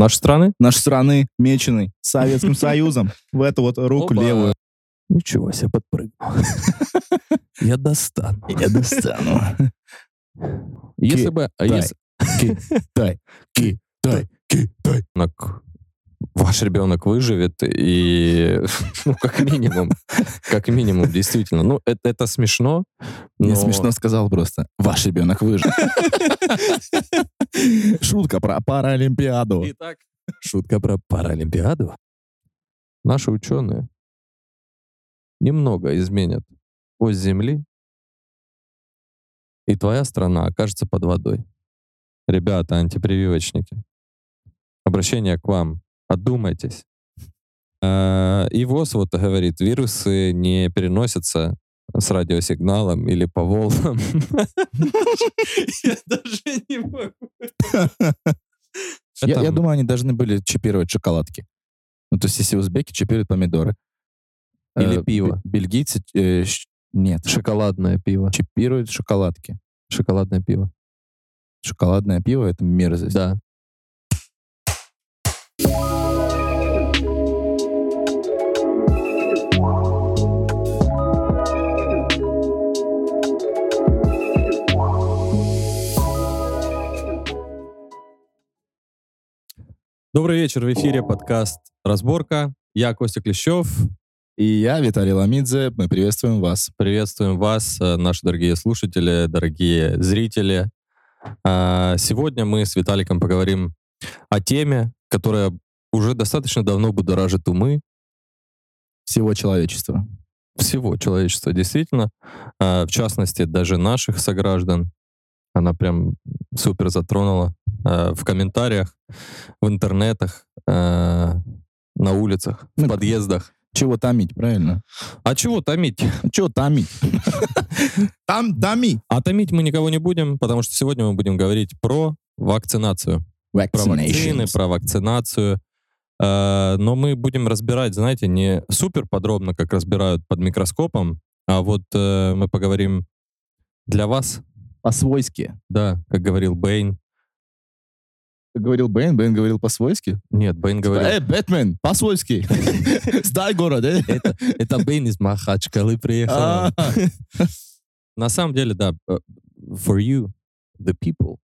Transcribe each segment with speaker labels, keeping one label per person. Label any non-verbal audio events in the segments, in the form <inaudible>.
Speaker 1: Нашей страны?
Speaker 2: Нашей страны, меченый Советским <laughs> Союзом, в эту вот руку
Speaker 1: Опа.
Speaker 2: левую.
Speaker 1: Ничего себе, подпрыгнул. <laughs> Я достану.
Speaker 2: Я достану.
Speaker 1: Если бы... а
Speaker 2: Китай. <laughs> Китай, Китай, Китай.
Speaker 1: Ваш ребенок выживет, и, <laughs> ну, как минимум, как минимум, действительно. Ну, это, это смешно.
Speaker 2: Не
Speaker 1: но-
Speaker 2: смешно сказал просто. Ваш ребенок выжил. <laughs> Шутка про Паралимпиаду.
Speaker 1: Итак, шутка про Паралимпиаду. Наши ученые немного изменят ось Земли, и твоя страна окажется под водой. Ребята, антипрививочники, обращение к вам. Одумайтесь. Э, И ВОЗ вот говорит, вирусы не переносятся с радиосигналом или по волнам. <laughs> Я даже не могу.
Speaker 2: Я, думаю, они должны были чипировать шоколадки. Ну, то есть, если узбеки чипируют помидоры.
Speaker 1: Или
Speaker 2: Э,
Speaker 1: пиво.
Speaker 2: бе- Бельгийцы... э, нет,
Speaker 1: Шоколадное пиво.
Speaker 2: чипируют шоколадки.
Speaker 1: Шоколадное пиво.
Speaker 2: Шоколадное пиво — это мерзость.
Speaker 1: Да. Добрый вечер, в эфире подкаст «Разборка». Я Костя Клещев.
Speaker 2: И я, Виталий Ламидзе, мы приветствуем вас.
Speaker 1: Приветствуем вас, э, наши дорогие слушатели, дорогие зрители. А, Сегодня мы с Виталиком поговорим о теме, которая уже достаточно давно будоражит умы
Speaker 2: Всего человечества.
Speaker 1: всего человечества, действительно. А, В частности, даже наших сограждан. Она прям супер затронула а, в комментариях, в интернетах, а, на улицах, в
Speaker 2: Ну,
Speaker 1: подъездах.
Speaker 2: Чего томить, правильно?
Speaker 1: А чего томить?
Speaker 2: Чего томить? <laughs> Там томи.
Speaker 1: А томить мы никого не будем, потому что сегодня мы будем говорить про вакцинацию. Про вакцины, про вакцинацию. Э, Но мы будем разбирать, знаете, не супер подробно, как разбирают под микроскопом, а вот э, мы поговорим для вас,
Speaker 2: По-свойски.
Speaker 1: да, как говорил Бэйн.
Speaker 2: Как говорил Бэйн, Бэйн говорил по-свойски.
Speaker 1: Нет, Бэйн говорил,
Speaker 2: Эй, Бэтмен, по-свойски. <laughs> Сдай город, э?
Speaker 1: это, Бэйн из Махачкалы приехал.
Speaker 2: А,
Speaker 1: На самом деле, да, э, for you, the people.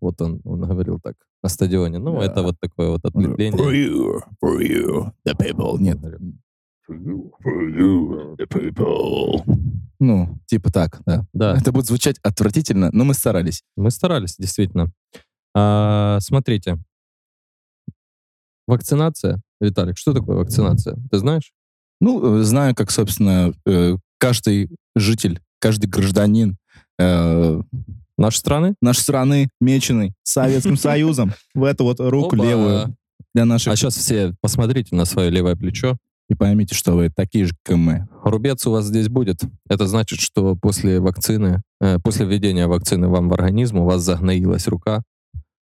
Speaker 1: Вот он, он говорил так на стадионе. Ну,
Speaker 2: Да.
Speaker 1: это вот такое вот
Speaker 2: For
Speaker 1: ответвление.
Speaker 2: you, for you, the people. Нет. Ну, типа так, да.
Speaker 1: Да.
Speaker 2: Это будет звучать отвратительно, но мы старались.
Speaker 1: Мы старались, действительно. А, смотрите. Вакцинация. Виталик, что такое вакцинация? Ты знаешь?
Speaker 2: Ну, э, знаю, как, собственно, э, каждый житель, каждый гражданин э,
Speaker 1: Нашей страны?
Speaker 2: нашей страны, меченый Советским <laughs> Союзом, в эту вот руку левую для наших...
Speaker 1: А сейчас все посмотрите на свое левое плечо.
Speaker 2: И поймите, что вы такие же, как мы.
Speaker 1: Рубец у вас здесь будет. Это значит, что после вакцины, э, после введения вакцины вам в организм у вас загноилась рука,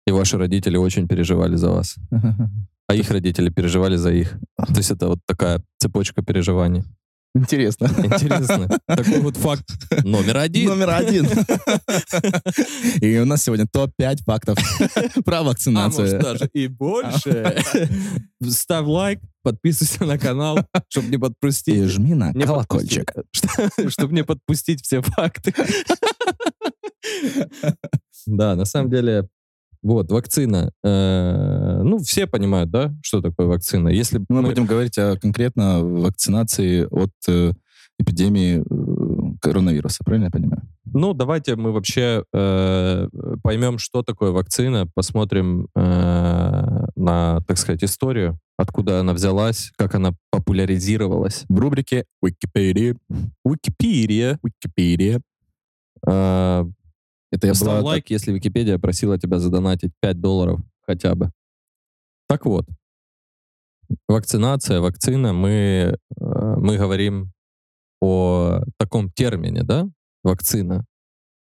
Speaker 1: и ваши родители очень переживали за вас. <laughs> А их родители переживали за их. То есть это вот такая цепочка переживаний.
Speaker 2: Интересно.
Speaker 1: Интересно. Такой вот факт номер один.
Speaker 2: Номер один. <laughs> И у нас сегодня топ-5 фактов <laughs> про
Speaker 1: А может
Speaker 2: вакцинацию.
Speaker 1: даже и больше. Ставь лайк, подписывайся на канал, чтобы не
Speaker 2: И
Speaker 1: подпустить.
Speaker 2: жми на
Speaker 1: Не
Speaker 2: колокольчик.
Speaker 1: Чтобы не подпустить все факты. <laughs> Да, на самом деле, вот, вакцина. Э, Ну, все понимают, да, что такое вакцина. Если
Speaker 2: Мы
Speaker 1: мы-
Speaker 2: будем говорить о конкретно вакцинации от э, эпидемии э, коронавируса, правильно я понимаю?
Speaker 1: Ну, давайте мы вообще э, поймем, что такое вакцина, посмотрим э, на, так сказать, историю, откуда она взялась, как она популяризировалась.
Speaker 2: В рубрике Википедия.
Speaker 1: Википедия.
Speaker 2: Википедия.
Speaker 1: Э,
Speaker 2: Это я
Speaker 1: Ставь
Speaker 2: была...
Speaker 1: лайк, если Википедия просила тебя задонатить 5 долларов хотя бы. Так вот, вакцинация, вакцина, мы, э, мы говорим о таком термине, да, вакцина.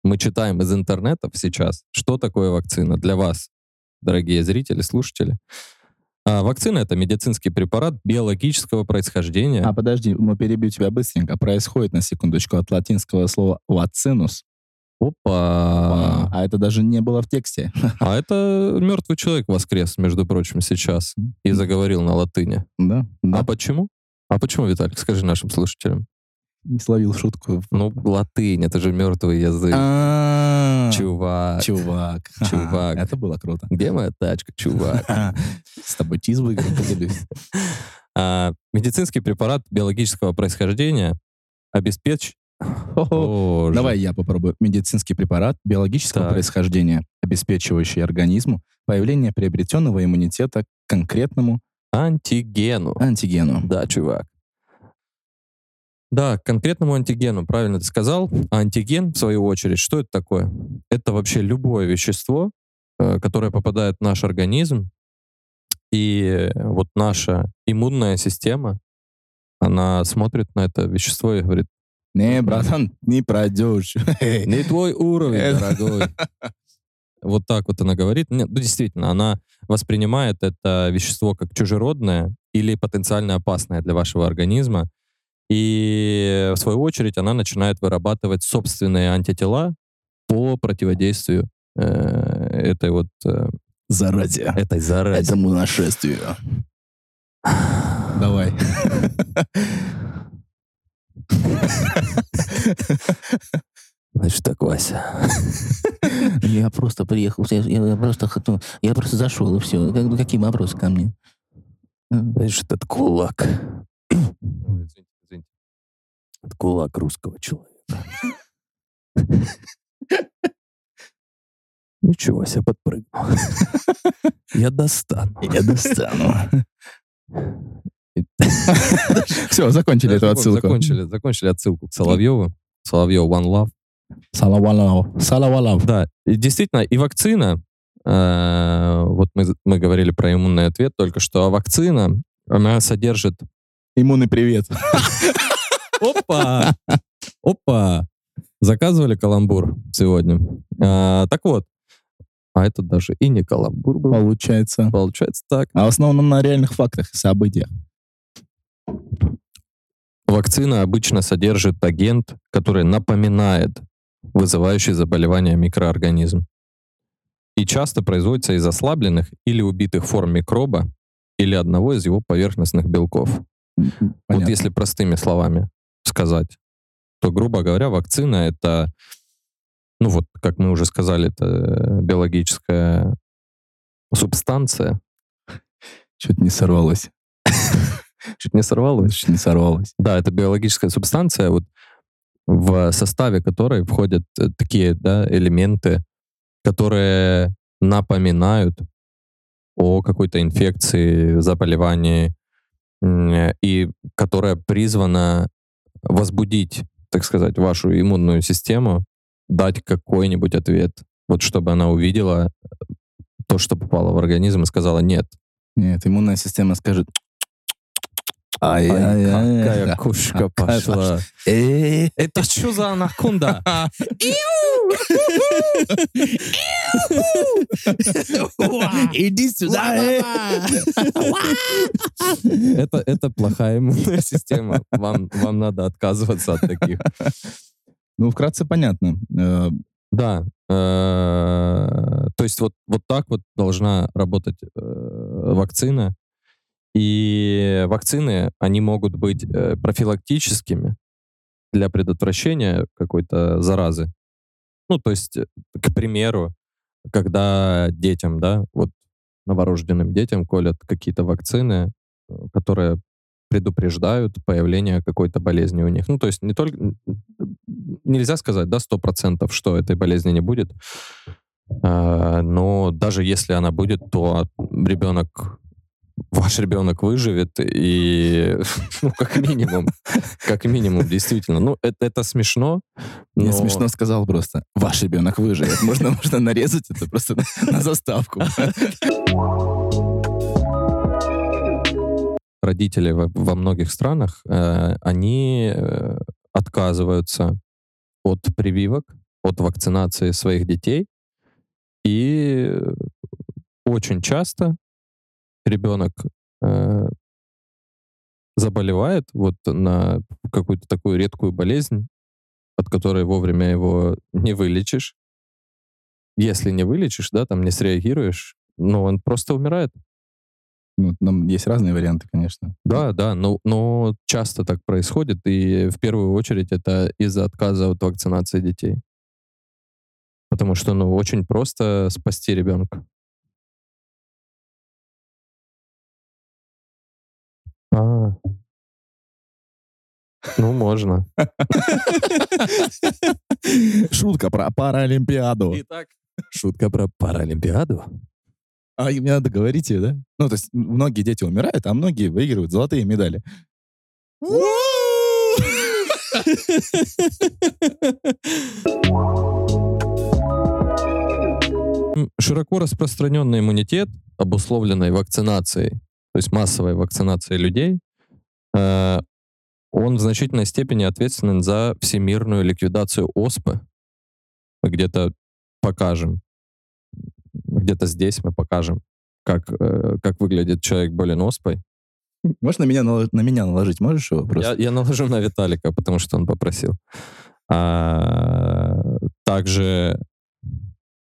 Speaker 1: Мы читаем из интернетов сейчас, что такое вакцина для вас, дорогие зрители, слушатели. А вакцина — это медицинский препарат биологического происхождения.
Speaker 2: А, подожди, мы перебью тебя быстренько. Происходит, на секундочку, от латинского слова «вацинус»,
Speaker 1: Опа.
Speaker 2: А это даже не было в тексте. <laughs>
Speaker 1: А это мертвый человек воскрес, между прочим, сейчас. И заговорил на латыни.
Speaker 2: Да, да.
Speaker 1: А почему? А почему, Виталик, скажи нашим слушателям?
Speaker 2: Не словил шутку.
Speaker 1: Ну, латынь, это же мертвый язык.
Speaker 2: А,
Speaker 1: Чувак.
Speaker 2: Чувак. <laughs>
Speaker 1: Чувак.
Speaker 2: Это было круто.
Speaker 1: Где моя тачка, чувак? <laughs>
Speaker 2: С тобой чизбургер поделюсь.
Speaker 1: А, медицинский препарат биологического происхождения обеспеч... Боже.
Speaker 2: Давай я попробую. Медицинский препарат биологического
Speaker 1: Так.
Speaker 2: происхождения, обеспечивающий организму появление приобретенного иммунитета к конкретному
Speaker 1: Антигену.
Speaker 2: антигену.
Speaker 1: Да, чувак. Да, к конкретному антигену, правильно ты сказал. А антиген, в свою очередь, что это такое? Это вообще любое вещество, э, которое попадает в наш организм, и вот наша иммунная система, она смотрит на это вещество и говорит,
Speaker 2: Не, братан, не пройдешь.
Speaker 1: не твой уровень, дорогой. Вот так вот она говорит. Нет, ну, действительно, она воспринимает это вещество как чужеродное или потенциально опасное для вашего организма. И в свою очередь она начинает вырабатывать собственные антитела по противодействию э, этой вот э,
Speaker 2: Заразе.
Speaker 1: этой заразе.
Speaker 2: Этому нашествию. Давай. <laughs>
Speaker 1: Значит так, Вася.
Speaker 3: Я просто приехал, я, я просто, хот- я просто зашел, и все. Как, какие вопросы ко мне?
Speaker 1: Знаешь, этот кулак. Ой, извините, извините. Это кулак русского человека. Ничего себе, подпрыгнул. Я достану.
Speaker 2: Я достану. <laughs> Все, закончили эту отсылку.
Speaker 1: Закончили, закончили отсылку к Соловьеву. Соловьев One Love.
Speaker 2: Салавалав. Салавалав.
Speaker 1: Да, и действительно, и вакцина, э, вот мы, мы говорили про иммунный ответ только что, а вакцина, она содержит...
Speaker 2: Иммунный привет. <laughs>
Speaker 1: Опа! Опа! Заказывали каламбур сегодня. А, так вот, а это даже и не каламбур был.
Speaker 2: Получается.
Speaker 1: Получается так.
Speaker 2: А в основном на реальных фактах и событиях.
Speaker 1: Вакцина обычно содержит агент, который напоминает вызывающий заболевание микроорганизм. И часто производится из ослабленных или убитых форм микроба или одного из его поверхностных белков. Вот
Speaker 2: Понятно.
Speaker 1: если простыми словами сказать, то, грубо говоря, вакцина — это, ну вот, как мы уже сказали, это э, биологическая субстанция.
Speaker 2: Чуть не сорвалось. <laughs>
Speaker 1: Чуть не сорвалось.
Speaker 2: Чуть не сорвалось.
Speaker 1: Да, это биологическая субстанция, вот в составе которой входят э, такие да, элементы, которые напоминают о какой-то инфекции, заболевании, и которая призвана возбудить, так сказать, вашу иммунную систему, дать какой-нибудь ответ, вот чтобы она увидела то, что попало в организм, и сказала «нет».
Speaker 2: Нет, иммунная система скажет...
Speaker 1: Ай, какая кушка
Speaker 2: Какая
Speaker 1: пошла.
Speaker 2: «Э,
Speaker 1: Это что за анаконда? <laughs>
Speaker 2: Иди сюда. э.
Speaker 1: Это, это плохая иммунная система. Вам, вам надо отказываться от таких.
Speaker 2: Ну, вкратце понятно. Э,
Speaker 1: Да. э, То есть вот, вот так вот должна работать э, вакцина. И вакцины, они могут быть э, профилактическими для предотвращения какой-то заразы. Ну, то есть, э, к примеру, когда детям, да, вот новорожденным детям колят какие-то вакцины, э, которые предупреждают появление какой-то болезни у них. Ну, то есть не только... Нельзя сказать, да, сто процентов, что этой болезни не будет. А, Но даже если она будет, то ребенок, ваш ребенок выживет, и, <laughs> ну, как минимум, как минимум, действительно. Ну, это, это смешно.
Speaker 2: Я
Speaker 1: но-
Speaker 2: смешно сказал просто. Ваш ребенок выживет. Можно, <laughs> можно нарезать это просто на, на заставку.
Speaker 1: родители во, во многих странах, э, они э, отказываются от прививок, от вакцинации своих детей. И очень часто ребенок э, заболевает вот на какую-то такую редкую болезнь, от которой вовремя его не вылечишь. Если не вылечишь, да, там не среагируешь, ну, он просто умирает.
Speaker 2: Ну, нам есть разные варианты, конечно.
Speaker 1: Да, да, но, но часто так происходит, и в первую очередь это из-за отказа от вакцинации детей. Потому что, ну, очень просто спасти ребенка. А, ну, можно. <laughs>
Speaker 2: Шутка про Паралимпиаду.
Speaker 1: Итак, шутка про Паралимпиаду.
Speaker 2: А мне надо говорить ее, да? Ну, то есть многие дети умирают, а многие выигрывают золотые медали.
Speaker 1: Широко распространенный иммунитет, обусловленный вакцинацией, то есть массовой вакцинацией людей, э, он в значительной степени ответственен за всемирную ликвидацию оспы. Мы где-то покажем, где-то здесь мы покажем, как, э, как выглядит человек болен оспой.
Speaker 2: Можешь на меня, на меня наложить? Можешь его
Speaker 1: Я,
Speaker 2: просто?
Speaker 1: я наложу на Виталика, потому что он попросил. А, также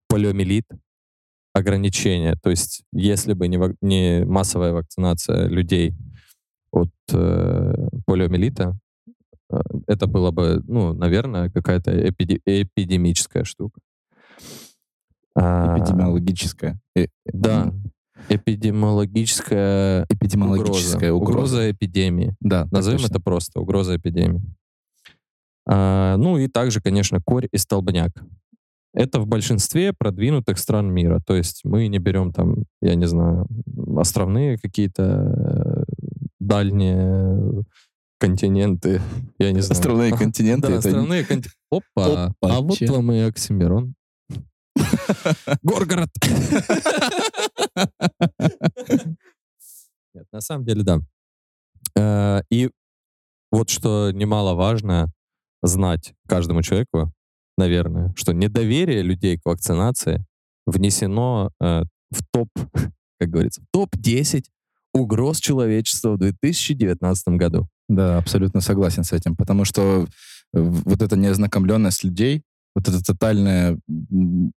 Speaker 1: полиомиелит, ограничения. То есть, если бы не, не массовая вакцинация людей от э, полиомиелита, э, это было бы, ну, наверное, какая-то эпиде- эпидемическая штука. А,
Speaker 2: Эпидемиологическая. Э,
Speaker 1: Да, эпидемиологическая
Speaker 2: Эпидемиологическая
Speaker 1: угроза.
Speaker 2: угроза.
Speaker 1: Угроза эпидемии.
Speaker 2: Да,
Speaker 1: Назовем
Speaker 2: точно.
Speaker 1: это просто угроза эпидемии. А, ну и также, конечно, корь и столбняк. Это в большинстве продвинутых стран мира. То есть мы не берем там, я не знаю, островные какие-то э, дальние континенты, <laughs> я не знаю.
Speaker 2: Островные континенты.
Speaker 1: Да,
Speaker 2: это
Speaker 1: островные континенты. Опа, а вот вам и Оксимирон. <laughs> Горгород. Нет, на самом деле, да. Э, И вот что немаловажно знать каждому человеку, наверное, что недоверие людей к вакцинации внесено э, в топ, <laughs> как говорится, в топ-10 угроз человечества в 2019 году.
Speaker 2: Да, абсолютно согласен с этим, потому что э, вот эта неознакомленность людей, вот эта тотальная, м,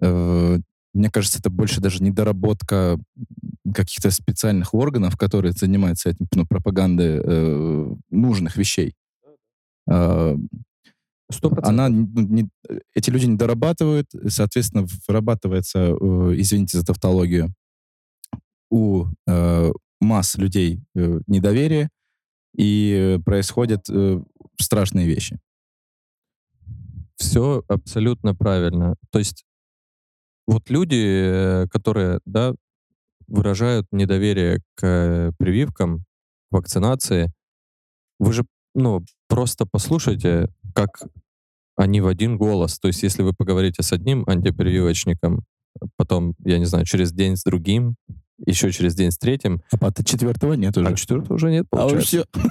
Speaker 2: э, мне кажется, это больше даже недоработка каких-то специальных органов, которые занимаются этим, ну, пропагандой э, нужных вещей. Э,
Speaker 1: Сто процентов.
Speaker 2: она, не- эти люди не дорабатывают, и, соответственно, вырабатывается, э, извините за тавтологию, у э, масс людей э, недоверие, и э, происходят э, страшные вещи.
Speaker 1: Все абсолютно правильно. То есть вот люди, э, которые, да, выражают недоверие к э, прививкам, к вакцинации, вы же, ну, просто послушайте, как они в один голос. То есть если вы поговорите с одним антипрививочником, потом, я не знаю, через день с другим, еще через день с третьим,
Speaker 2: А по четвертого нет уже.
Speaker 1: а четвертого уже нет,
Speaker 2: А уже
Speaker 1: получается.
Speaker 2: все. <laughs>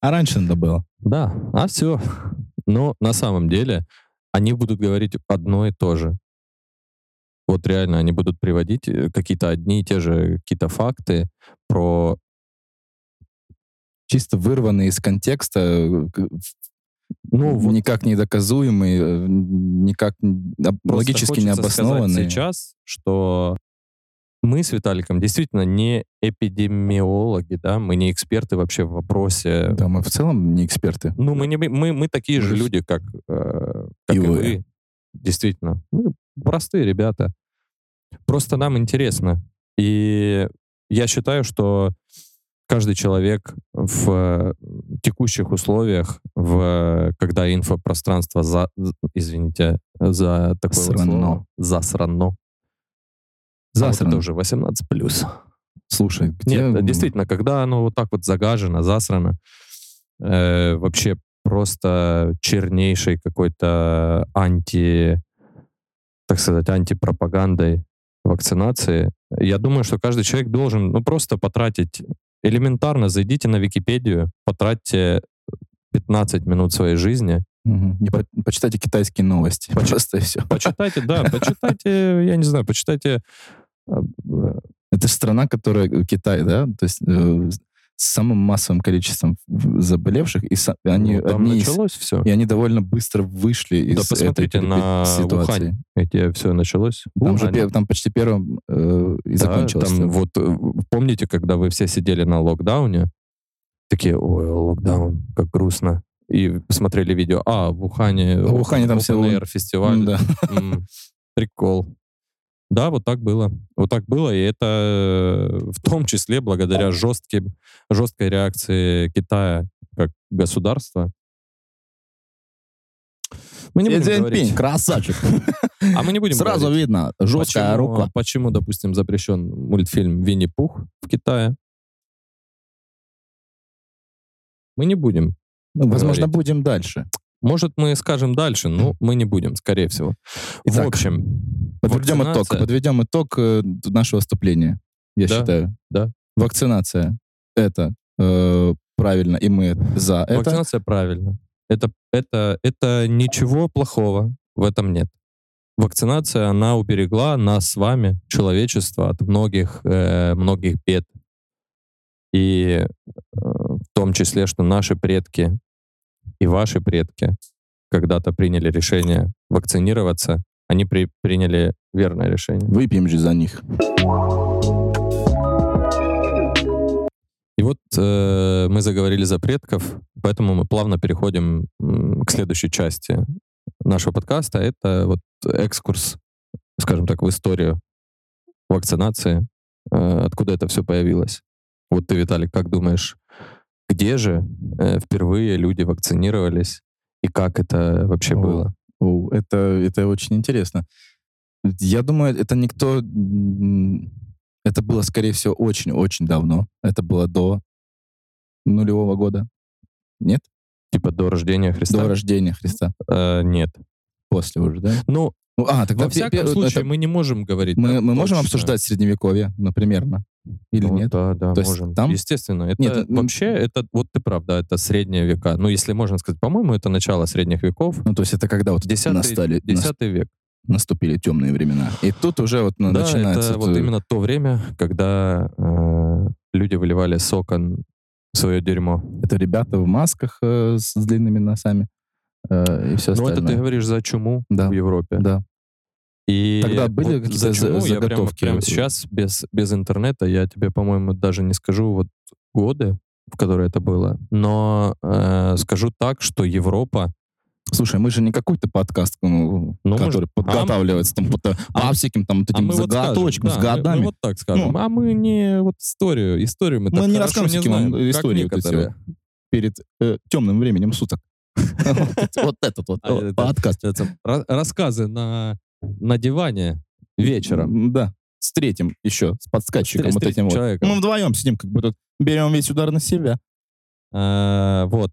Speaker 2: А раньше надо было.
Speaker 1: Да, а все. Но на самом деле они будут говорить одно и то же. Вот реально они будут приводить э, какие-то одни и те же какие-то факты про...
Speaker 2: Чисто вырванные из контекста, э,
Speaker 1: Ну, вот
Speaker 2: никак не доказуемые, э, никак
Speaker 1: просто
Speaker 2: логически не
Speaker 1: хочется сказать
Speaker 2: обоснованные.
Speaker 1: сейчас, что мы с Виталиком действительно не эпидемиологи, да, мы не эксперты вообще в вопросе.
Speaker 2: Да, мы в целом не эксперты.
Speaker 1: Ну, мы, не, мы, мы такие же люди, как, э, как
Speaker 2: И
Speaker 1: и,
Speaker 2: вы.
Speaker 1: вы. Действительно. Мы простые ребята. Просто нам интересно. И я считаю, что каждый человек в э, текущих условиях, в, когда инфопространство за, извините, за такое вот
Speaker 2: Срано.
Speaker 1: слово, засрано. А вот
Speaker 2: Засрано.
Speaker 1: это уже 18 плюс.
Speaker 2: Слушай, где...
Speaker 1: Нет, действительно, когда оно вот так вот загажено, засрано, э, вообще просто чернейшей какой-то анти, так сказать, антипропагандой вакцинации, я думаю, что каждый человек должен, ну, просто потратить элементарно, зайдите на Википедию, потратьте 15 минут своей жизни,
Speaker 2: мгм. Не по- Почитайте китайские новости.
Speaker 1: Почи-
Speaker 2: Просто и все.
Speaker 1: почитайте, да, <laughs> почитайте, я не знаю, почитайте э, э,
Speaker 2: Это же страна, которая... э, Китай, да? То есть э, с самым массовым количеством заболевших, и они,
Speaker 1: Ну,
Speaker 2: одни из-
Speaker 1: началось все.
Speaker 2: и они довольно быстро вышли из
Speaker 1: Да
Speaker 2: этой
Speaker 1: посмотрите
Speaker 2: перепе-
Speaker 1: на
Speaker 2: ситуации.
Speaker 1: Ухань, где все началось.
Speaker 2: Там же
Speaker 1: Ухань.
Speaker 2: пе- там почти первым э, и
Speaker 1: Да,
Speaker 2: закончилось.
Speaker 1: там вот, э, помните, когда вы все сидели на локдауне, такие, ой, локдаун, как грустно. И смотрели видео, а, в Ухане,
Speaker 2: В Ухане там все
Speaker 1: фестиваль.
Speaker 2: Да.
Speaker 1: Прикол. Да, вот так было. Вот так было, и это э, в том числе благодаря жестким, жесткой реакции Китая как государства. Мы не будем говорить.
Speaker 3: красавчик.
Speaker 1: А мы не будем
Speaker 3: Сразу
Speaker 1: говорить,
Speaker 3: видно, жесткая
Speaker 1: почему,
Speaker 3: рука.
Speaker 1: почему, допустим, запрещен мультфильм «Винни-Пух» в Китае. Мы не будем.
Speaker 2: Ну, возможно, будем дальше.
Speaker 1: Может, мы скажем дальше, но мы не будем, скорее всего.
Speaker 2: Итак,
Speaker 1: в общем,
Speaker 2: Подведем итог. Подведем итог э, нашего выступления, я
Speaker 1: Да,
Speaker 2: считаю.
Speaker 1: да.
Speaker 2: Вакцинация. Это э, правильно, и мы за это.
Speaker 1: Вакцинация правильно. Это, это, это ничего плохого в этом нет. Вакцинация, она уберегла нас с вами, человечество, от многих, э, многих бед. И э, в том числе, что наши предки и ваши предки когда-то приняли решение вакцинироваться, они при- приняли верное решение.
Speaker 2: Выпьем же за них.
Speaker 1: И вот э, мы заговорили за предков, поэтому мы плавно переходим к следующей части нашего подкаста. Это вот экскурс, скажем так, в историю вакцинации, э, откуда это все появилось. Вот ты, Виталик, как думаешь, где же э, впервые люди вакцинировались и как это вообще
Speaker 2: О.
Speaker 1: было?
Speaker 2: О, это, это очень интересно. Я думаю, это никто... Это было, скорее всего, очень-очень давно. Это было до нулевого года. Нет?
Speaker 1: Типа до рождения Христа?
Speaker 2: До рождения Христа.
Speaker 1: Э, нет.
Speaker 2: После уже, да?
Speaker 1: Ну,
Speaker 2: Ну, а, тогда
Speaker 1: во всяком
Speaker 2: пе-
Speaker 1: случае,
Speaker 2: это-
Speaker 1: мы не можем говорить.
Speaker 2: мы, мы можем обсуждать средневековье, ну, примерно? Или
Speaker 1: Ну,
Speaker 2: нет?
Speaker 1: Да, да,
Speaker 2: То есть
Speaker 1: можем.
Speaker 2: там-
Speaker 1: Естественно. Это
Speaker 2: Нет, ну,
Speaker 1: вообще, это, вот ты прав, да, это средние века. Ну, если можно сказать, по-моему, это начало средних веков.
Speaker 2: Ну, то есть это когда вот
Speaker 1: Десятый,
Speaker 2: настали, нас-
Speaker 1: десятый век.
Speaker 2: наступили темные времена. И тут уже вот ну,
Speaker 1: да,
Speaker 2: начинается...
Speaker 1: это вот именно то время, когда э, люди выливали сок он свое дерьмо.
Speaker 2: это ребята в масках э, с длинными носами э, и все
Speaker 1: Ну, это ты говоришь за чуму
Speaker 2: Да.
Speaker 1: в Европе.
Speaker 2: Да.
Speaker 1: И
Speaker 2: Тогда были
Speaker 1: вот
Speaker 2: какие-то
Speaker 1: за чуму
Speaker 2: за-
Speaker 1: я прямо,
Speaker 2: заготовки?
Speaker 1: прямо сейчас без, без интернета, я тебе, по-моему, даже не скажу вот годы, в которые это было, но э, скажу так, что Европа
Speaker 2: Слушай, мы же не какой-то подкаст, ну,
Speaker 1: Ну, мы
Speaker 2: который
Speaker 1: же-
Speaker 2: подготавливается там, по,
Speaker 1: а-
Speaker 2: всяким там вот
Speaker 1: А
Speaker 2: этим
Speaker 1: мы вот скажем, да,
Speaker 2: с
Speaker 1: мы-
Speaker 2: годами.
Speaker 1: Мы, вот так скажем.
Speaker 2: Ну.
Speaker 1: а мы не вот историю. Историю мы,
Speaker 2: Мы
Speaker 1: так
Speaker 2: не рассказываем
Speaker 1: не знаем, как
Speaker 2: вот эти
Speaker 1: некоторые.
Speaker 2: перед э, темным временем суток. <laughs> Вот этот вот
Speaker 1: А,
Speaker 2: подкаст.
Speaker 1: Рассказы на, на диване вечером.
Speaker 2: Да, с третьим еще, с подскатчиком
Speaker 1: С
Speaker 2: вот этим вот.
Speaker 1: человеком.
Speaker 2: Мы вдвоем сидим, как бы тут берем весь удар на себя.
Speaker 1: А, вот.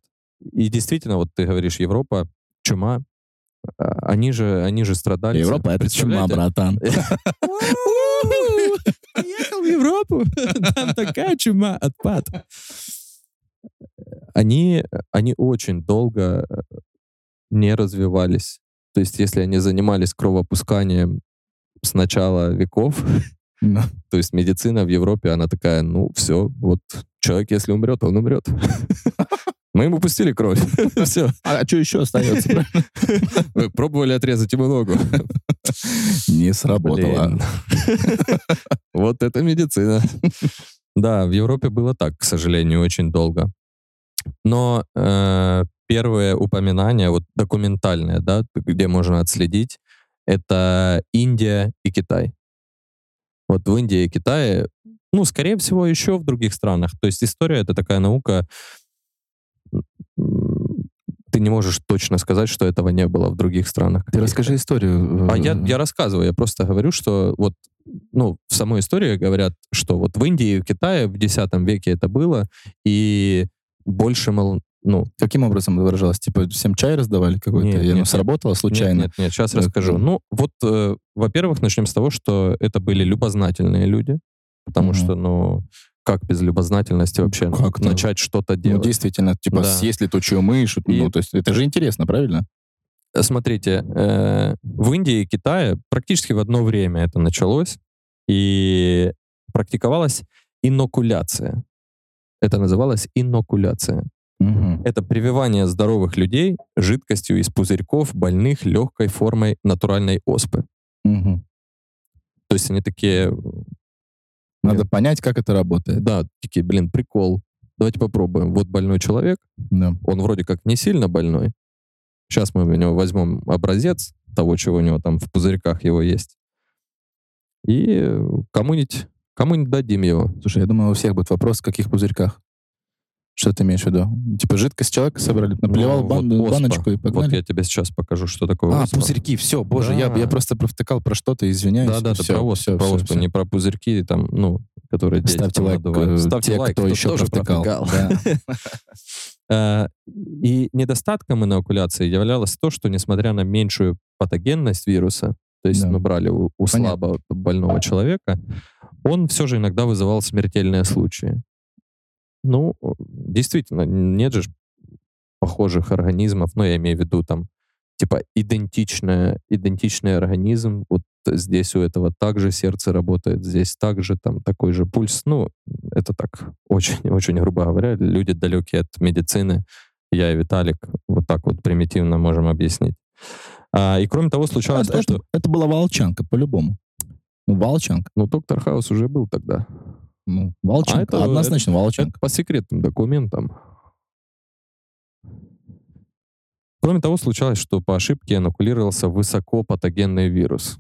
Speaker 1: И действительно, вот ты говоришь, Европа, чума, а, они же, они же страдали.
Speaker 2: Европа — это чума, братан. <laughs>
Speaker 1: Поехал в Европу, <laughs> там такая чума, отпад. Они, они очень долго не развивались. То есть, если они занимались кровопусканием с начала веков,
Speaker 2: Да. <laughs>
Speaker 1: то есть медицина в Европе, она такая, ну, все, вот человек, если умрет, он умрет. <laughs> Мы ему пустили кровь. <laughs> Все.
Speaker 2: А что еще остается?
Speaker 1: Вы пробовали отрезать ему ногу.
Speaker 2: Не сработало.
Speaker 1: Вот это медицина. Да, в Европе было так, к сожалению, очень долго. Но э, первые упоминания, вот документальные, да, где можно отследить, это Индия и Китай. Вот в Индии и Китае, ну, скорее всего, еще в других странах. То есть история — это такая наука, ты не можешь точно сказать, что этого не было в других странах.
Speaker 2: Ты расскажи историю.
Speaker 1: А
Speaker 2: э,
Speaker 1: я, я рассказываю, я просто говорю, что вот, ну, в самой истории говорят, что вот в Индии и в Китае в X веке это было, и больше, мол, ну...
Speaker 2: Каким образом это выражалось? Типа всем чай раздавали какой-то?
Speaker 1: Нет,
Speaker 2: и
Speaker 1: нет, нет.
Speaker 2: сработало случайно?
Speaker 1: Нет, нет, нет, сейчас
Speaker 2: Э,
Speaker 1: расскажу.
Speaker 2: э.
Speaker 1: Ну, вот, э, во-первых, начнем с того, что это были любознательные люди, потому
Speaker 2: Мгм.
Speaker 1: что, ну, как без любознательности вообще ну,
Speaker 2: Как-то.
Speaker 1: начать что-то
Speaker 2: Ну,
Speaker 1: делать?
Speaker 2: действительно, типа,
Speaker 1: Да.
Speaker 2: съесть летучую мышь,
Speaker 1: И-
Speaker 2: ну, то есть это же интересно, правильно?
Speaker 1: Смотрите, э, в Индии и Китае практически в одно время это началось, и практиковалась инокуляция. это называлось инокуляция. Это прививание здоровых людей жидкостью из пузырьков больных легкой формой натуральной оспы.
Speaker 2: Мгм.
Speaker 1: То есть они такие,
Speaker 2: Надо понять, как это работает.
Speaker 1: да, такие, блин, прикол. Давайте попробуем. Вот больной человек,
Speaker 2: Да.
Speaker 1: он вроде как не сильно больной. Сейчас мы у него возьмем образец того, чего у него там в пузырьках его есть. И э, кому-нибудь кому дадим его.
Speaker 2: Слушай, я думаю, у всех будет вопрос, в каких пузырьках. Что ты имеешь в виду? Типа жидкость человека собрали, наплевал
Speaker 1: Ну,
Speaker 2: бан-
Speaker 1: вот оспа.
Speaker 2: баночку и
Speaker 1: Вот
Speaker 2: погнали?
Speaker 1: я тебе сейчас покажу, что такое
Speaker 2: А,
Speaker 1: оспа.
Speaker 2: пузырьки, все, боже, я,
Speaker 1: Да.
Speaker 2: я просто провтыкал про что-то, извиняюсь.
Speaker 1: Да, да,
Speaker 2: Всё,
Speaker 1: это про оспу,
Speaker 2: всё,
Speaker 1: про оспу,
Speaker 2: всё.
Speaker 1: не про пузырьки, там, ну, которые дети
Speaker 2: Ставьте лайк,
Speaker 1: надувают.
Speaker 2: э,
Speaker 1: Ставьте
Speaker 2: те,
Speaker 1: лайк,
Speaker 2: кто еще
Speaker 1: тоже
Speaker 2: провтыкал. <laughs>
Speaker 1: Э, И недостатком инокуляции являлось то, что, несмотря на меньшую патогенность вируса, то есть
Speaker 2: Да.
Speaker 1: мы брали у, у слабо больного человека, он все же иногда вызывал смертельные случаи. Ну, действительно, нет же похожих организмов, ну, я имею в виду там, типа, идентичное, идентичный организм, вот здесь у этого также сердце работает, здесь также там такой же пульс. Ну, это так, <laughs> очень-очень грубо говоря, люди далекие от медицины, я и Виталик, вот так вот примитивно можем объяснить. А, и кроме того, случалось
Speaker 2: Это,
Speaker 1: то,
Speaker 2: это-
Speaker 1: что...
Speaker 2: это была волчанка, по-любому. Ну, волчанка.
Speaker 1: Ну, доктор Хаус уже был тогда.
Speaker 2: Ну, волчанка.
Speaker 1: это-
Speaker 2: Однозначно
Speaker 1: Это
Speaker 2: волчанка.
Speaker 1: по секретным документам. Кроме того, случалось, что по ошибке инокулировался высокопатогенный вирус.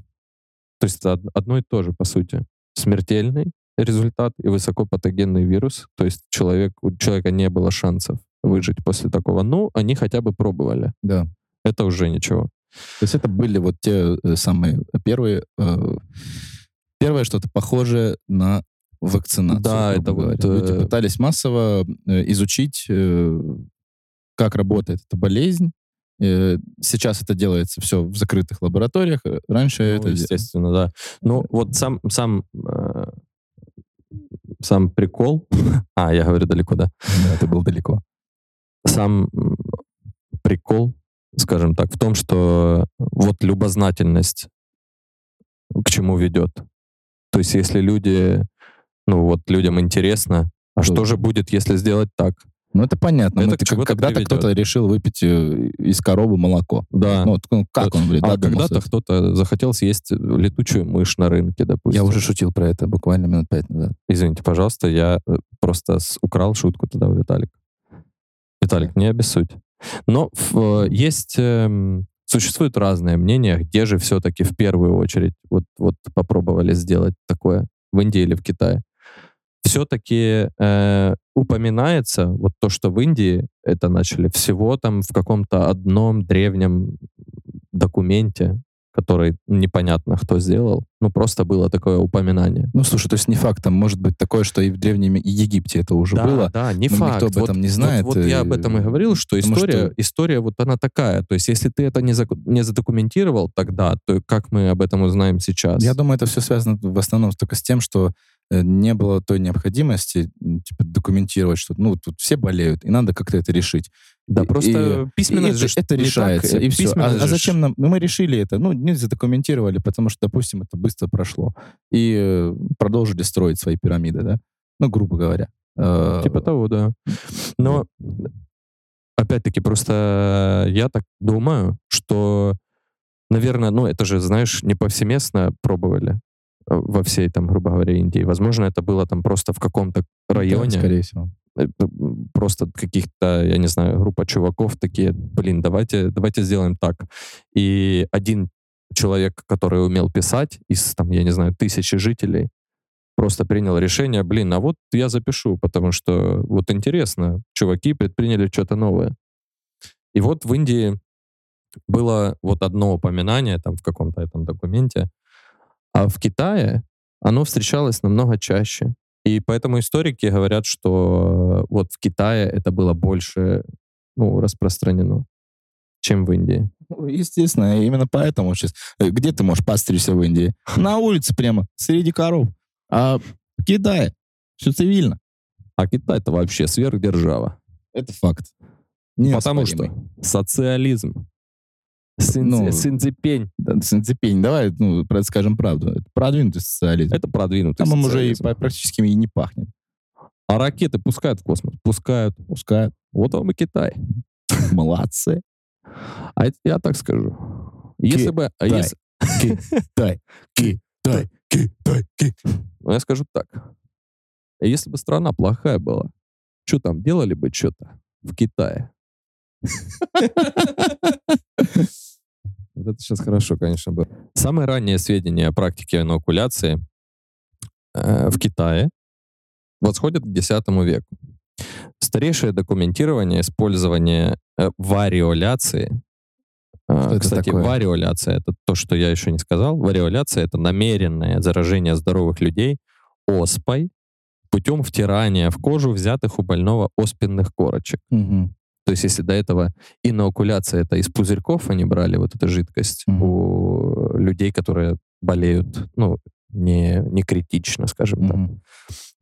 Speaker 1: То есть это од- одно и то же, по сути. Смертельный результат и высокопатогенный вирус. То есть человек, у человека не было шансов выжить после такого. Ну, они хотя бы пробовали.
Speaker 2: Да.
Speaker 1: Это уже ничего.
Speaker 2: То есть это были вот те э, самые первые... э, первое что-то похожее на вакцинацию.
Speaker 1: Да, это вот,
Speaker 2: говоря. Люди
Speaker 1: э,
Speaker 2: пытались массово э, изучить, э, как работает эта болезнь. Сейчас это делается все в закрытых лабораториях. Раньше
Speaker 1: Ну,
Speaker 2: это...
Speaker 1: естественно, да. Ну, вот сам, сам, сам прикол... <laughs> А, я говорю далеко, да.
Speaker 2: Да, это было далеко.
Speaker 1: сам прикол, скажем так, в том, что вот любознательность к чему ведет. То есть если люди, ну вот людям интересно, а
Speaker 2: Что-
Speaker 1: же будет, если сделать так?
Speaker 2: Ну, это понятно.
Speaker 1: Это
Speaker 2: Ну, когда-то кто-то решил выпить э, из коробы молоко.
Speaker 1: Да.
Speaker 2: Ну, вот, ну, как он, блин,
Speaker 1: а когда-то кто-то захотел съесть летучую мышь на рынке, допустим.
Speaker 2: Я уже шутил про это буквально минут пять назад.
Speaker 1: Извините, пожалуйста, я э, просто украл шутку тогда у Виталика. Виталик, не обессудь. Но в- э, есть, эм, существуют разные мнения, где же все-таки в первую очередь вот, вот попробовали сделать такое, в Индии или в Китае. Все-таки э, упоминается вот то, что в Индии это начали всего там в каком-то одном древнем документе, который непонятно кто сделал. Ну, просто было такое упоминание.
Speaker 2: Ну, слушай, то есть не факт, там может быть такое, что и в Древнем Египте это уже
Speaker 1: да,
Speaker 2: было.
Speaker 1: Да, не
Speaker 2: но
Speaker 1: факт.
Speaker 2: никто об этом
Speaker 1: вот,
Speaker 2: не знает,
Speaker 1: Вот, вот я об этом и говорил, что
Speaker 2: потому
Speaker 1: история,
Speaker 2: что-
Speaker 1: история вот она такая. То есть если ты это не, заку- не задокументировал тогда, то как мы об этом узнаем сейчас?
Speaker 2: Я думаю, это все связано в основном только с тем, что не было той необходимости типа, документировать что-то. Ну, тут все болеют, и надо как-то это решить.
Speaker 1: да,
Speaker 2: и-
Speaker 1: просто
Speaker 2: и
Speaker 1: письменность
Speaker 2: это,
Speaker 1: же
Speaker 2: это решается,
Speaker 1: э,
Speaker 2: и все. А, а зачем нам? Ну, мы решили это. Ну, не задокументировали, потому что, допустим, это быстро прошло. И э, продолжили строить свои пирамиды, да? Ну, грубо говоря. Э,
Speaker 1: Типа того, да. Но опять-таки просто я так думаю, что, наверное, ну это же, знаешь, не повсеместно пробовали э, во всей там, грубо говоря, Индии. Возможно, это было там просто в каком-то
Speaker 2: да,
Speaker 1: районе.
Speaker 2: скорее всего.
Speaker 1: м, просто каких-то, я не знаю, группа чуваков такие, блин, давайте, давайте сделаем так. И один человек, который умел писать из, там, я не знаю, тысячи жителей, просто принял решение, блин, а вот я запишу, потому что вот интересно, чуваки предприняли что-то новое. И вот в Индии было вот одно упоминание там в каком-то этом документе, а в Китае оно встречалось намного чаще. И поэтому историки говорят, что вот в Китае это было больше ну, распространено, чем в Индии.
Speaker 2: Ну, Естественно, именно поэтому сейчас... э, Где ты можешь постричься в Индии? <laughs> На улице прямо, среди коров. А в Китае все цивильно.
Speaker 1: А Китай это вообще сверхдержава.
Speaker 2: Это факт.
Speaker 1: Потому что социализм,
Speaker 2: Ну,
Speaker 1: синцепень,
Speaker 2: Да, давай, ну, скажем правду. Это продвинутый социализм.
Speaker 1: это продвинутый
Speaker 2: Там им уже и практически и не пахнет.
Speaker 1: А ракеты пускают в космос? Пускают.
Speaker 2: Пускают.
Speaker 1: Вот вам и Китай. <laughs>
Speaker 2: Молодцы.
Speaker 1: А это я так скажу. Если бы... а
Speaker 2: Китай, Китай, Китай, Китай.
Speaker 1: Ну, я скажу так. Если бы страна плохая была, что там, делали бы что-то в Китае? <laughs> Вот это сейчас хорошо, конечно, было. Самые ранние сведения о практике инокуляции э, в Китае восходят к X веку. Старейшее документирование использования э, вариоляции. э,
Speaker 2: Что это
Speaker 1: Кстати,
Speaker 2: такое?
Speaker 1: вариоляция — это то, что я еще не сказал. Вариоляция — это намеренное заражение здоровых людей оспой путем втирания в кожу взятых у больного оспенных корочек.
Speaker 2: Мгм.
Speaker 1: То есть, если до этого инокуляция это из пузырьков они брали вот эту жидкость
Speaker 2: Мгм.
Speaker 1: у людей, которые болеют, ну, не, не критично, скажем так,
Speaker 2: Мгм.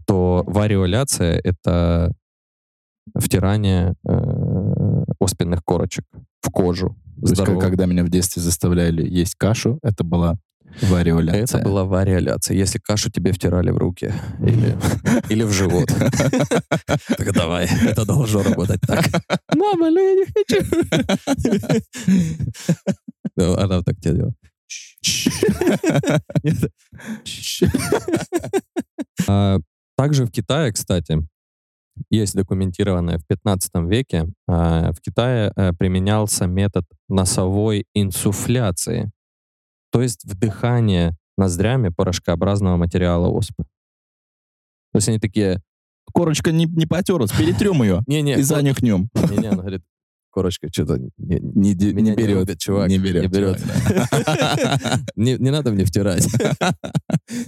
Speaker 1: то вариоляция это втирание э, оспенных корочек в кожу.
Speaker 2: То есть, когда меня в детстве заставляли есть кашу, это была вариоляция.
Speaker 1: Это была вариоляция. Если кашу тебе втирали в руки или, <laughs> или в живот. <laughs> Так давай, это должно работать так. Мама, ну я не хочу. Ну, Она так тебе делала. Также в Китае, кстати, есть документированное в 15 веке, а, в Китае э, применялся метод носовой инсуфляции, то есть вдыхание ноздрями порошкообразного материала оспы. То есть они такие,
Speaker 2: Корочка не, не потерлась, перетрем ее <laughs>
Speaker 1: не-не,
Speaker 2: и занюхнем. <laughs>
Speaker 1: не-не, она говорит, корочка что-то не,
Speaker 2: Не,
Speaker 1: меня
Speaker 2: не берет.
Speaker 1: любит, чувак.
Speaker 2: Не берет.
Speaker 1: Не берет. <laughs> не, не надо мне втирать.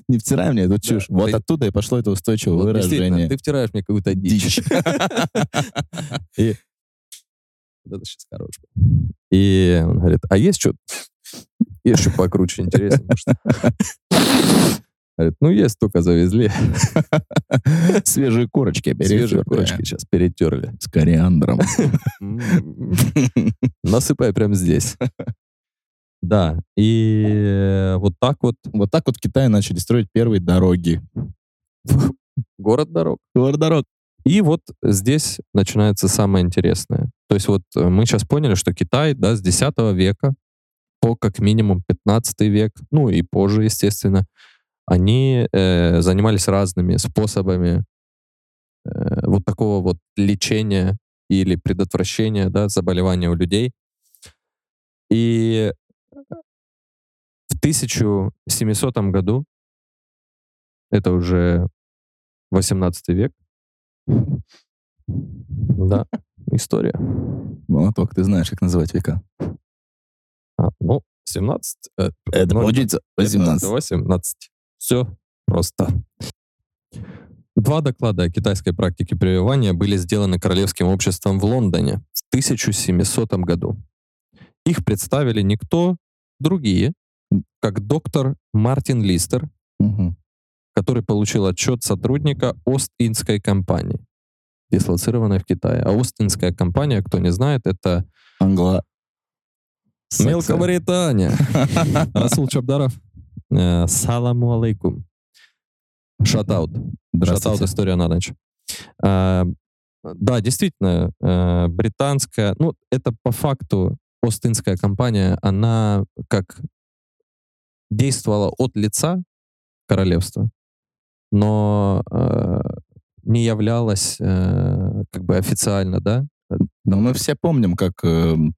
Speaker 2: Не втирай мне эту чушь.
Speaker 1: Да,
Speaker 2: Вот
Speaker 1: ты-
Speaker 2: оттуда и пошло это устойчивое
Speaker 1: Вот
Speaker 2: выражение.
Speaker 1: ты втираешь мне какую-то дичь. И вот это сейчас был. И он говорит, а есть что? Есть покруче, может? Говорит, ну есть, только завезли.
Speaker 2: Свежие корочки
Speaker 1: Свежие корочки сейчас перетерли.
Speaker 2: С кориандром.
Speaker 1: Насыпай прямо здесь. Да, и э, вот так вот
Speaker 2: Вот так вот в Китае начали строить первые дороги.
Speaker 1: город дорог.
Speaker 2: Город дорог.
Speaker 1: И вот здесь начинается самое интересное. То есть вот э, мы сейчас поняли, что Китай, да, с X века по как минимум 15 век, ну и позже, естественно, они э, занимались разными способами э, вот такого вот лечения или предотвращения, да, заболевания у людей. И в 1700 году, это уже 18 век, да, история.
Speaker 2: Молоток, ты знаешь, как называть века.
Speaker 1: А, ну, 17. э,
Speaker 2: Это
Speaker 1: ну,
Speaker 2: получится 18.
Speaker 1: 18. Все просто. Два доклада о китайской практике прививания были сделаны Королевским обществом в Лондоне в 1700 году. Их представили никто другие, как доктор Мартин Листер,
Speaker 2: Мгм.
Speaker 1: который получил отчет сотрудника Ост-Индской компании, дислоцированной в Китае. А Ост-Индская компания, кто не знает, это
Speaker 2: Англа...
Speaker 1: Мелкобритания. <laughs> Расул Чабдаров. Э, Саламу алейкум. Шатаут. Шатаут история на ночь. А, Да, действительно, э, британская, ну, это по факту Остинская компания, она как действовала от лица королевства, но э, не являлась э, как бы официально, да,
Speaker 2: Но мы все помним, как эм,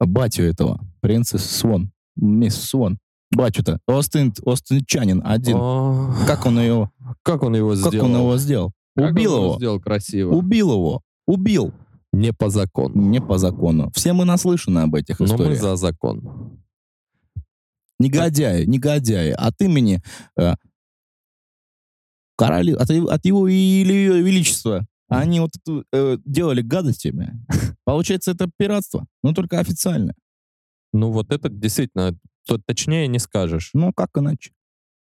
Speaker 2: батю этого, принцесс Свон, мисс Свон. Батю-то, Остин, остинчанин один.
Speaker 1: О,
Speaker 2: Как он ее,
Speaker 1: как он его
Speaker 2: как
Speaker 1: сделал?
Speaker 2: он его сделал?
Speaker 1: Как
Speaker 2: Убил его.
Speaker 1: Сделал красиво.
Speaker 2: Убил его. Убил.
Speaker 1: Не по закону.
Speaker 2: Не по закону. Все мы наслышаны об этих
Speaker 1: Но мы
Speaker 2: историях.
Speaker 1: за закон.
Speaker 2: Негодяи, негодяи. От имени э, короли, от, его- от его или ее величества. Они вот э, делали гадостями. <laughs> Получается, это пиратство. Но только официально.
Speaker 1: Ну вот это действительно, то, точнее не скажешь.
Speaker 2: Ну, как иначе?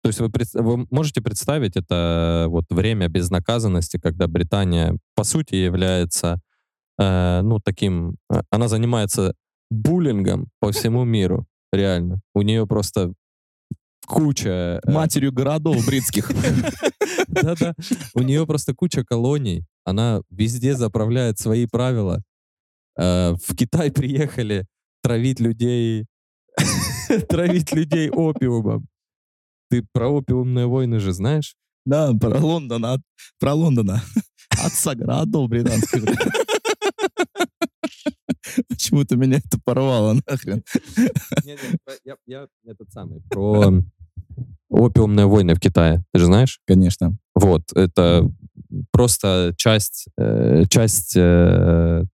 Speaker 1: То есть вы, вы можете представить это вот время безнаказанности, когда Британия по сути является, э, ну таким, э, она занимается буллингом по всему миру, реально. У нее просто куча... э,
Speaker 2: Матерью городов <laughs> бритских.
Speaker 1: Да-да. У нее просто куча колоний. Она везде заправляет свои правила. Э, В Китай приехали травить людей, <laughs> травить людей опиумом. Ты про опиумные войны же знаешь?
Speaker 2: Да, про Лондон, от- про Лондона. От Саграду британского. Почему-то меня это порвало нахрен.
Speaker 1: Я, я этот самый. Про опиумные войны в Китае. Ты же знаешь?
Speaker 2: Конечно.
Speaker 1: Вот, это просто часть, э, часть э,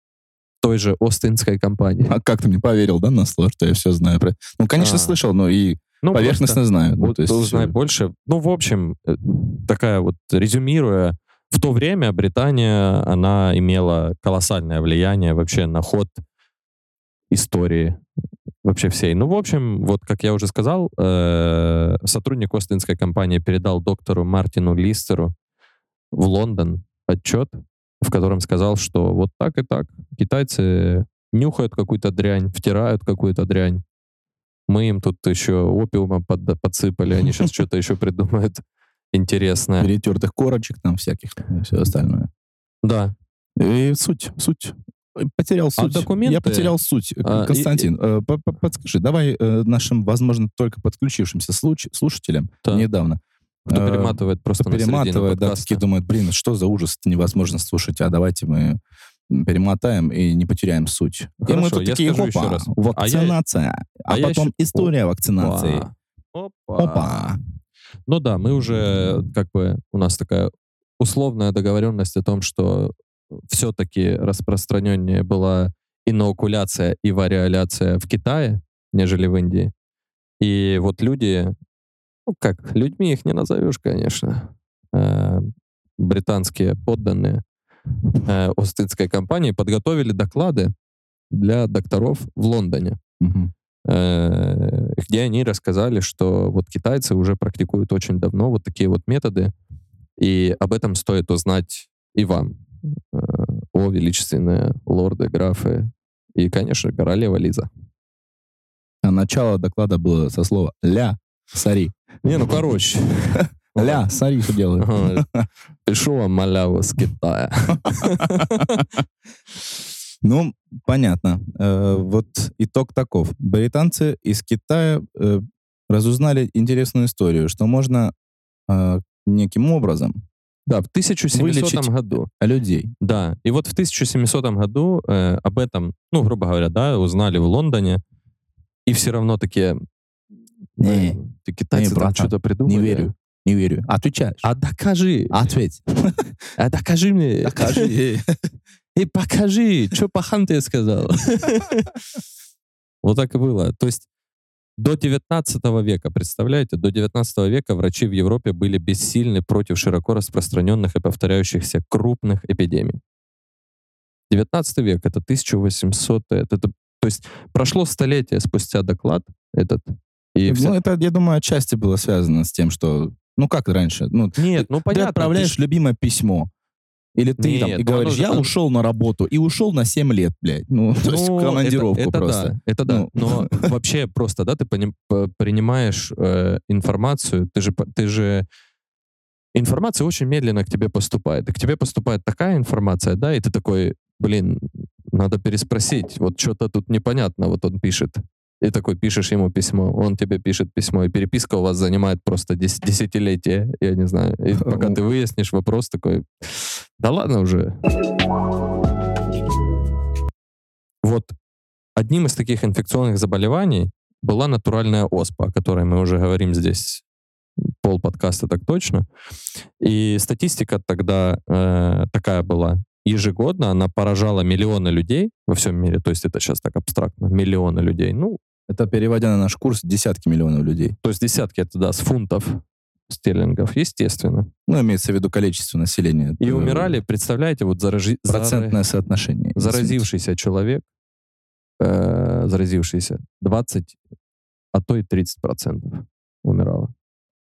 Speaker 1: той же Остинской компании.
Speaker 2: А как ты мне поверил, да, на слово, что я все знаю про... Ну, конечно,
Speaker 1: А.
Speaker 2: слышал, но и
Speaker 1: Ну,
Speaker 2: поверхностно знаю. Ну,
Speaker 1: Вот
Speaker 2: то есть,
Speaker 1: узнай
Speaker 2: э,
Speaker 1: больше. Ну, в общем, э, такая вот, резюмируя, в то время Британия, она имела колоссальное влияние вообще на ход истории вообще всей. Ну, в общем, вот как я уже сказал, э, сотрудник Остинской компании передал доктору Мартину Листеру в Лондон отчет, в котором сказал, что вот так и так китайцы нюхают какую-то дрянь, втирают какую-то дрянь. Мы им тут еще опиума под- подсыпали, они сейчас <laughs> что-то еще придумают интересное.
Speaker 2: перетертых корочек там всяких и все остальное.
Speaker 1: Да,
Speaker 2: И суть, суть. Э, Потерял суть.
Speaker 1: документы?
Speaker 2: Я потерял суть.
Speaker 1: А, и-
Speaker 2: Константин, э, по- по- подскажи, давай э, нашим, возможно, только подключившимся слушателям
Speaker 1: Да.
Speaker 2: недавно.
Speaker 1: кто
Speaker 2: э,
Speaker 1: перематывает просто
Speaker 2: кто перематывает, да, такие думают, блин, что за ужас, невозможно слушать, а давайте мы перемотаем и не потеряем суть. и мы
Speaker 1: Хорошо,
Speaker 2: тут
Speaker 1: я
Speaker 2: такие,
Speaker 1: скажу еще
Speaker 2: опа,
Speaker 1: раз.
Speaker 2: вакцинация, а,
Speaker 1: а я
Speaker 2: потом
Speaker 1: еще-
Speaker 2: история вакцинации.
Speaker 1: Опа.
Speaker 2: Опа.
Speaker 1: Ну да, мы уже, как бы, у нас такая условная договоренность о том, что все-таки распространеннее была инокуляция и вариоляция в Китае, нежели в Индии. И вот люди, ну как, людьми их не назовешь, конечно, э, британские подданные э, Остинской компании подготовили доклады для докторов в Лондоне
Speaker 2: Мгм.
Speaker 1: э, где они рассказали, что вот китайцы уже практикуют очень давно вот такие вот методы, и об этом стоит узнать и вам, о величественные лорды, графы и, конечно, королева Лиза.
Speaker 2: А начало доклада было со слова «ля, сари».
Speaker 1: Не, ну короче. <laughs>
Speaker 2: «Ля, сари, что делаю?»
Speaker 1: Вам маляву с Китая. <laughs>
Speaker 2: Ну, понятно. Э, вот итог таков. Британцы из Китая э, разузнали интересную историю, что можно э, неким образом
Speaker 1: Да, в 1700
Speaker 2: Вылечить
Speaker 1: году.
Speaker 2: людей.
Speaker 1: Да, и вот в 1700 году э, об этом, ну, грубо говоря, да, узнали в Лондоне, и все равно такие,
Speaker 2: Не,
Speaker 1: «Блин, ты китайцы
Speaker 2: не,
Speaker 1: там что-то придумали.
Speaker 2: Не верю, не верю. Отвечаешь.
Speaker 1: А докажи.
Speaker 2: Ответь.
Speaker 1: А докажи мне.
Speaker 2: Докажи.
Speaker 1: И покажи, что пахан ты сказал. <laughs> Вот так и было. То есть до 19 века, представляете, до 19 века врачи в Европе были бессильны против широко распространенных и повторяющихся крупных эпидемий. 19 век, это 1800, это, это- то есть прошло столетие спустя доклад этот, и вся-
Speaker 2: Ну, это, я думаю, отчасти было связано с тем, что... Ну, как раньше? Ну,
Speaker 1: Нет, ну
Speaker 2: ты
Speaker 1: понятно. ты
Speaker 2: отправляешь
Speaker 1: ж-
Speaker 2: любимое письмо. Или ты там
Speaker 1: Нет,
Speaker 2: и
Speaker 1: ну, оно
Speaker 2: говоришь,
Speaker 1: же-
Speaker 2: я ушел на работу, и ушел на 7 лет, блядь. Ну, <laughs> то есть
Speaker 1: Ну,
Speaker 2: командировку
Speaker 1: это, это
Speaker 2: просто.
Speaker 1: Да, это да.
Speaker 2: Ну.
Speaker 1: Но <laughs> вообще просто, да, ты принимаешь э, информацию, ты же, ты же информация очень медленно к тебе поступает. И к тебе поступает такая информация, да, и ты такой, блин, надо переспросить, вот что-то тут непонятно, вот он пишет. И такой пишешь ему письмо, он тебе пишет письмо, и переписка у вас занимает просто дес- десятилетия, я не знаю. И пока ты выяснишь вопрос такой, да ладно уже. Вот одним из таких инфекционных заболеваний была натуральная оспа, о которой мы уже говорим здесь пол подкаста так точно. И статистика тогда э, такая была. Ежегодно она поражала миллионы людей во всем мире. То есть это сейчас так абстрактно. Миллионы людей. Ну,
Speaker 2: Это, переводя на наш курс, десятки миллионов людей.
Speaker 1: то есть десятки это, да, с фунтов стерлингов, естественно.
Speaker 2: Ну, имеется в виду количество населения.
Speaker 1: И
Speaker 2: Это
Speaker 1: умирали, представляете, вот заражи... зара-
Speaker 2: Процентное соотношение. извините.
Speaker 1: заразившийся человек, э, заразившийся, 20, а то и 30 процентов умирало.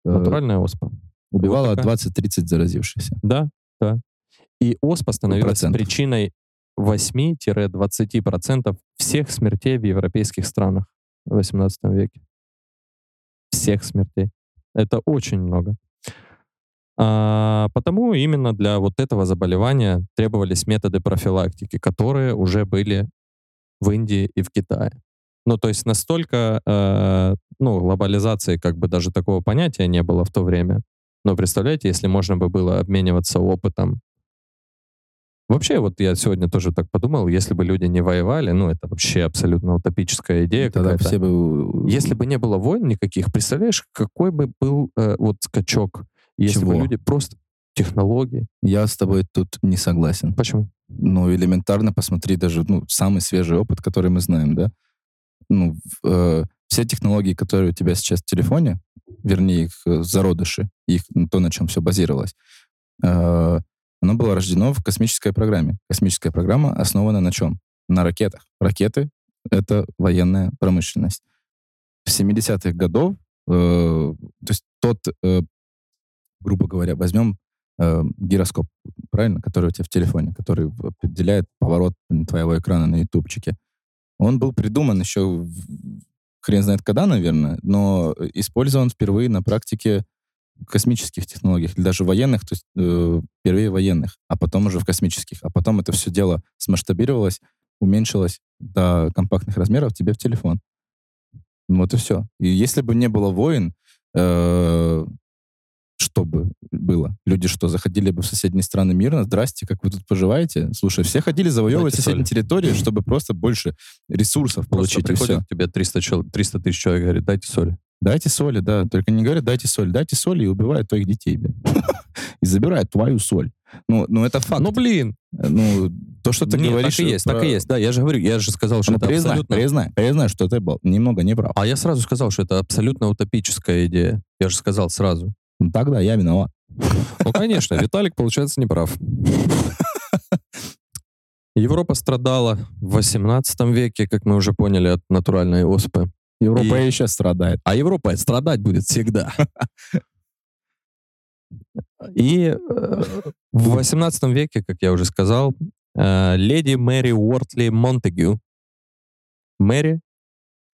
Speaker 2: Э,
Speaker 1: Натуральная оспа.
Speaker 2: Убивало
Speaker 1: Вот такая.
Speaker 2: 20-30 заразившихся.
Speaker 1: Да, да. И оспа становилась
Speaker 2: Процентов.
Speaker 1: причиной 8-20% всех смертей в европейских странах в 18 веке. Всех смертей. Это очень много. А, потому именно для вот этого заболевания требовались методы профилактики, которые уже были в Индии и в Китае. Ну, то есть настолько, э, ну, глобализации как бы даже такого понятия не было в то время. Но представляете, если можно бы было обмениваться опытом. Вообще, вот я сегодня тоже так подумал, если бы люди не воевали, ну, это вообще абсолютно утопическая идея
Speaker 2: Тогда
Speaker 1: какая-то.
Speaker 2: все бы...
Speaker 1: Если бы не было войн никаких, представляешь, какой бы был э, вот скачок, если бы
Speaker 2: Чего?
Speaker 1: люди просто технологии.
Speaker 2: Я с тобой тут не согласен.
Speaker 1: Почему?
Speaker 2: Ну, элементарно посмотри даже, ну, самый свежий опыт, который мы знаем, да? Ну, э, все технологии, которые у тебя сейчас в телефоне, вернее, их э, зародыши, их, то, на чем все базировалось, э, оно было рождено в космической программе. Космическая программа основана на чем? На ракетах. Ракеты — это военная промышленность. В 70-х годов, э, то есть тот, э, грубо говоря, возьмем э, гироскоп, правильно, который у тебя в телефоне, который определяет поворот твоего экрана на ютубчике. Он был придуман еще в- хрен знает когда, наверное, но использован впервые на практике космических технологиях, или даже военных, то есть э, впервые военных, а потом уже в космических. А потом это все дело смасштабировалось, уменьшилось до компактных размеров тебе в телефон. Вот и все. И если бы не было войн, э, что бы было? Люди что, заходили бы в соседние страны мирно? Здрасте, как вы тут поживаете? Слушай, все ходили завоевывать
Speaker 1: Дайте
Speaker 2: соседние территории, чтобы просто больше ресурсов
Speaker 1: Просто
Speaker 2: получить, и
Speaker 1: приходит
Speaker 2: все.
Speaker 1: к тебе 300, чел- 300 тысяч человек, говорит, дайте соль.
Speaker 2: Дайте соли, да. Только не говорят, дайте соль. Дайте соль и убивают твоих детей, блин. <laughs> И забирают твою соль. Ну, ну это факт.
Speaker 1: Ну, блин.
Speaker 2: Ну, то, что ты
Speaker 1: Нет,
Speaker 2: говоришь...
Speaker 1: так и есть, так
Speaker 2: про-
Speaker 1: и есть. Да, я же говорю, я же сказал, что
Speaker 2: Ну,
Speaker 1: это
Speaker 2: признай,
Speaker 1: абсолютно...
Speaker 2: признай, признай, что ты был немного неправ.
Speaker 1: А я сразу сказал, что это абсолютно утопическая идея. Я же сказал сразу.
Speaker 2: Ну, тогда я виноват.
Speaker 1: Ну, конечно, Виталик, получается, не прав. Европа страдала в 18 веке, как мы уже поняли, от натуральной оспы.
Speaker 2: Европа
Speaker 1: И-
Speaker 2: сейчас страдает.
Speaker 1: А Европа страдать будет всегда. И э, в 18 веке, как я уже сказал, э, леди Мэри Уортли Монтегю. Мэри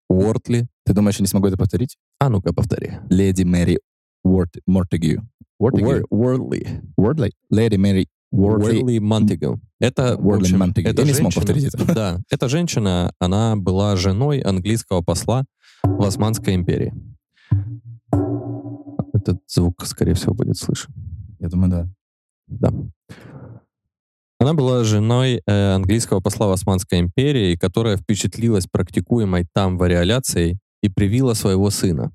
Speaker 1: Уортли.
Speaker 2: Ты думаешь, я не смогу это повторить?
Speaker 1: А ну-ка, повтори.
Speaker 2: Леди Мэри Уорт, Мортегю. Уортегю?
Speaker 1: Уортли.
Speaker 2: Уордли? Леди Мэри Уортли.
Speaker 1: Уортли Монтегю. Это, в
Speaker 2: Уордли
Speaker 1: общем,
Speaker 2: Монтегю.
Speaker 1: эта
Speaker 2: Я не смог
Speaker 1: женщина-
Speaker 2: повторить это.
Speaker 1: Да, эта женщина, она была женой английского посла в Османской империи. Этот звук, скорее всего, будет слышен.
Speaker 2: Я думаю, да.
Speaker 1: Да. Она была женой э, английского посла в Османской империи, которая впечатлилась практикуемой там вариоляцией и привила своего сына.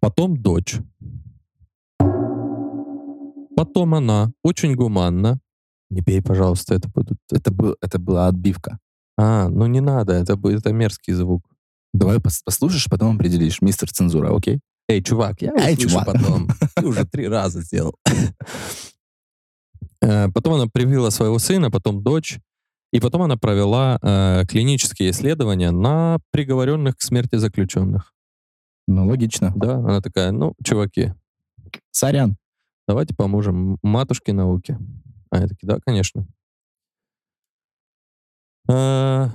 Speaker 1: Потом дочь. Потом она очень гуманно. Не пей, пожалуйста, это будут...
Speaker 2: Это, был, это была отбивка.
Speaker 1: А, ну не надо, это будет это мерзкий звук.
Speaker 2: Давай пос- послушаешь, потом определишь. Мистер Цензура, окей?
Speaker 1: Эй, чувак, я
Speaker 2: Эй, чувак.
Speaker 1: потом. <laughs> Ты уже три раза сделал. Э, Потом она привила своего сына, потом дочь, и потом она провела э, клинические исследования на приговоренных к смерти заключенных.
Speaker 2: Ну, логично.
Speaker 1: Да, она такая, ну, чуваки,
Speaker 2: Сорян.
Speaker 1: давайте поможем матушке науки. А я такие, да, конечно. Э,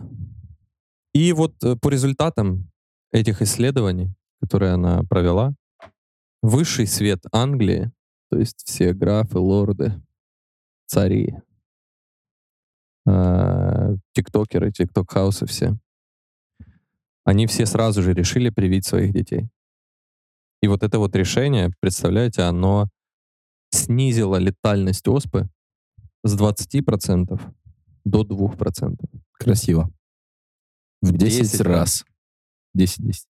Speaker 1: И вот э, по результатам этих исследований, которые она провела, высший свет Англии, то есть все графы, лорды, цари, э, тиктокеры, тикток-хаусы все, они все сразу же решили привить своих детей. И вот это вот решение, представляете, оно снизило летальность оспы с 20% до 2%.
Speaker 2: Красиво. В 10,
Speaker 1: 10
Speaker 2: раз. 10-10.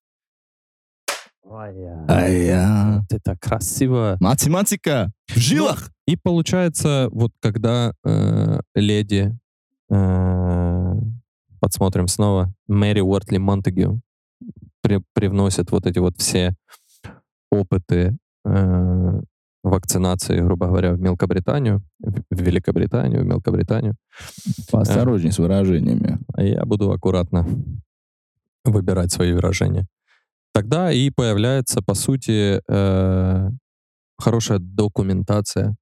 Speaker 1: А
Speaker 2: А-я.
Speaker 1: Это красиво.
Speaker 2: Математика в жилах.
Speaker 1: И получается, вот когда э, леди, э, подсмотрим снова, Мэри Уортли Монтегю при- привносит вот эти вот все опыты э, вакцинации, грубо говоря, в Мелкобританию, в Великобританию, в Мелкобританию.
Speaker 2: Поосторожней с выражениями.
Speaker 1: Я буду аккуратно выбирать свои выражения. Тогда и появляется, по сути, э, хорошая документация.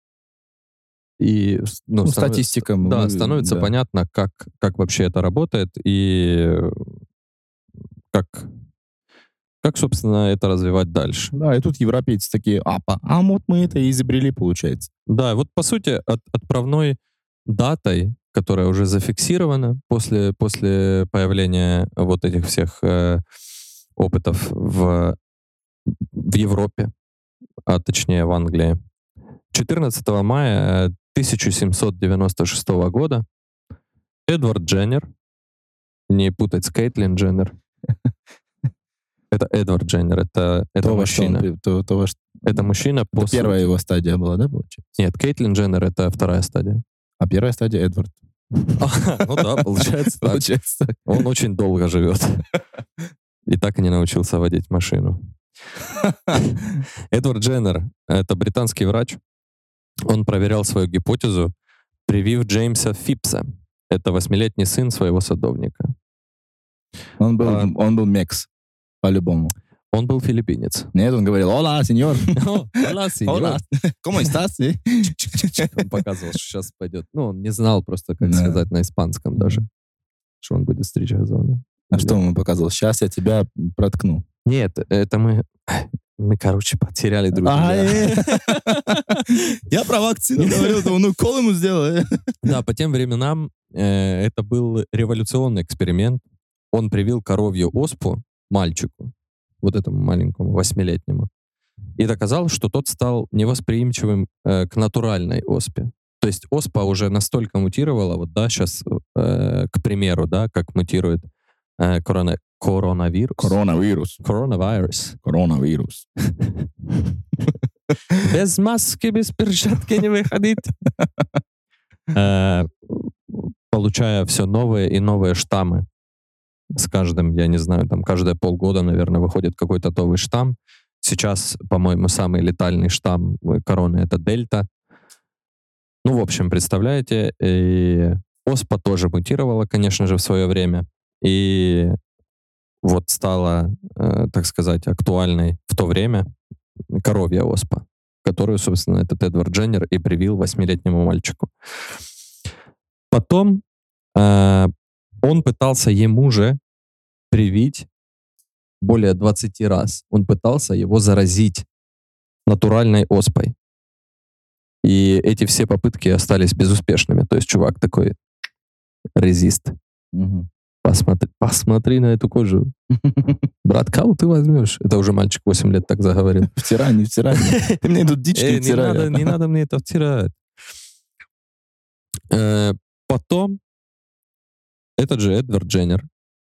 Speaker 1: И ну,
Speaker 2: Ну, статистика.
Speaker 1: Да, становится
Speaker 2: да.
Speaker 1: понятно, как, как вообще это работает и э, как, как, собственно, это развивать дальше.
Speaker 2: Да, и тут европейцы такие, а, по- а вот мы это изобрели, получается.
Speaker 1: Да, вот по сути от, отправной датой, которая уже зафиксирована после, после появления вот этих всех э, опытов в, в Европе, а точнее в Англии, 14 мая 1796 года Эдвард Дженнер, не путать с Кейтлин Дженнер, <laughs> это Эдвард Дженнер, это, это
Speaker 2: то, во что он
Speaker 1: мужчина.
Speaker 2: то, то, во что-
Speaker 1: Это мужчина
Speaker 2: это
Speaker 1: по
Speaker 2: первая его стадия была, да, получается?
Speaker 1: Нет, Кейтлин Дженнер — это вторая стадия.
Speaker 2: А первая стадия Эдвард. <laughs>
Speaker 1: Ну да, получается так.
Speaker 2: Получается.
Speaker 1: Он очень долго живет. И так и не научился водить машину. <laughs> Эдвард Дженнер — это британский врач. Он проверял свою гипотезу, привив Джеймса Фипса. Это восьмилетний сын своего садовника.
Speaker 2: Он был,
Speaker 1: А.
Speaker 2: он был мекс, по-любому.
Speaker 1: Он был филиппинец.
Speaker 2: Нет, он говорил, ола, сеньор.
Speaker 1: Hola,
Speaker 2: Hola. ¿Cómo estás? eh?»
Speaker 1: Он показывал, что сейчас пойдет. Ну, он не знал просто, как сказать на испанском даже, что он будет стричь газоны.
Speaker 2: А что он показывал? Сейчас я тебя проткну.
Speaker 1: Нет, это мы... Мы, короче, потеряли друг друга.
Speaker 2: э. <laughs> Я про вакцину говорил, думаю, ну кол ему сделай.
Speaker 1: Да, по тем временам э, это был революционный эксперимент. Он привил коровью оспу мальчику, вот этому маленькому, восьмилетнему, и доказал, что тот стал невосприимчивым э, к натуральной оспе. То есть оспа уже настолько мутировала, вот да, сейчас, к примеру, да, как мутирует э, корона- коронавирус.
Speaker 2: Коронавирус.
Speaker 1: Коронавирус.
Speaker 2: Коронавирус. <laughs>
Speaker 1: Без маски, без перчатки не выходить. Э, Получая все новые и новые штаммы. С каждым, я не знаю, там каждые полгода, наверное, выходит какой-то новый штамм. Сейчас, по-моему, самый летальный штамм э, короны — это дельта. Ну, в общем, представляете, и оспа тоже мутировала, конечно же, в свое время. И вот стала, э, так сказать, актуальной в то время коровья оспа, которую, собственно, этот Эдвард Дженнер и привил восьмилетнему мальчику. Потом э, он пытался ему же привить более 20 раз. Он пытался его заразить натуральной оспой. И эти все попытки остались безуспешными. То есть чувак такой резист.
Speaker 2: Мгм.
Speaker 1: Посмотри, посмотри на эту кожу. <laughs> Брат, кого ты возьмешь? Это уже мальчик 8 лет так заговорил.
Speaker 2: Втирай, <laughs> не втирай. Ты мне тут дичь
Speaker 1: Э,
Speaker 2: не втирай.
Speaker 1: надо, не надо мне это втирать. Э, потом этот же Эдвард Дженнер,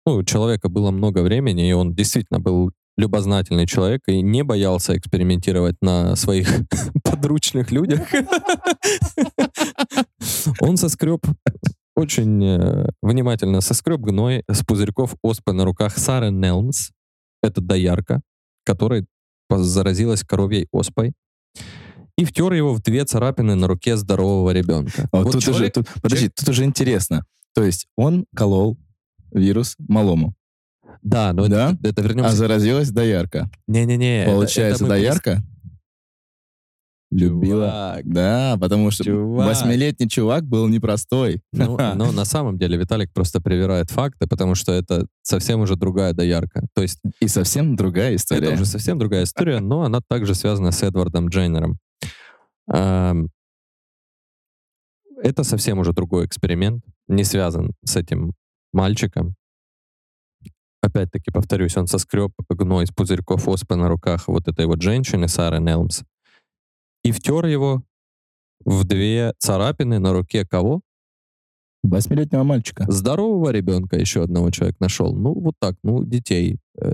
Speaker 1: ну, у человека было много времени, и он действительно был любознательный человек и не боялся экспериментировать на своих <laughs> подручных людях. <laughs> Он соскреб очень э, внимательно соскреб гной с пузырьков оспы на руках Сары Нелмс. Это доярка, которая заразилась коровьей оспой. И втер его в две царапины на руке здорового ребенка.
Speaker 2: А вот
Speaker 1: Вот
Speaker 2: тут уже,
Speaker 1: человек-
Speaker 2: тут- подожди, тут уже интересно. То есть он колол вирус малому,
Speaker 1: Да, но
Speaker 2: Да?
Speaker 1: это, это
Speaker 2: а
Speaker 1: вернемся.
Speaker 2: заразилась доярка.
Speaker 1: Не-не-не. это-
Speaker 2: Получается,
Speaker 1: это мы
Speaker 2: доярка любила.
Speaker 1: Чувак,
Speaker 2: Да, потому что восьмилетний чувак был непростой.
Speaker 1: Ну, <laughs> но на самом деле Виталик просто привирает факты, потому что это совсем уже другая доярка. То есть
Speaker 2: И совсем другая история.
Speaker 1: это уже совсем другая история, но она также связана с Эдвардом Дженнером. Ам, Это совсем уже другой эксперимент, не связан с этим мальчиком. Опять-таки, повторюсь, он соскреб гной из пузырьков оспы на руках вот этой вот женщины, Сары Нелмс, и втер его в две царапины на руке кого?
Speaker 2: Восьмилетнего мальчика.
Speaker 1: Здорового ребенка еще одного человек нашел. Ну, вот так, ну, детей э,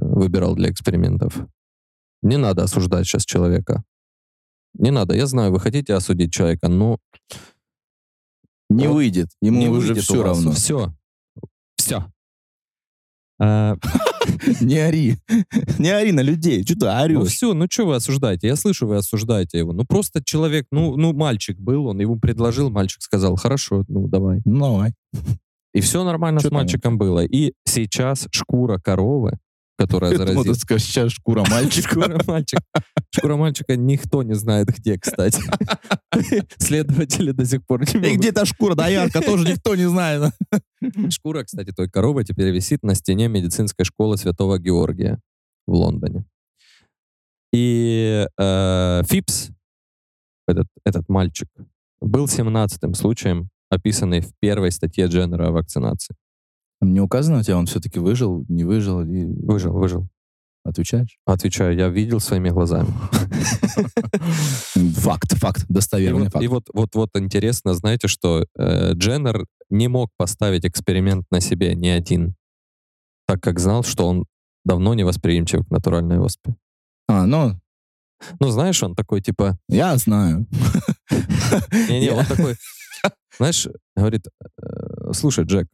Speaker 1: выбирал для экспериментов. Не надо осуждать сейчас человека. Не надо. Я знаю, вы хотите осудить человека, но
Speaker 2: Не
Speaker 1: Вот.
Speaker 2: выйдет. Ему
Speaker 1: не
Speaker 2: уже
Speaker 1: выйдет
Speaker 2: все равно.
Speaker 1: Все. Все. А, <laughs>
Speaker 2: Не ори. Не ори на людей. Что ты
Speaker 1: ну
Speaker 2: орешь?
Speaker 1: все, ну что вы осуждаете? Я слышу, вы осуждаете его. Ну просто человек, ну, ну мальчик был, он ему предложил, мальчик сказал, хорошо, ну давай.
Speaker 2: Ну, давай.
Speaker 1: И все нормально
Speaker 2: Чё
Speaker 1: с мальчиком было. И сейчас шкура коровы, которая заразила.
Speaker 2: ты скажешь, сейчас шкура мальчика.
Speaker 1: Шкура мальчика. Шкура мальчика никто не знает где, кстати. <laughs> Следователи до сих пор не
Speaker 2: И где та шкура доярка, тоже никто не знает.
Speaker 1: Шкура, кстати, той коровы теперь висит на стене медицинской школы Святого Георгия в Лондоне. И э, Фипс, этот, этот мальчик, был 17-м случаем, описанный в первой статье Дженнера о вакцинации.
Speaker 2: Не указано у тебя, он все-таки выжил, не выжил? и-
Speaker 1: Выжил, выжил.
Speaker 2: Отвечаешь?
Speaker 1: Отвечаю, я видел своими глазами. <laughs>
Speaker 2: Факт, факт,
Speaker 1: И
Speaker 2: достоверный
Speaker 1: вот,
Speaker 2: факт.
Speaker 1: и вот, вот, вот интересно, знаете, что э, Дженнер не мог поставить эксперимент на себе ни один, так как знал, что он давно не восприимчив к натуральной оспе.
Speaker 2: А, ну,
Speaker 1: Ну, знаешь, он такой, типа,
Speaker 2: я знаю.
Speaker 1: не-не, он такой, <laughs> знаешь, говорит, э, слушай, Джек,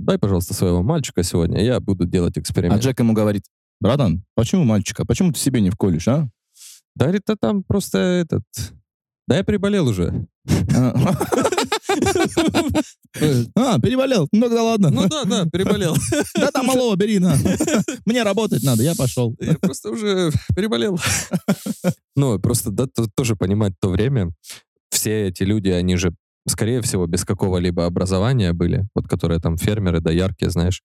Speaker 1: дай, пожалуйста, своего мальчика сегодня, я буду делать
Speaker 2: А
Speaker 1: эксперимент.
Speaker 2: Джек ему говорит, братан, почему мальчика? Почему ты себе не вколешь, а?
Speaker 1: Да, говорит, да там просто этот... Да я приболел уже.
Speaker 2: А, А, <laughs> переболел. Ну да ладно.
Speaker 1: Ну да, да, переболел.
Speaker 2: Да там малого бери, на. Мне работать надо, я пошел.
Speaker 1: Я просто уже переболел. Ну, просто да, то- тоже понимать то время. Все эти люди, они же, скорее всего, без какого-либо образования были, вот которые там фермеры, доярки, знаешь.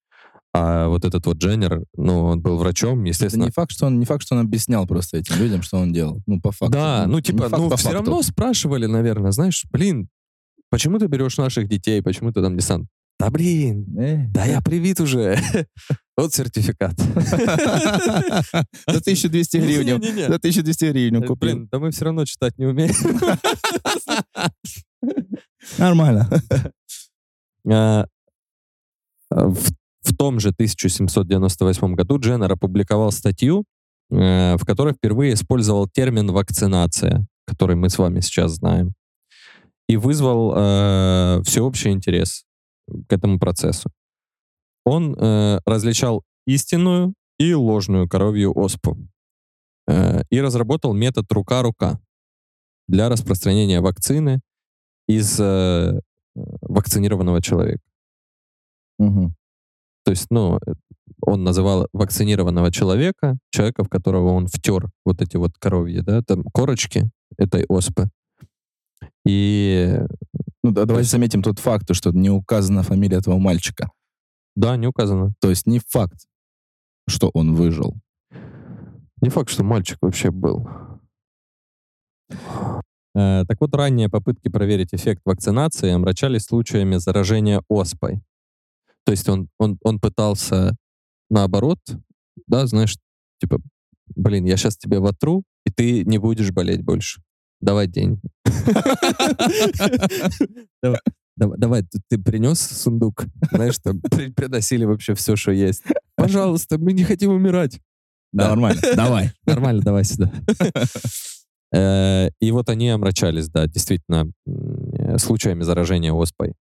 Speaker 1: А вот этот вот Дженнер, ну, он был врачом,
Speaker 2: Это
Speaker 1: естественно.
Speaker 2: не факт, что он не факт, что он объяснял просто этим людям, что он делал. Ну, по факту.
Speaker 1: Да, ну,
Speaker 2: Не
Speaker 1: типа,
Speaker 2: факт
Speaker 1: ну, все
Speaker 2: факту.
Speaker 1: равно спрашивали, наверное, знаешь, блин, почему ты берешь наших детей, почему ты там не сам? Да, блин,
Speaker 2: Э.
Speaker 1: да я привит уже. <laughs> Вот сертификат. <laughs>
Speaker 2: За 1200 гривен. За 1200 гривен
Speaker 1: Э,
Speaker 2: купил.
Speaker 1: Блин, да мы все равно читать не умеем. <laughs>
Speaker 2: Нормально.
Speaker 1: А, В, в том же 1798 году Дженнер опубликовал статью, э, в которой впервые использовал термин «вакцинация», который мы с вами сейчас знаем, и вызвал э, всеобщий интерес к этому процессу. Он э, различал истинную и ложную коровью оспу э, и разработал метод рука-рука для распространения вакцины из э, вакцинированного человека.
Speaker 2: Мгм.
Speaker 1: То есть, ну, э, он называл вакцинированного человека, человека, в которого он втер вот эти вот коровьи, да, там корочки этой оспы. И
Speaker 2: Ну, да, давайте
Speaker 1: есть-
Speaker 2: заметим тот факт, что не указана фамилия этого мальчика.
Speaker 1: да, не указано.
Speaker 2: То есть не факт, что он выжил.
Speaker 1: Не факт, что мальчик вообще был. Э, Так вот, ранние попытки проверить эффект вакцинации омрачались случаями заражения оспой. То есть он, он, он пытался наоборот, да, знаешь, типа, блин, я сейчас тебе вотру, и ты не будешь болеть больше. Давай деньги. Давай, давай, ты- принес сундук, знаешь, там при- приносили вообще все, что есть. Пожалуйста, мы не хотим умирать.
Speaker 2: Да, нормально. Давай.
Speaker 1: Нормально, давай сюда. Э, И вот они омрачались, да, действительно, случаями заражения оспой.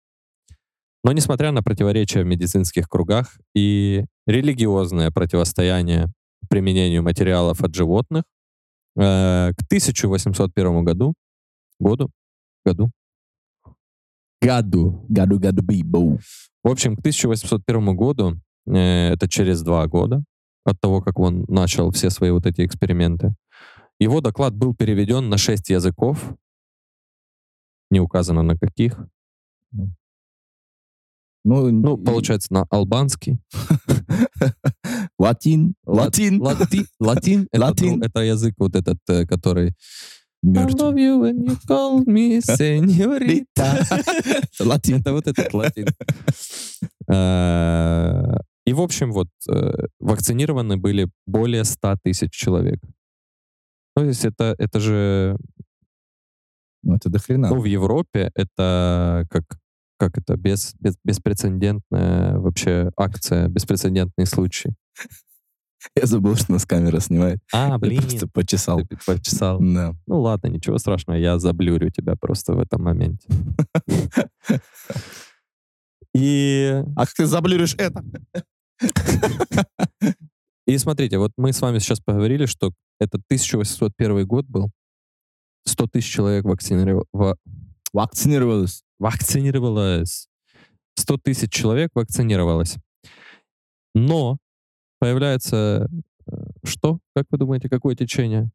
Speaker 1: Но несмотря на противоречия в медицинских кругах и религиозное противостояние применению материалов от животных, э, к 1801 году, году, году, году,
Speaker 2: Гаду гаду бибу.
Speaker 1: в общем, к 1801 году, э, это через два года от того, как он начал все свои вот эти эксперименты, его доклад был переведен на шесть языков, не указано на каких.
Speaker 2: Ну,
Speaker 1: Ну, получается, на албанский. <laughs>
Speaker 2: Латин.
Speaker 1: Ла-
Speaker 2: Латин.
Speaker 1: Лати- Латин. это
Speaker 2: Латин.
Speaker 1: Это язык вот этот, э, который... I love you when you call me <laughs> señorita.
Speaker 2: Латин.
Speaker 1: Это вот этот латин. Э, И, в общем, вот э, вакцинированы были более 100 тысяч человек. То есть это, это же,
Speaker 2: Ну, это до хрена.
Speaker 1: ну, в Европе это как, как это, без, без, беспрецедентная вообще акция, беспрецедентный случай. <laughs>
Speaker 2: Я забыл, что нас камера снимает.
Speaker 1: А,
Speaker 2: Я
Speaker 1: блин,
Speaker 2: просто почесал.
Speaker 1: ты почесал.
Speaker 2: Да.
Speaker 1: Ну ладно, ничего страшного, я заблюрю тебя просто в этом моменте. <laughs> И
Speaker 2: А как ты заблюришь это? <laughs>
Speaker 1: И смотрите, вот мы с вами сейчас поговорили, что это 1801 год был. 100 тысяч человек вакцинировал, ва-
Speaker 2: Вакцинировалась.
Speaker 1: вакцинировалось. 100 тысяч человек вакцинировалось. Но появляется э, что? Как вы думаете, какое течение?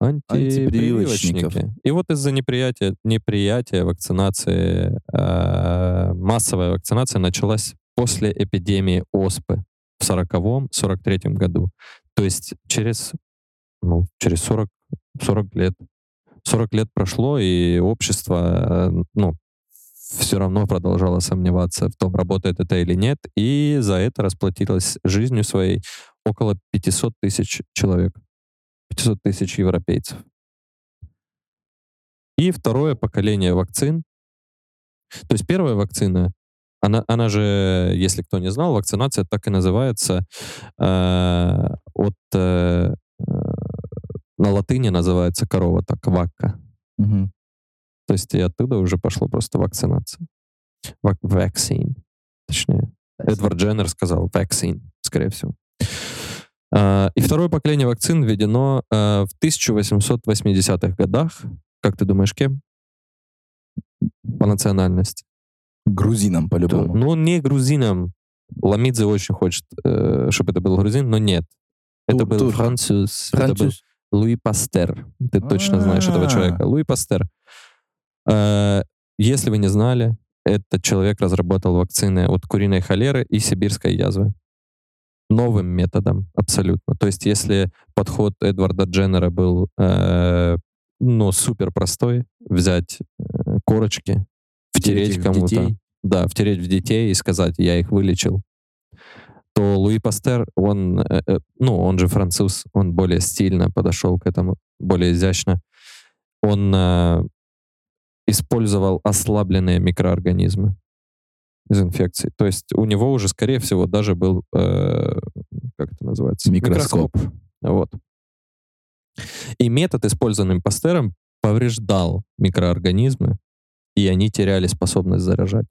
Speaker 2: Антипрививочников.
Speaker 1: И вот из-за неприятия, неприятия вакцинации, э, массовая вакцинация началась после эпидемии оспы в 40-43 году. То есть через, ну, через 40, 40 лет. 40 лет прошло, и общество, э, ну, все равно продолжало сомневаться в том, работает это или нет, и за это расплатилось жизнью своей около 500 тысяч человек. 500 тысяч европейцев. И второе поколение вакцин. То есть первая вакцина, она, она же, если кто не знал, вакцинация так и называется э, от... Э, на латыни называется корова так, вакка.
Speaker 2: Мгм.
Speaker 1: То есть и оттуда уже пошло просто вакцинация. Вак- Vaccine, точнее. Эдвард Дженнер сказал vaccine, скорее всего. А, И второе поколение вакцин введено а, в 1880-х годах. Как ты думаешь, кем? По национальности.
Speaker 2: Грузинам по-любому.
Speaker 1: Ну, не грузинам. Ламидзе очень хочет, э, чтобы это был грузин, но нет. Это
Speaker 2: Тур-
Speaker 1: был
Speaker 2: тур.
Speaker 1: француз. Это был
Speaker 2: Француз.
Speaker 1: Луи Пастер. Ты точно знаешь этого
Speaker 2: А.
Speaker 1: человека. Луи Пастер. Э, Если вы не знали, этот человек разработал вакцины от куриной холеры и сибирской язвы. Новым методом, абсолютно. То есть, если подход Эдварда Дженнера был, э, ну, супер простой, взять э, корочки,
Speaker 2: Втереть
Speaker 1: втереть кому-то, да, втереть в детей и сказать, я их вылечил, то Луи Пастер, он, э, э, ну, он же француз, он более стильно подошел к этому, более изящно. Он э, использовал ослабленные микроорганизмы из инфекций. То есть у него уже, скорее всего, даже был, э, как это называется?
Speaker 2: Микроскоп.
Speaker 1: Вот. И метод, использованный Пастером, повреждал микроорганизмы, и они теряли способность заражать.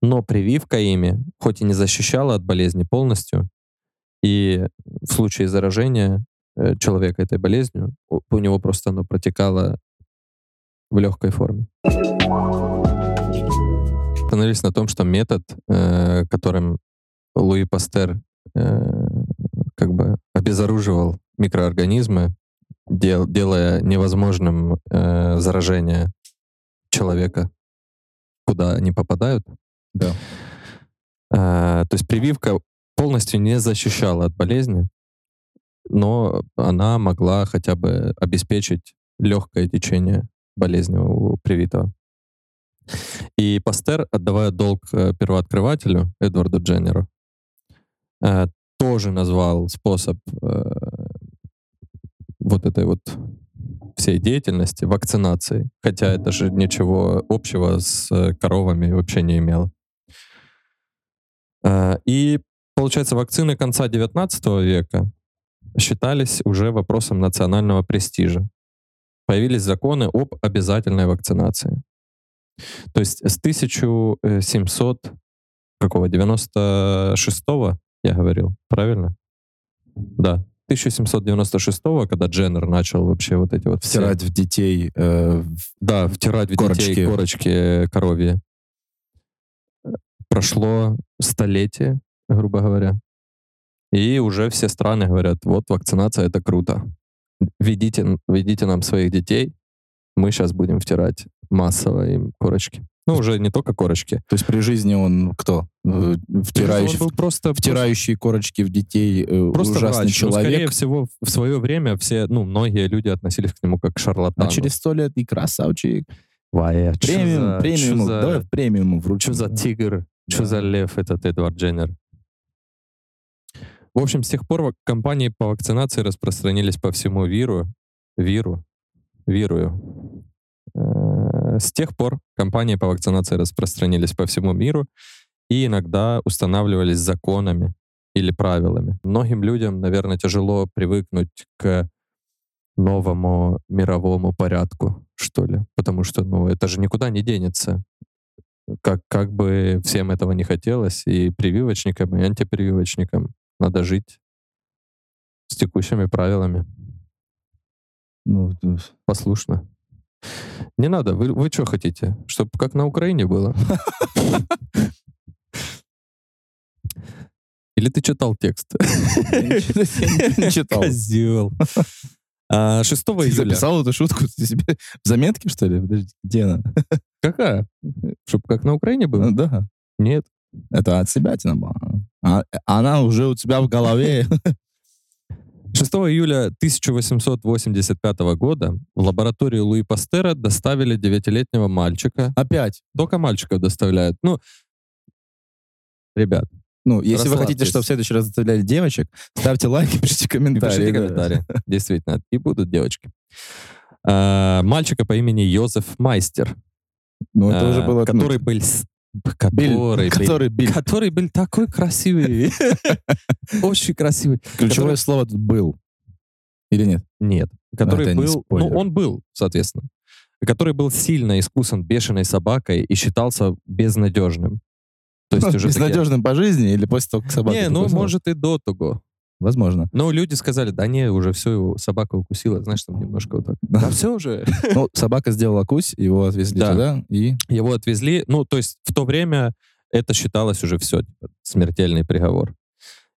Speaker 1: Но прививка ими, хоть и не защищала от болезни полностью, и в случае заражения э, человека этой болезнью, у, него просто оно протекало в легкой форме. Остановились на том, что метод, э, которым Луи Пастер э, как бы обезоруживал микроорганизмы, дел- делая невозможным заражение человека, куда они попадают.
Speaker 2: Да.
Speaker 1: Э, то есть прививка полностью не защищала от болезни, но она могла хотя бы обеспечить легкое течение болезни у привитого. И Пастер, отдавая долг э, первооткрывателю Эдварду Дженнеру, э, тоже назвал способ э, вот этой вот всей деятельности вакцинацией, хотя это же ничего общего с коровами вообще не имело. Э, И, получается, вакцины конца 19 века считались уже вопросом национального престижа. Появились законы об обязательной вакцинации. То есть с 1700 какого 96 я говорил, правильно? Да, 1796 когда Дженнер начал вообще вот эти вот все-
Speaker 2: Втирать в детей э,
Speaker 1: да, втирать в детей
Speaker 2: Корочки.
Speaker 1: корочки коровьи. Прошло столетие, грубо говоря. И уже все страны говорят, вот вакцинация это круто. Ведите, ведите нам своих детей, мы сейчас будем втирать массово им корочки. Ну, уже не только корочки.
Speaker 2: То есть при жизни он кто? Э, Втирающий,
Speaker 1: Он был просто,
Speaker 2: втирающий корочки в детей э,
Speaker 1: просто
Speaker 2: ужасный
Speaker 1: врач. Ну, скорее
Speaker 2: человек.
Speaker 1: всего, в свое время все, ну, многие люди относились к нему как к шарлатану.
Speaker 2: а через сто лет и красавчик.
Speaker 1: Вая,
Speaker 2: Премиум,
Speaker 1: за-
Speaker 2: премиум.
Speaker 1: за-
Speaker 2: Давай в премиум вручим.
Speaker 1: Что за тигр? Что
Speaker 2: Да.
Speaker 1: за лев этот Эдвард Дженнер? В общем, с тех пор компании по вакцинации распространились по всему виру. Виру. Вирую. Э, С тех пор компании по вакцинации распространились по всему миру и иногда устанавливались законами или правилами. Многим людям, наверное, тяжело привыкнуть к новому мировому порядку, что ли, потому что, ну, это же никуда не денется как, как бы всем этого не хотелось, и прививочникам, и антипрививочникам надо жить с текущими правилами,
Speaker 2: Ну,
Speaker 1: послушно. Не надо, вы, вы что хотите? Чтобы как на Украине было? Или ты читал текст?
Speaker 2: Не читал.
Speaker 1: Козел. А, 6
Speaker 2: Ты
Speaker 1: июля.
Speaker 2: записал эту шутку ты <laughs> себе в заметке, что ли? Подожди, где она?
Speaker 1: Какая? Чтоб как на Украине было?
Speaker 2: Ну, Да.
Speaker 1: Нет.
Speaker 2: Это от себя тина была. А- Она уже у тебя в голове.
Speaker 1: 6 июля 1885 года в лабораторию Луи Пастера доставили 9-летнего мальчика.
Speaker 2: Опять.
Speaker 1: Только мальчиков доставляют. Ну, ребят,
Speaker 2: Ну, если вы хотите, чтобы в следующий раз заставляли девочек, ставьте лайки, <laughs> пишите комментарии.
Speaker 1: пишите комментарии. Действительно, и будут девочки. А, Мальчика по имени Йозеф Майстер,
Speaker 2: Ну, это уже
Speaker 1: а,
Speaker 2: было... ну,
Speaker 1: который был... с-
Speaker 2: Биль,
Speaker 1: Который, был-
Speaker 2: который
Speaker 1: который был такой красивый. <laughs> Очень красивый.
Speaker 2: Ключевое слово тут был. Или нет?
Speaker 1: Нет. Который
Speaker 2: это не
Speaker 1: был... Ну, он был, соответственно. Который был сильно искусан бешеной собакой и считался безнадежным. То есть уже такие-
Speaker 2: Безнадежным по жизни или после того, как собака
Speaker 1: Не, ну, может, и до того.
Speaker 2: Возможно.
Speaker 1: Но люди сказали, да не, уже все, его собака укусила, знаешь, там немножко вот так. Да все уже.
Speaker 2: Ну, собака сделала кусь, его отвезли
Speaker 1: Да.
Speaker 2: туда, и...
Speaker 1: Его отвезли, ну, то есть в то время это считалось уже все, смертельный приговор.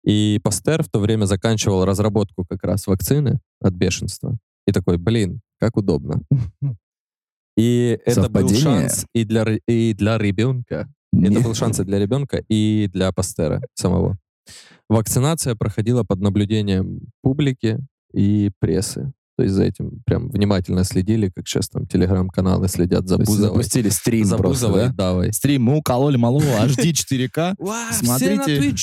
Speaker 1: И Пастер в то время заканчивал разработку как раз вакцины от бешенства. И такой, блин, как удобно. <laughs> И это был шанс и для, и для ребенка. Это был шанс и для ребенка, и для Пастера самого. Вакцинация проходила под наблюдением публики и прессы. То есть за этим прям внимательно следили, как сейчас там телеграм-каналы следят за Бузовой.
Speaker 2: запустили стрим
Speaker 1: За
Speaker 2: просто,
Speaker 1: Бузовой
Speaker 2: да?
Speaker 1: Давой.
Speaker 2: Стрим, мы укололи малого <laughs> HD 4К. Смотрите.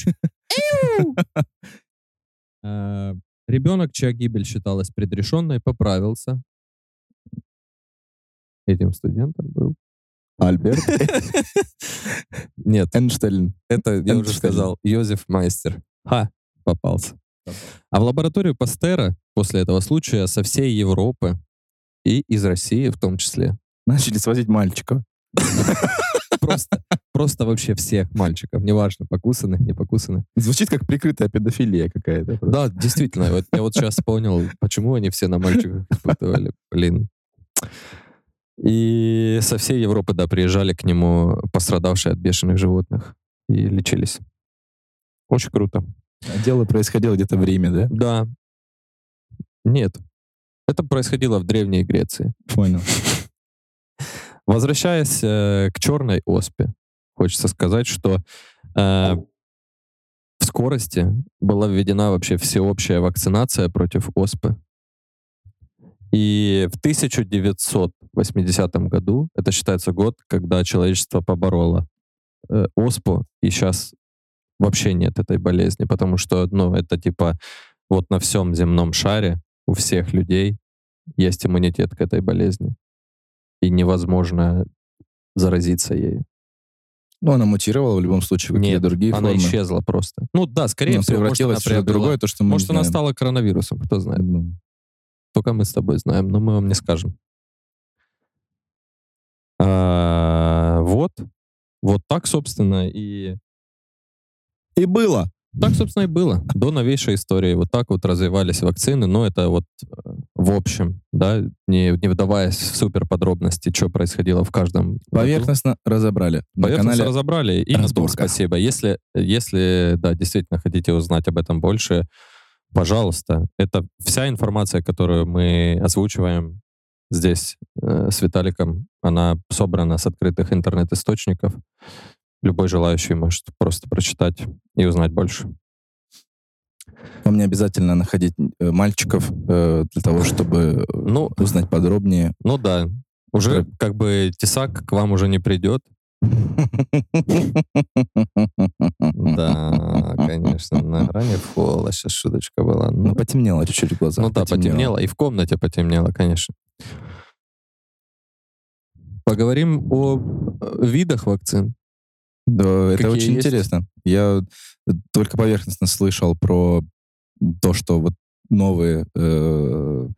Speaker 1: Э, <laughs> Ребенок, чья гибель считалась предрешенной, поправился. Этим студентом был.
Speaker 2: Альберт <laughs>
Speaker 1: Нет,
Speaker 2: Эйнштейн.
Speaker 1: это я уже сказал. Йозеф Майстер. Ха, попался. А в лабораторию Пастера после этого случая со всей Европы и из России в том числе
Speaker 2: Начали свозить мальчиков. <laughs>
Speaker 1: просто, просто вообще всех мальчиков, неважно, покусанных, не покусанных.
Speaker 2: Звучит как прикрытая педофилия какая-то.
Speaker 1: Да, действительно. Вот, я вот сейчас понял, почему они все на мальчиках испытывали. Блин. И со всей Европы, да, приезжали к нему пострадавшие от бешеных животных и лечились. Очень круто.
Speaker 2: А Дело происходило где-то в Риме, да?
Speaker 1: Да. Нет. Это происходило в Древней Греции.
Speaker 2: Понял.
Speaker 1: Возвращаясь э, к черной оспе, хочется сказать, что э, в скорости была введена вообще всеобщая вакцинация против оспы. И в 1980 году, это считается год, когда человечество побороло э, оспу, и сейчас вообще нет этой болезни, потому что, ну, это типа вот на всем земном шаре у всех людей есть иммунитет к этой болезни. И невозможно заразиться ею.
Speaker 2: Ну, она мутировала в любом случае, какие
Speaker 1: Нет,
Speaker 2: другие
Speaker 1: она
Speaker 2: формы.
Speaker 1: исчезла просто. Ну да, скорее
Speaker 2: Ну,
Speaker 1: всего, может, она
Speaker 2: превратилась в другое, то, что мы
Speaker 1: Может, она стала коронавирусом, кто знает.
Speaker 2: Ну,
Speaker 1: Только мы с тобой знаем, но мы вам не скажем. А, вот. Вот так, собственно, и...
Speaker 2: И было.
Speaker 1: Так, собственно, и было. До новейшей истории. Вот так вот развивались вакцины. Но это вот э, в общем, да, не, не вдаваясь в супер подробности, что происходило в каждом году.
Speaker 2: Поверхностно разобрали. На
Speaker 1: Поверхностно
Speaker 2: канале
Speaker 1: разобрали. И на том
Speaker 2: разборка.
Speaker 1: спасибо. Если, если, да, действительно хотите узнать об этом больше, пожалуйста. Это вся информация, которую мы озвучиваем здесь э, с Виталиком, она собрана с открытых интернет-источников. Любой желающий может просто прочитать и узнать больше.
Speaker 2: вам не обязательно находить э, мальчиков э, для того, чтобы э,
Speaker 1: Ну,
Speaker 2: узнать подробнее.
Speaker 1: ну да, уже как бы тесак к вам уже не придет. Да, конечно, на грани фола сейчас шуточка была.
Speaker 2: Ну,
Speaker 1: Ну,
Speaker 2: потемнело чуть-чуть в глазах.
Speaker 1: Ну да, потемнело. И в комнате потемнело, конечно. Поговорим о э, видах вакцин.
Speaker 2: Да, это очень
Speaker 1: есть?
Speaker 2: интересно. Я только поверхностно слышал про то, что вот новые э,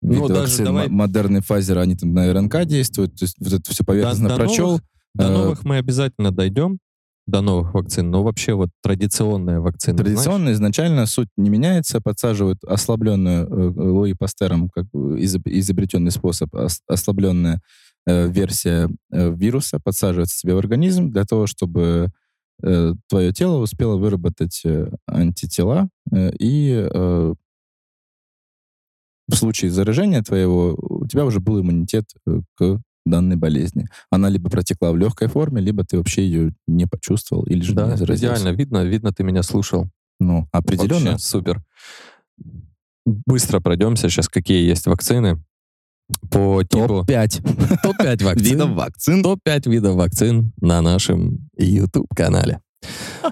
Speaker 2: виды
Speaker 1: Ну, даже
Speaker 2: вакцин,
Speaker 1: давай-
Speaker 2: м- модерный Pfizer, они там на РНК действуют. То есть вот это все поверхностно
Speaker 1: до
Speaker 2: прочел.
Speaker 1: новых- До
Speaker 2: Э,
Speaker 1: новых мы обязательно дойдем, до новых вакцин, но вообще вот традиционная вакцина.
Speaker 2: Традиционно изначально суть не меняется, подсаживают ослабленную э, Луи Пастером, как изоб- изобретенный способ, ос- ослабленная э, версия э, вируса, подсаживается себе в организм для того, чтобы э, твое тело успело выработать э, антитела, э, и э, в случае заражения твоего у тебя уже был иммунитет э, к данной болезни. Она либо протекла в легкой форме, либо ты вообще ее не почувствовал или же
Speaker 1: Да,
Speaker 2: не заразился.
Speaker 1: идеально видно, видно, ты меня слушал.
Speaker 2: Ну, определенно.
Speaker 1: Вообще супер. Быстро пройдемся сейчас, какие есть вакцины. По типу...
Speaker 2: Топ-5 <laughs>
Speaker 1: Топ-5 вакцин.
Speaker 2: видов вакцин.
Speaker 1: Топ-5 видов вакцин на нашем YouTube-канале.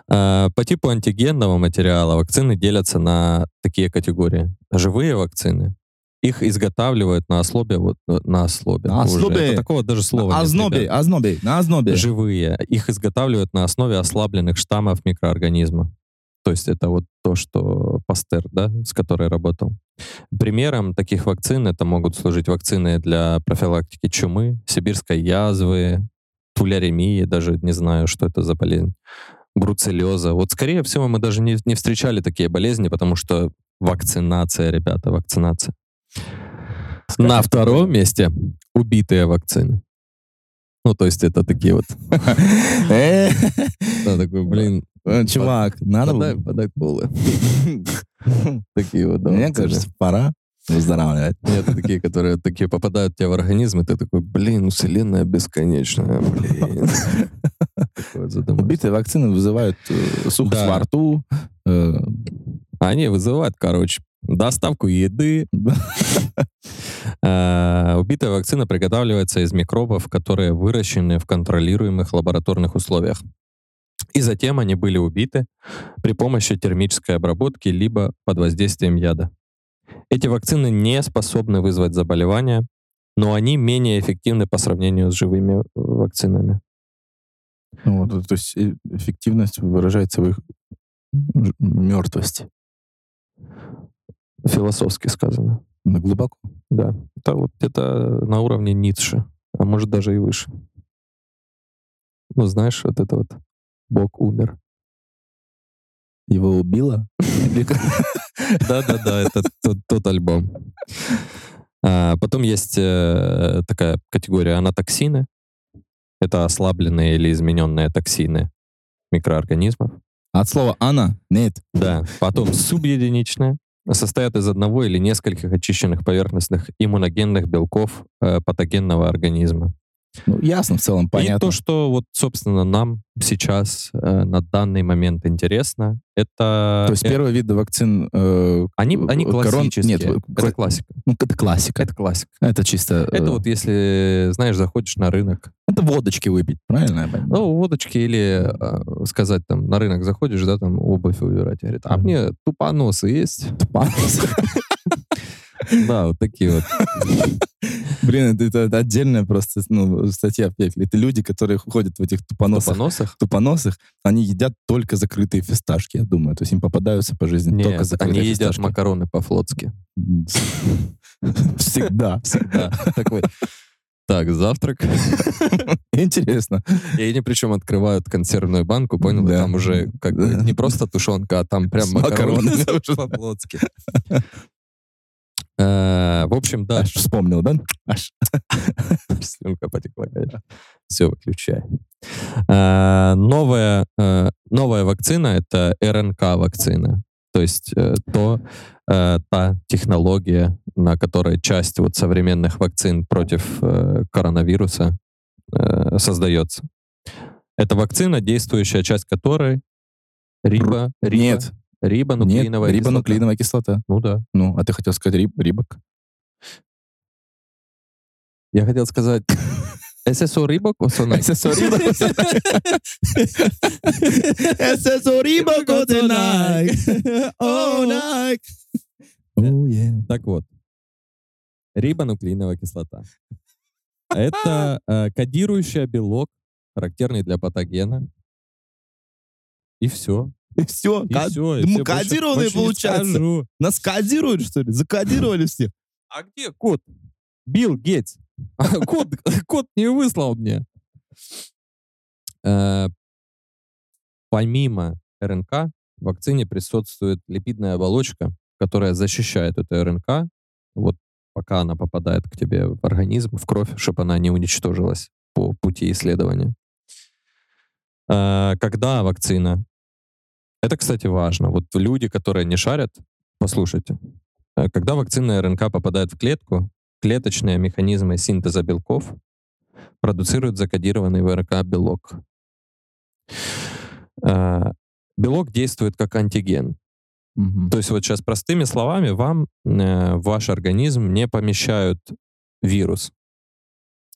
Speaker 1: А, По типу антигенного материала вакцины делятся на такие категории. Живые вакцины. Их изготавливают на ослобе, вот э, на ослобе.
Speaker 2: На ослобе.
Speaker 1: Это такого даже слова нет,
Speaker 2: Ознобе,
Speaker 1: ребят.
Speaker 2: ознобе, на ознобе.
Speaker 1: Живые. Их изготавливают на основе ослабленных штаммов микроорганизма. То есть это вот то, что Пастер, да, с которой работал. Примером таких вакцин это могут служить вакцины для профилактики чумы, сибирской язвы, туляремии, даже не знаю, что это за болезнь, бруцеллеза. Вот, скорее всего, мы даже не, не встречали такие болезни, потому что вакцинация, ребята, вакцинация. На втором месте убитые вакцины. Ну, то есть это такие вот... <laughs> Да, такой, блин,
Speaker 2: э, Чувак, надо
Speaker 1: подай, колы. <laughs> Такие вот.
Speaker 2: Мне кажется, пора выздоравливать.
Speaker 1: Нет, такие, которые такие попадают тебе в организм, и ты такой, блин, ну вселенная бесконечная, блин. <laughs>
Speaker 2: Убитые вакцины вызывают э, сухость во рту. э,
Speaker 1: Они вызывают, короче, доставку еды. <laughs> Э, Убитая вакцина приготавливается из микробов, которые выращены в контролируемых лабораторных условиях. И затем они были убиты при помощи термической обработки либо под воздействием яда. Эти вакцины не способны вызвать заболевания, но они менее эффективны по сравнению с живыми э, вакцинами.
Speaker 2: ну, вот, то есть э, эффективность выражается в их мертвости.
Speaker 1: Философски сказано.
Speaker 2: Ну, глубоко.
Speaker 1: Да. Это вот где-то на уровне Ницше, а может даже и выше. Ну, знаешь, вот это вот Бог умер.
Speaker 2: Его убило? <laughs>
Speaker 1: Да-да-да, это тот, альбом. А, потом есть э, такая категория анатоксины. Это ослабленные или измененные токсины микроорганизмов.
Speaker 2: От слова «ана» — нет.
Speaker 1: Да. Потом субъединичные. Состоят из одного или нескольких очищенных поверхностных иммуногенных белков э, патогенного организма.
Speaker 2: Ну, ясно, в целом,
Speaker 1: И
Speaker 2: понятно.
Speaker 1: то, что вот, собственно, нам сейчас э, на данный момент интересно, это...
Speaker 2: То есть
Speaker 1: э,
Speaker 2: первый вид вакцин... э,
Speaker 1: они, они
Speaker 2: корон-
Speaker 1: классические.
Speaker 2: Нет,
Speaker 1: это
Speaker 2: кла-
Speaker 1: классика.
Speaker 2: ну, это классика.
Speaker 1: Это классика.
Speaker 2: Это чисто... э,
Speaker 1: Это вот если, знаешь, заходишь на рынок,
Speaker 2: это водочки выпить, правильно
Speaker 1: ну, водочки или э, сказать там, на рынок заходишь, да, там обувь выбирать, и говорит, а мне тупоносы есть? <laughs> Да, вот такие вот. <laughs>
Speaker 2: Блин, это, это отдельная просто ну, статья в Пекле. Это люди, которые ходят в этих тупоносах,
Speaker 1: Тупоносах?
Speaker 2: тупоносых, они едят только закрытые фисташки, я думаю. То есть им попадаются по жизни только
Speaker 1: Нет,
Speaker 2: закрытые
Speaker 1: они едят
Speaker 2: фисташки.
Speaker 1: макароны по-флотски. <laughs>
Speaker 2: Всегда.
Speaker 1: Всегда. <laughs> Такой, так, завтрак.
Speaker 2: Интересно.
Speaker 1: И они причем открывают консервную банку, понял? И
Speaker 2: Да.
Speaker 1: там уже как бы не просто тушенка, а там прям макароны. Э, В общем, да,
Speaker 2: Аж вспомнил, да? Аж. <laughs>
Speaker 1: слюнка потекла, конечно. Все, выключай. Э, Новая, э, новая вакцина — это РНК-вакцина. То есть э, то, э, та технология, на которой часть вот современных вакцин против э, коронавируса э, создается. Это вакцина, действующая часть которой рибо, рибо,
Speaker 2: Нет,
Speaker 1: рибонуклеиновая
Speaker 2: нет,
Speaker 1: кислота.
Speaker 2: рибонуклеиновая кислота.
Speaker 1: Ну да.
Speaker 2: Ну, а ты хотел сказать риб, рибок?
Speaker 1: Я хотел сказать ССО рибок, осонай.
Speaker 2: ССО рибок. ССО рибок, <laughs> О, Nike. Oh, yeah.
Speaker 1: Так вот, рибонуклеиновая кислота. Это <laughs> э, кодирующий белок, характерный для патогена. И все.
Speaker 2: И все.
Speaker 1: И все.
Speaker 2: да мы кодированные, получается. Нас кодируют, что ли? Закодировали всех.
Speaker 1: А где код? Билл Гейтс. <laughs> Код, код не выслал мне. Э, Помимо РНК, в вакцине присутствует липидная оболочка, которая защищает эту РНК, вот пока она попадает к тебе в организм, в кровь, чтобы она не уничтожилась по пути исследования. Э, когда вакцина? Это, кстати, важно. Вот люди, которые не шарят, послушайте. Э, Когда вакцина РНК попадает в клетку, клеточные механизмы синтеза белков продуцируют закодированный в РНК белок. Э, Белок действует как антиген.
Speaker 2: Мгм.
Speaker 1: То есть вот сейчас простыми словами вам э, в ваш организм не помещают вирус.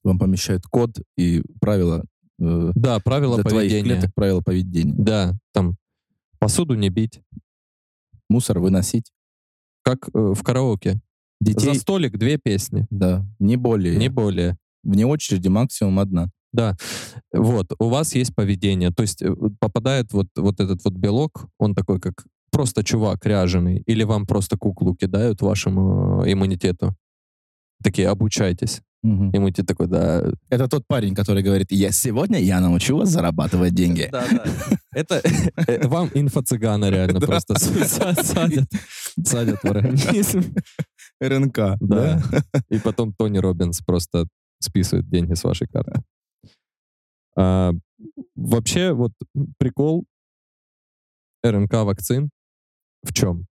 Speaker 2: Вам помещают код и правила э,
Speaker 1: Да, правила
Speaker 2: для твоих
Speaker 1: поведения.
Speaker 2: клеток, правила поведения.
Speaker 1: Да, там посуду не бить,
Speaker 2: Мусор выносить.
Speaker 1: как э, в караоке.
Speaker 2: Детей,
Speaker 1: За столик две песни,
Speaker 2: да, не более.
Speaker 1: не более.
Speaker 2: Вне очереди максимум одна.
Speaker 1: Да, вот, у вас есть поведение, то есть э, попадает вот, вот этот вот белок, он такой как просто чувак ряженый, или вам просто куклу кидают вашему э, иммунитету. Такие, обучайтесь.
Speaker 2: Мгм.
Speaker 1: Иммунитет такой, да.
Speaker 2: Это тот парень, который говорит, я сегодня я научу вас зарабатывать деньги.
Speaker 1: Да, да. Это э, вам инфо-цыгана реально просто са- садят, садят в организм.
Speaker 2: РНК,
Speaker 1: Да. И потом Тони Робинс просто списывает деньги с вашей карты. А, вообще, вот прикол РНК-вакцин в чем?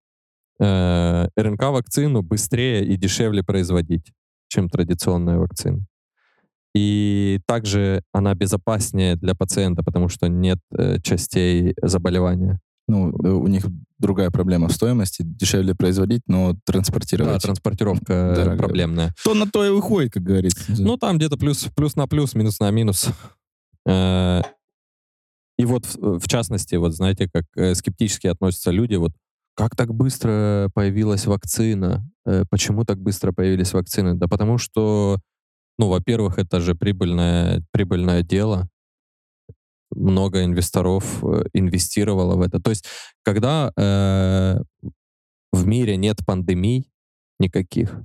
Speaker 1: Э, РНК-вакцину быстрее и дешевле производить, чем традиционная вакцина. И также она безопаснее для пациента, потому что нет э, частей заболевания.
Speaker 2: Ну, у них другая проблема в стоимости. Дешевле производить, но
Speaker 1: Да,
Speaker 2: транспортировать.
Speaker 1: транспортировка э,
Speaker 2: Дорогая.
Speaker 1: проблемная.
Speaker 2: То на то и выходит, как говорится.
Speaker 1: Ну, там где-то плюс, плюс на плюс, минус на минус. Э, И вот, в, в частности, вот знаете, как э, скептически относятся люди, вот как так быстро появилась вакцина? Э, Почему так быстро появились вакцины? Да потому что, ну, во-первых, это же прибыльное, прибыльное дело. Много инвесторов э, инвестировало в это. То есть, когда э, в мире нет пандемий никаких,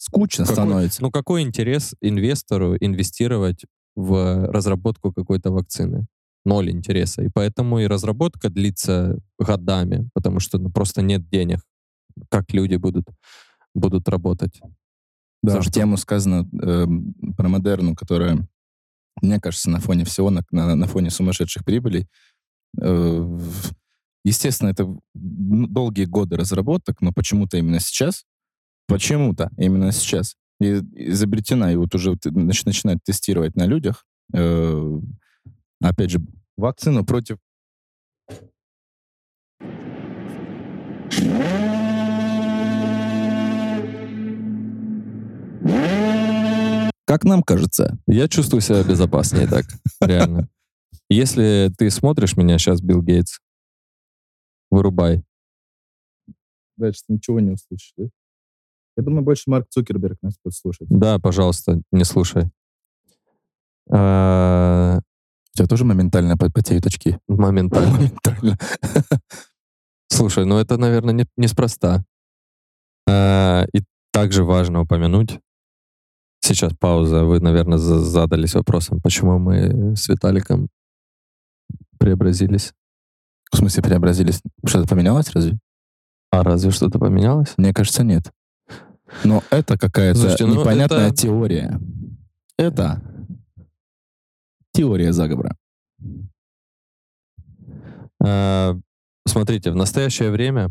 Speaker 2: Скучно
Speaker 1: Какой-
Speaker 2: становится.
Speaker 1: ну, какой интерес инвестору инвестировать в разработку какой-то вакцины? Ноль интереса. И поэтому и разработка длится годами, потому что ну, просто нет денег. Как люди будут, будут работать?
Speaker 2: Да,
Speaker 1: За
Speaker 2: в
Speaker 1: что?
Speaker 2: тему сказано э, про Модерну, которая, мне кажется, на фоне всего, на, на, на фоне сумасшедших прибылей, э, естественно, это м, долгие годы разработок, но почему-то именно сейчас, почему-то именно сейчас и- изобретена, и вот уже нач- начинают тестировать на людях, э, опять же, вакцину против Как нам кажется,
Speaker 1: Я чувствую себя безопаснее так, реально. Если ты смотришь меня сейчас, Билл Гейтс, вырубай.
Speaker 2: дальше ты ничего не услышишь, да? Я думаю, больше Марк Цукерберг нас будет слушать.
Speaker 1: Да, пожалуйста, не слушай. А,
Speaker 2: тебя тоже моментально по- потеют очки?
Speaker 1: Моментально.
Speaker 2: Моментально. <laughs>
Speaker 1: Слушай, ну это, наверное, не, неспроста. А, и также важно упомянуть, сейчас пауза, вы, наверное, за- задались вопросом, почему мы с Виталиком преобразились.
Speaker 2: В смысле, преобразились? Что-то поменялось разве?
Speaker 1: А разве что-то поменялось?
Speaker 2: Мне кажется, нет. Но это какая-то
Speaker 1: Слушайте, ну
Speaker 2: непонятная
Speaker 1: это-
Speaker 2: теория. Это теория заговора.
Speaker 1: А, Смотрите, в настоящее время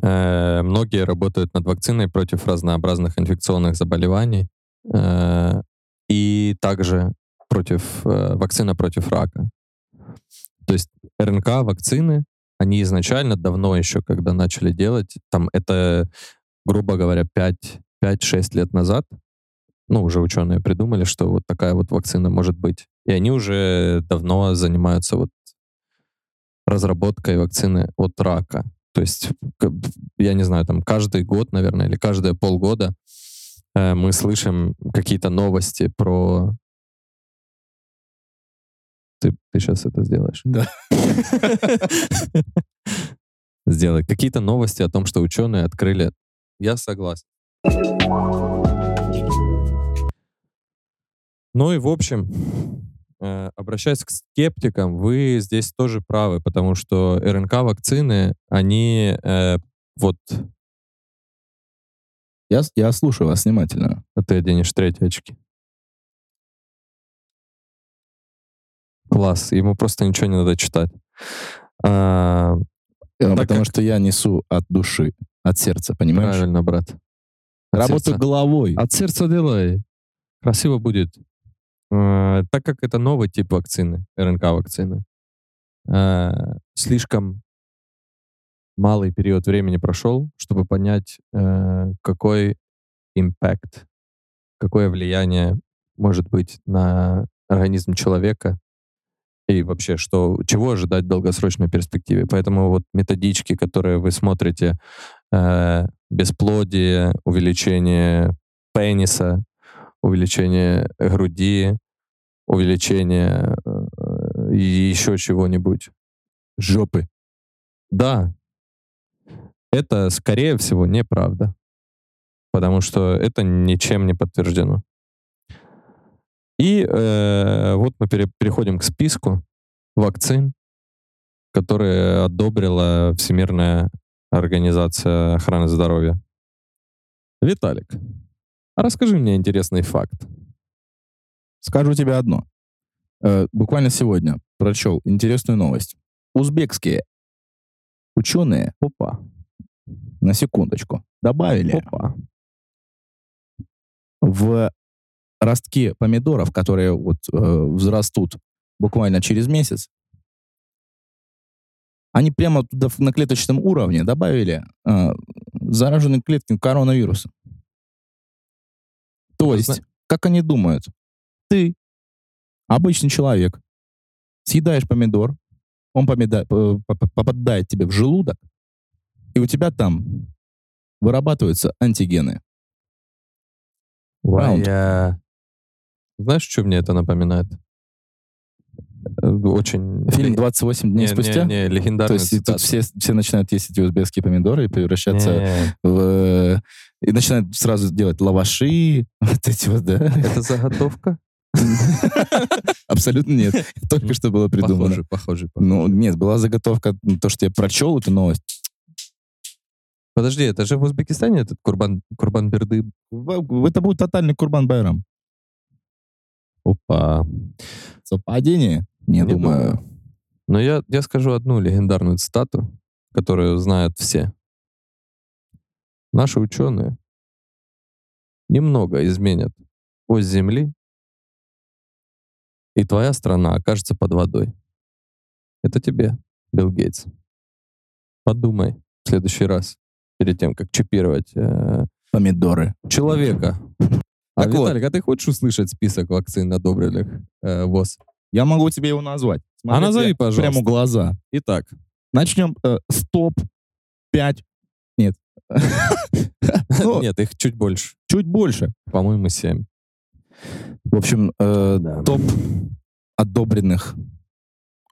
Speaker 1: э, многие работают над вакциной против разнообразных инфекционных заболеваний э, и также против э, вакцина против рака. То есть РНК вакцины, они изначально давно еще, когда начали делать, там это, грубо говоря, 5 5-6 лет назад, ну, уже ученые придумали, что вот такая вот вакцина может быть. И они уже давно занимаются вот разработкой вакцины от рака. То есть, я не знаю, там каждый год, наверное, или каждые полгода э, мы слышим какие-то новости про... Ты, ты сейчас это сделаешь?
Speaker 2: Да. <laughs>
Speaker 1: Сделай. Какие-то новости о том, что ученые открыли... Я согласен. Ну и в общем, э, обращаясь к скептикам, вы здесь тоже правы, потому что РНК-вакцины, они э, вот...
Speaker 2: Я, я слушаю вас внимательно.
Speaker 1: А ты оденешь третьи очки. Класс. Ему просто ничего не надо читать. А,
Speaker 2: Э, Потому
Speaker 1: как-
Speaker 2: что я несу от души, от сердца, понимаешь?
Speaker 1: правильно, брат. От сердца.
Speaker 2: головой.
Speaker 1: От сердца делай. Красиво будет. Э, Так как это новый тип вакцины, РНК-вакцины, э, слишком малый период времени прошел, чтобы понять, э, какой импакт, какое влияние может быть на организм человека и вообще, что, чего ожидать в долгосрочной перспективе. Поэтому вот методички, которые вы смотрите, э, бесплодие, увеличение пениса, увеличение груди, увеличение э, еще чего-нибудь.
Speaker 2: Жопы.
Speaker 1: Да, это, скорее всего, неправда. Потому что это ничем не подтверждено. И э, вот мы пере- переходим к списку вакцин, которые одобрила Всемирная организация охраны здоровья. Виталик, расскажи мне интересный факт.
Speaker 2: Скажу тебе одно. Э, буквально сегодня прочел интересную новость. Узбекские ученые,
Speaker 1: Опа,
Speaker 2: на секундочку, добавили
Speaker 1: опа.
Speaker 2: в ростки помидоров, которые вот э, взрастут буквально через месяц, они прямо туда на клеточном уровне добавили э, зараженные клетки коронавируса. То есть,
Speaker 1: Зна-
Speaker 2: как они думают, ты обычный человек, съедаешь помидор, он попадает тебе в желудок, и у тебя там вырабатываются антигены.
Speaker 1: Я... Знаешь, что мне это напоминает? Э, Очень...
Speaker 2: Фильм «28 дней
Speaker 1: не,
Speaker 2: спустя».
Speaker 1: Не, не,
Speaker 2: То
Speaker 1: легендарный
Speaker 2: есть и тут все, все начинают есть эти узбекские помидоры и превращаться в... э, И начинают сразу делать лаваши, <laughs> вот эти вот, да?
Speaker 1: Это заготовка? <laughs>
Speaker 2: Абсолютно нет. Только что было придумано.
Speaker 1: Похоже, похоже,
Speaker 2: Ну, нет, была заготовка, то, что я прочел эту новость.
Speaker 1: Подожди, это же в Узбекистане этот Курбан, Курбан-Берды?
Speaker 2: В- Это будет тотальный Курбан Байрам.
Speaker 1: Опа.
Speaker 2: Совпадение? Не,
Speaker 1: Не
Speaker 2: думаю.
Speaker 1: думаю. Но я, я скажу одну легендарную цитату, которую знают все. Наши ученые немного изменят ось Земли, и твоя страна окажется под водой. Это тебе, Билл Гейтс. Подумай в следующий раз, перед тем, как чипировать э,
Speaker 2: Помидоры.
Speaker 1: человека. А,
Speaker 2: Так вот.
Speaker 1: Виталик, а ты хочешь услышать список вакцин, одобренных э, ВОЗ?
Speaker 2: Я могу тебе его назвать.
Speaker 1: А назови,
Speaker 2: тебе
Speaker 1: пожалуйста.
Speaker 2: Прямо глаза.
Speaker 1: Итак,
Speaker 2: Начнем э, с топ-5. Нет. <laughs> Ну,
Speaker 1: нет, их чуть больше.
Speaker 2: чуть больше.
Speaker 1: По-моему, 7.
Speaker 2: В общем, э, топ одобренных.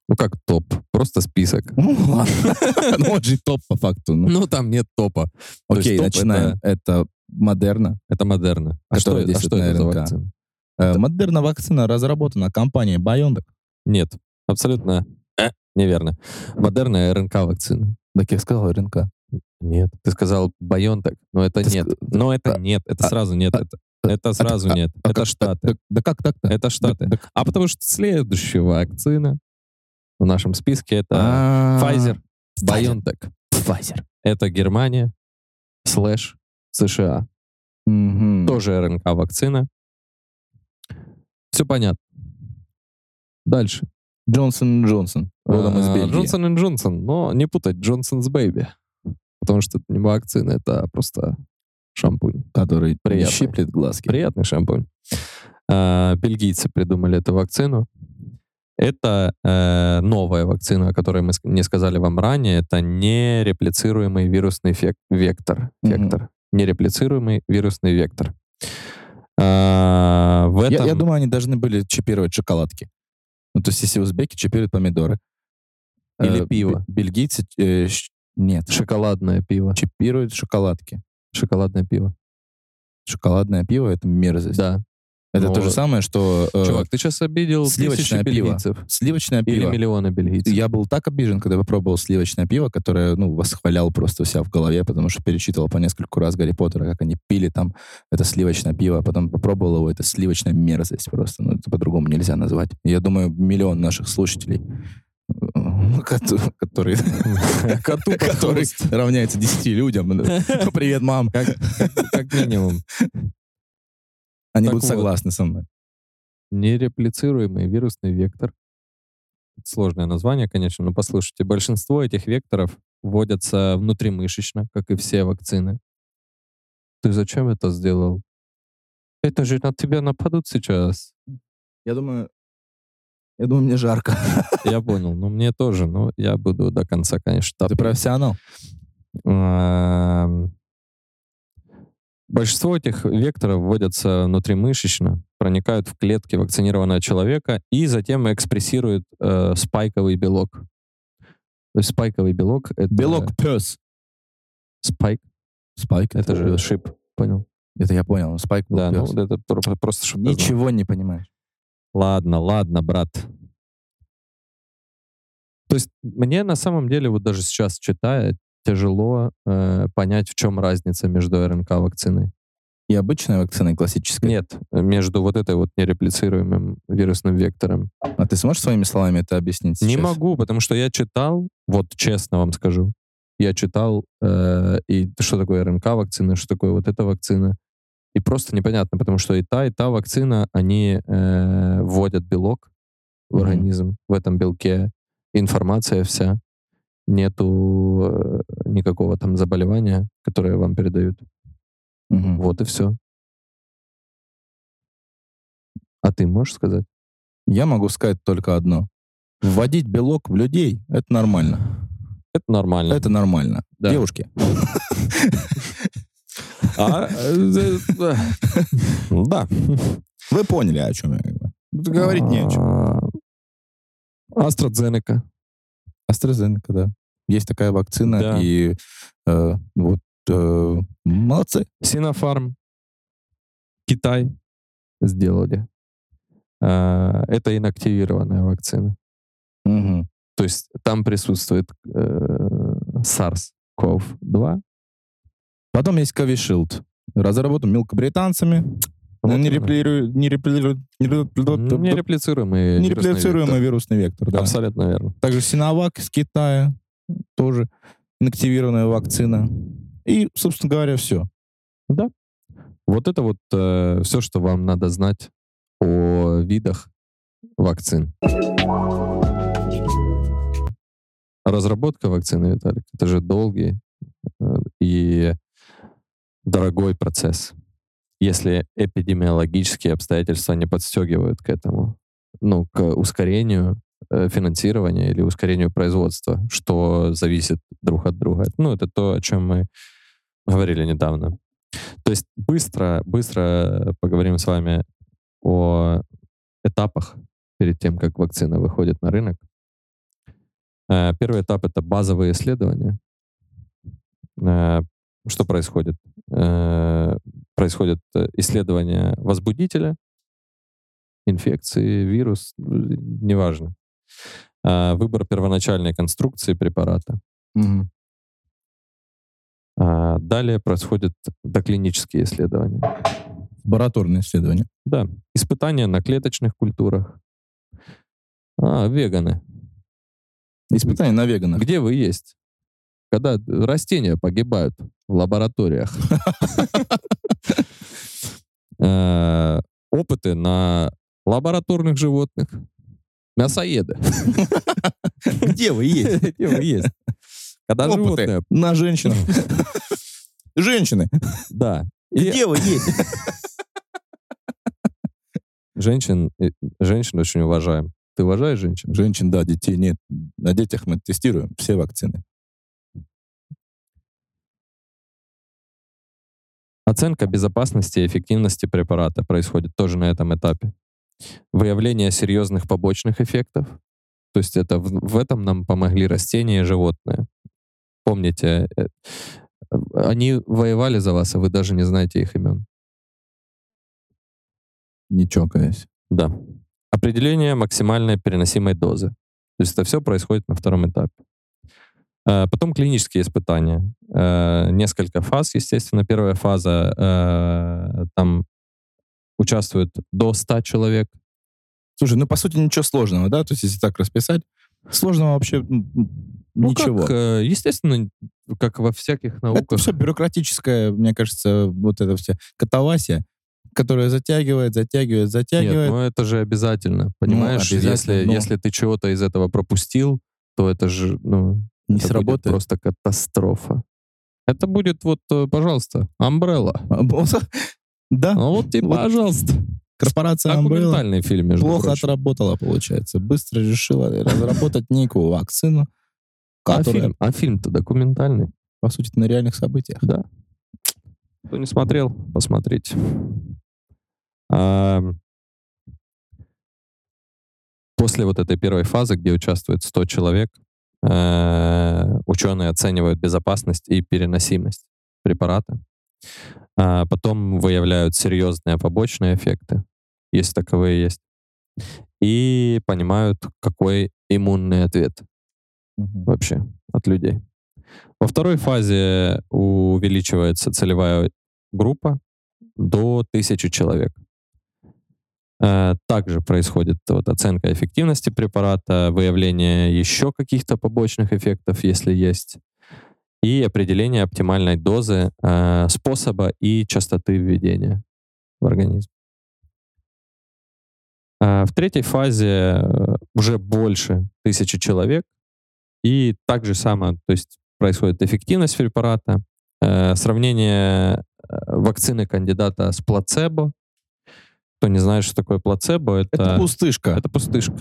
Speaker 1: Ну как топ? Просто список. <laughs>
Speaker 2: Ну, ладно. Ну, он же топ по факту. Ну,
Speaker 1: Ну там нет топа.
Speaker 2: Окей, начинаем.
Speaker 1: Это,
Speaker 2: Модерна.
Speaker 1: это модерна. А что, а это за вакцина?
Speaker 2: Э, Модерна вакцина разработана компанией BioNTech.
Speaker 1: Нет, абсолютно э, неверно. Модерна РНК-вакцина.
Speaker 2: Так я сказал РНК.
Speaker 1: Нет. Ты сказал BioNTech, но это
Speaker 2: Ты
Speaker 1: нет.
Speaker 2: ск-
Speaker 1: Но это
Speaker 2: а-
Speaker 1: нет. Это
Speaker 2: а-
Speaker 1: сразу нет.
Speaker 2: а-
Speaker 1: Это, это сразу
Speaker 2: а-
Speaker 1: нет.
Speaker 2: А
Speaker 1: Это
Speaker 2: как-
Speaker 1: Штаты.
Speaker 2: Да, да как так-то?
Speaker 1: Это Штаты.
Speaker 2: Да- да-
Speaker 1: А потому что следующая вакцина в нашем списке это
Speaker 2: А,
Speaker 1: Pfizer. BioNTech.
Speaker 2: Pfizer.
Speaker 1: Это Германия слэш США. Тоже РНК-вакцина. Все понятно. Дальше.
Speaker 2: Johnson Johnson. Родом из
Speaker 1: А,
Speaker 2: Бельгии.
Speaker 1: Johnson и Johnson, но не путать Johnson's Baby. Потому что это не вакцина, это просто шампунь.
Speaker 2: Который
Speaker 1: Приятный.
Speaker 2: щиплет глазки.
Speaker 1: Приятный шампунь. А, Бельгийцы придумали эту вакцину. Это э, новая вакцина, о которой мы не сказали вам ранее. Это нереплицируемый вирусный фек- вектор. Вектор. Нереплицируемый вирусный вектор. А, в
Speaker 2: Я,
Speaker 1: этом...
Speaker 2: я думаю, они должны были чипировать шоколадки. Ну, то есть, если узбеки чипируют помидоры.
Speaker 1: Или
Speaker 2: Э,
Speaker 1: пиво.
Speaker 2: бе- Бельгийцы... э, щ- нет,
Speaker 1: Шоколадное пиво.
Speaker 2: чипируют шоколадки.
Speaker 1: Шоколадное пиво.
Speaker 2: Шоколадное пиво — это мерзость.
Speaker 1: Да.
Speaker 2: Это
Speaker 1: Ну,
Speaker 2: то же самое, что э,
Speaker 1: Чувак, ты сейчас обидел
Speaker 2: сливочное пиво.
Speaker 1: бельгийцев.
Speaker 2: сливочное
Speaker 1: Или
Speaker 2: пиво.
Speaker 1: миллионы бельгийцев.
Speaker 2: Я был так обижен, когда попробовал сливочное пиво, которое, ну, восхвалял просто у себя в голове, потому что перечитывал по нескольку раз Гарри Поттера, как они пили там это сливочное пиво, а потом попробовал его, это сливочная мерзость просто, ну, это по-другому нельзя назвать. Я думаю, миллион наших слушателей, э, кот- которые, <laughs>
Speaker 1: Коту <laughs>
Speaker 2: который равняется 10 людям. <laughs> Привет, мам.
Speaker 1: Как, как- как минимум.
Speaker 2: Они
Speaker 1: Так
Speaker 2: будут
Speaker 1: вот.
Speaker 2: согласны со мной.
Speaker 1: Нереплицируемый вирусный вектор. Сложное название, конечно, но послушайте. Большинство этих векторов вводятся внутримышечно, как и все вакцины. Ты зачем это сделал? Это же на тебя нападут сейчас.
Speaker 2: Я думаю, я думаю, мне жарко.
Speaker 1: Я <laughs> понял. Ну, мне тоже, но я буду до конца, конечно,
Speaker 2: Ты профессионал.
Speaker 1: Большинство этих векторов вводятся внутримышечно, проникают в клетки вакцинированного человека и затем экспрессируют э, спайковый белок. То есть спайковый белок — это...
Speaker 2: Белок пес.
Speaker 1: Спайк
Speaker 2: Спайк.
Speaker 1: — это же шип, понял?
Speaker 2: Это я понял. Спайк был
Speaker 1: Да, ну
Speaker 2: пес.
Speaker 1: вот это про- просто чтобы.
Speaker 2: Ничего не понимаешь.
Speaker 1: Ладно, ладно, брат. То есть мне на самом деле вот даже сейчас читая тяжело э, понять, в чем разница между РНК-вакциной.
Speaker 2: И обычная вакцина, и классическая.
Speaker 1: Нет, между вот этой вот нереплицируемым вирусным вектором.
Speaker 2: А ты сможешь своими словами это объяснить
Speaker 1: Не
Speaker 2: сейчас?
Speaker 1: могу, потому что я читал, вот честно вам скажу, я читал, э, и что такое РНК-вакцина, что такое вот эта вакцина. И просто непонятно, потому что и та, и та вакцина, они э, вводят белок в
Speaker 2: Мгм.
Speaker 1: организм. В этом белке информация вся. Нету э, никакого там заболевания, которое вам передают.
Speaker 2: Мгм.
Speaker 1: Вот и все. А ты можешь сказать?
Speaker 2: Я могу сказать только одно. Вводить белок в людей — это нормально.
Speaker 1: Это нормально.
Speaker 2: Это нормально.
Speaker 1: Да.
Speaker 2: Девушки.
Speaker 1: А, э, э, Да.
Speaker 2: Вы поняли, о чем я говорю. Говорить не о чем.
Speaker 1: А, AstraZeneca.
Speaker 2: AstraZeneca, да. Есть такая вакцина,
Speaker 1: Да.
Speaker 2: и э, вот э, молодцы.
Speaker 1: Sinopharm. Китай сделали. А, Это инактивированная вакцина.
Speaker 2: Мгм.
Speaker 1: То есть там присутствует э, SARS-CoV-2.
Speaker 2: Потом есть Covishield. Разработан мелкобританцами.
Speaker 1: Вот
Speaker 2: не реплирует- не реплирует- не реплирует-
Speaker 1: Нереплицируемый вирусный
Speaker 2: нереплицируемый
Speaker 1: вектор.
Speaker 2: вирусный вектор. Да.
Speaker 1: Абсолютно верно.
Speaker 2: Также Синовак из Китая. Тоже инактивированная вакцина. И, собственно говоря, все.
Speaker 1: Да. Вот это вот все, что вам надо знать о видах вакцин. Разработка вакцины, Виталик, это же долгий э, и дорогой процесс. Если эпидемиологические обстоятельства не подстегивают к этому, ну, к ускорению э, финансирования или ускорению производства, что зависит друг от друга. Ну, это то, о чем мы говорили недавно. То есть быстро, быстро поговорим с вами о этапах перед тем, как вакцина выходит на рынок. Э, Первый этап — это базовые исследования. Э, Что происходит? Происходит исследование возбудителя, инфекции, вирус, неважно. Э, Выбор первоначальной конструкции препарата. А, Далее происходят доклинические исследования.
Speaker 2: Лабораторные исследования.
Speaker 1: Да, испытания на клеточных культурах. А, веганы.
Speaker 2: Испытания на веганах.
Speaker 1: Где вы есть? Когда растения погибают в лабораториях. Э, <laughs> Опыты на лабораторных животных. Мясоеды. <laughs>
Speaker 2: Где вы есть? <laughs>
Speaker 1: Где вы есть? Когда
Speaker 2: Опыты
Speaker 1: животные...
Speaker 2: на женщинах. <laughs> Женщины,
Speaker 1: Да. И
Speaker 2: где вы есть?
Speaker 1: женщин, э, женщин очень уважаем. Ты уважаешь женщин?
Speaker 2: Женщин, да, детей нет. На детях мы тестируем все вакцины.
Speaker 1: Оценка безопасности и эффективности препарата происходит тоже на этом этапе. Выявление серьезных побочных эффектов. То есть это в, в этом нам помогли растения и животные. Помните, э, они воевали за вас, а вы даже не знаете их имен.
Speaker 2: Не чокаясь.
Speaker 1: Да. Определение максимальной переносимой дозы. То есть это все происходит на втором этапе. Э, Потом клинические испытания. Э, Несколько фаз, естественно. Первая фаза, там участвует до 100 человек.
Speaker 2: Слушай, ну, по сути, ничего сложного, да? То есть, если так расписать, сложного вообще
Speaker 1: Ну,
Speaker 2: ничего.
Speaker 1: как, э, естественно, как во всяких
Speaker 2: Это
Speaker 1: науках.
Speaker 2: все бюрократическое, мне кажется, вот это все катавасия, которая затягивает, затягивает,
Speaker 1: Нет,
Speaker 2: затягивает.
Speaker 1: ну это же обязательно, понимаешь?
Speaker 2: обязательно,
Speaker 1: если,
Speaker 2: но-
Speaker 1: если ты чего-то из этого пропустил, то это же, ну,
Speaker 2: не
Speaker 1: это будет
Speaker 2: сработает.
Speaker 1: просто катастрофа. Это будет вот, э, пожалуйста, Umbrella.
Speaker 2: Да,
Speaker 1: Ну вот тебе,
Speaker 2: Вот
Speaker 1: пожалуйста.
Speaker 2: корпорация Umbrella
Speaker 1: фильм, между
Speaker 2: плохо
Speaker 1: прочим.
Speaker 2: отработала, получается. Быстро решила разработать некую вакцину,
Speaker 1: А
Speaker 2: которая,
Speaker 1: фильм, а фильм-то документальный,
Speaker 2: по сути, на реальных событиях.
Speaker 1: да. Кто не смотрел, посмотрите. А, После вот этой первой фазы, где участвует 100 человек, э, ученые оценивают безопасность и переносимость препарата. А Потом выявляют серьезные побочные эффекты, если таковые есть, и понимают, какой иммунный ответ вообще от людей. Во второй фазе увеличивается целевая группа до тысячи человек. Э, Также происходит вот оценка эффективности препарата, выявление еще каких-то побочных эффектов, если есть, и определение оптимальной дозы, э, способа и частоты введения в организм. Э, В третьей фазе э, уже больше тысячи человек, и так же самое, то есть происходит эффективность препарата, э, сравнение э, вакцины кандидата с плацебо. Кто не знает, что такое плацебо, это,
Speaker 2: Это пустышка.
Speaker 1: это пустышка.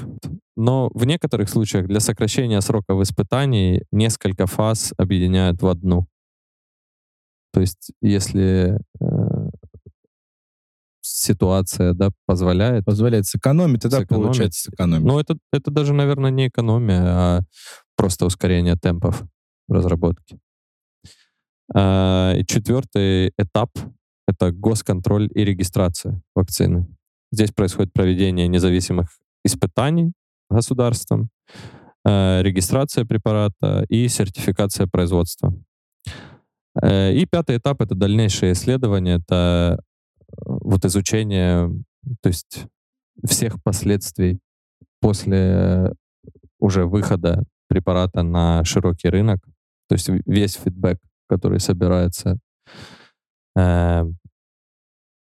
Speaker 1: Но в некоторых случаях для сокращения сроков испытаний несколько фаз объединяют в одну. То есть если э, ситуация да, позволяет,
Speaker 2: Позволяет сэкономить, тогда
Speaker 1: Сэкономить.
Speaker 2: получается сэкономить.
Speaker 1: ну, это, это даже, наверное, не экономия, а просто ускорение темпов разработки. А, И четвертый этап — это госконтроль и регистрация вакцины. Здесь происходит проведение независимых испытаний государством, э, регистрация препарата и сертификация производства. Э, И пятый этап — это дальнейшее исследование, это э, вот изучение, то есть всех последствий после уже выхода препарата на широкий рынок, то есть весь фидбэк, который собирается, э,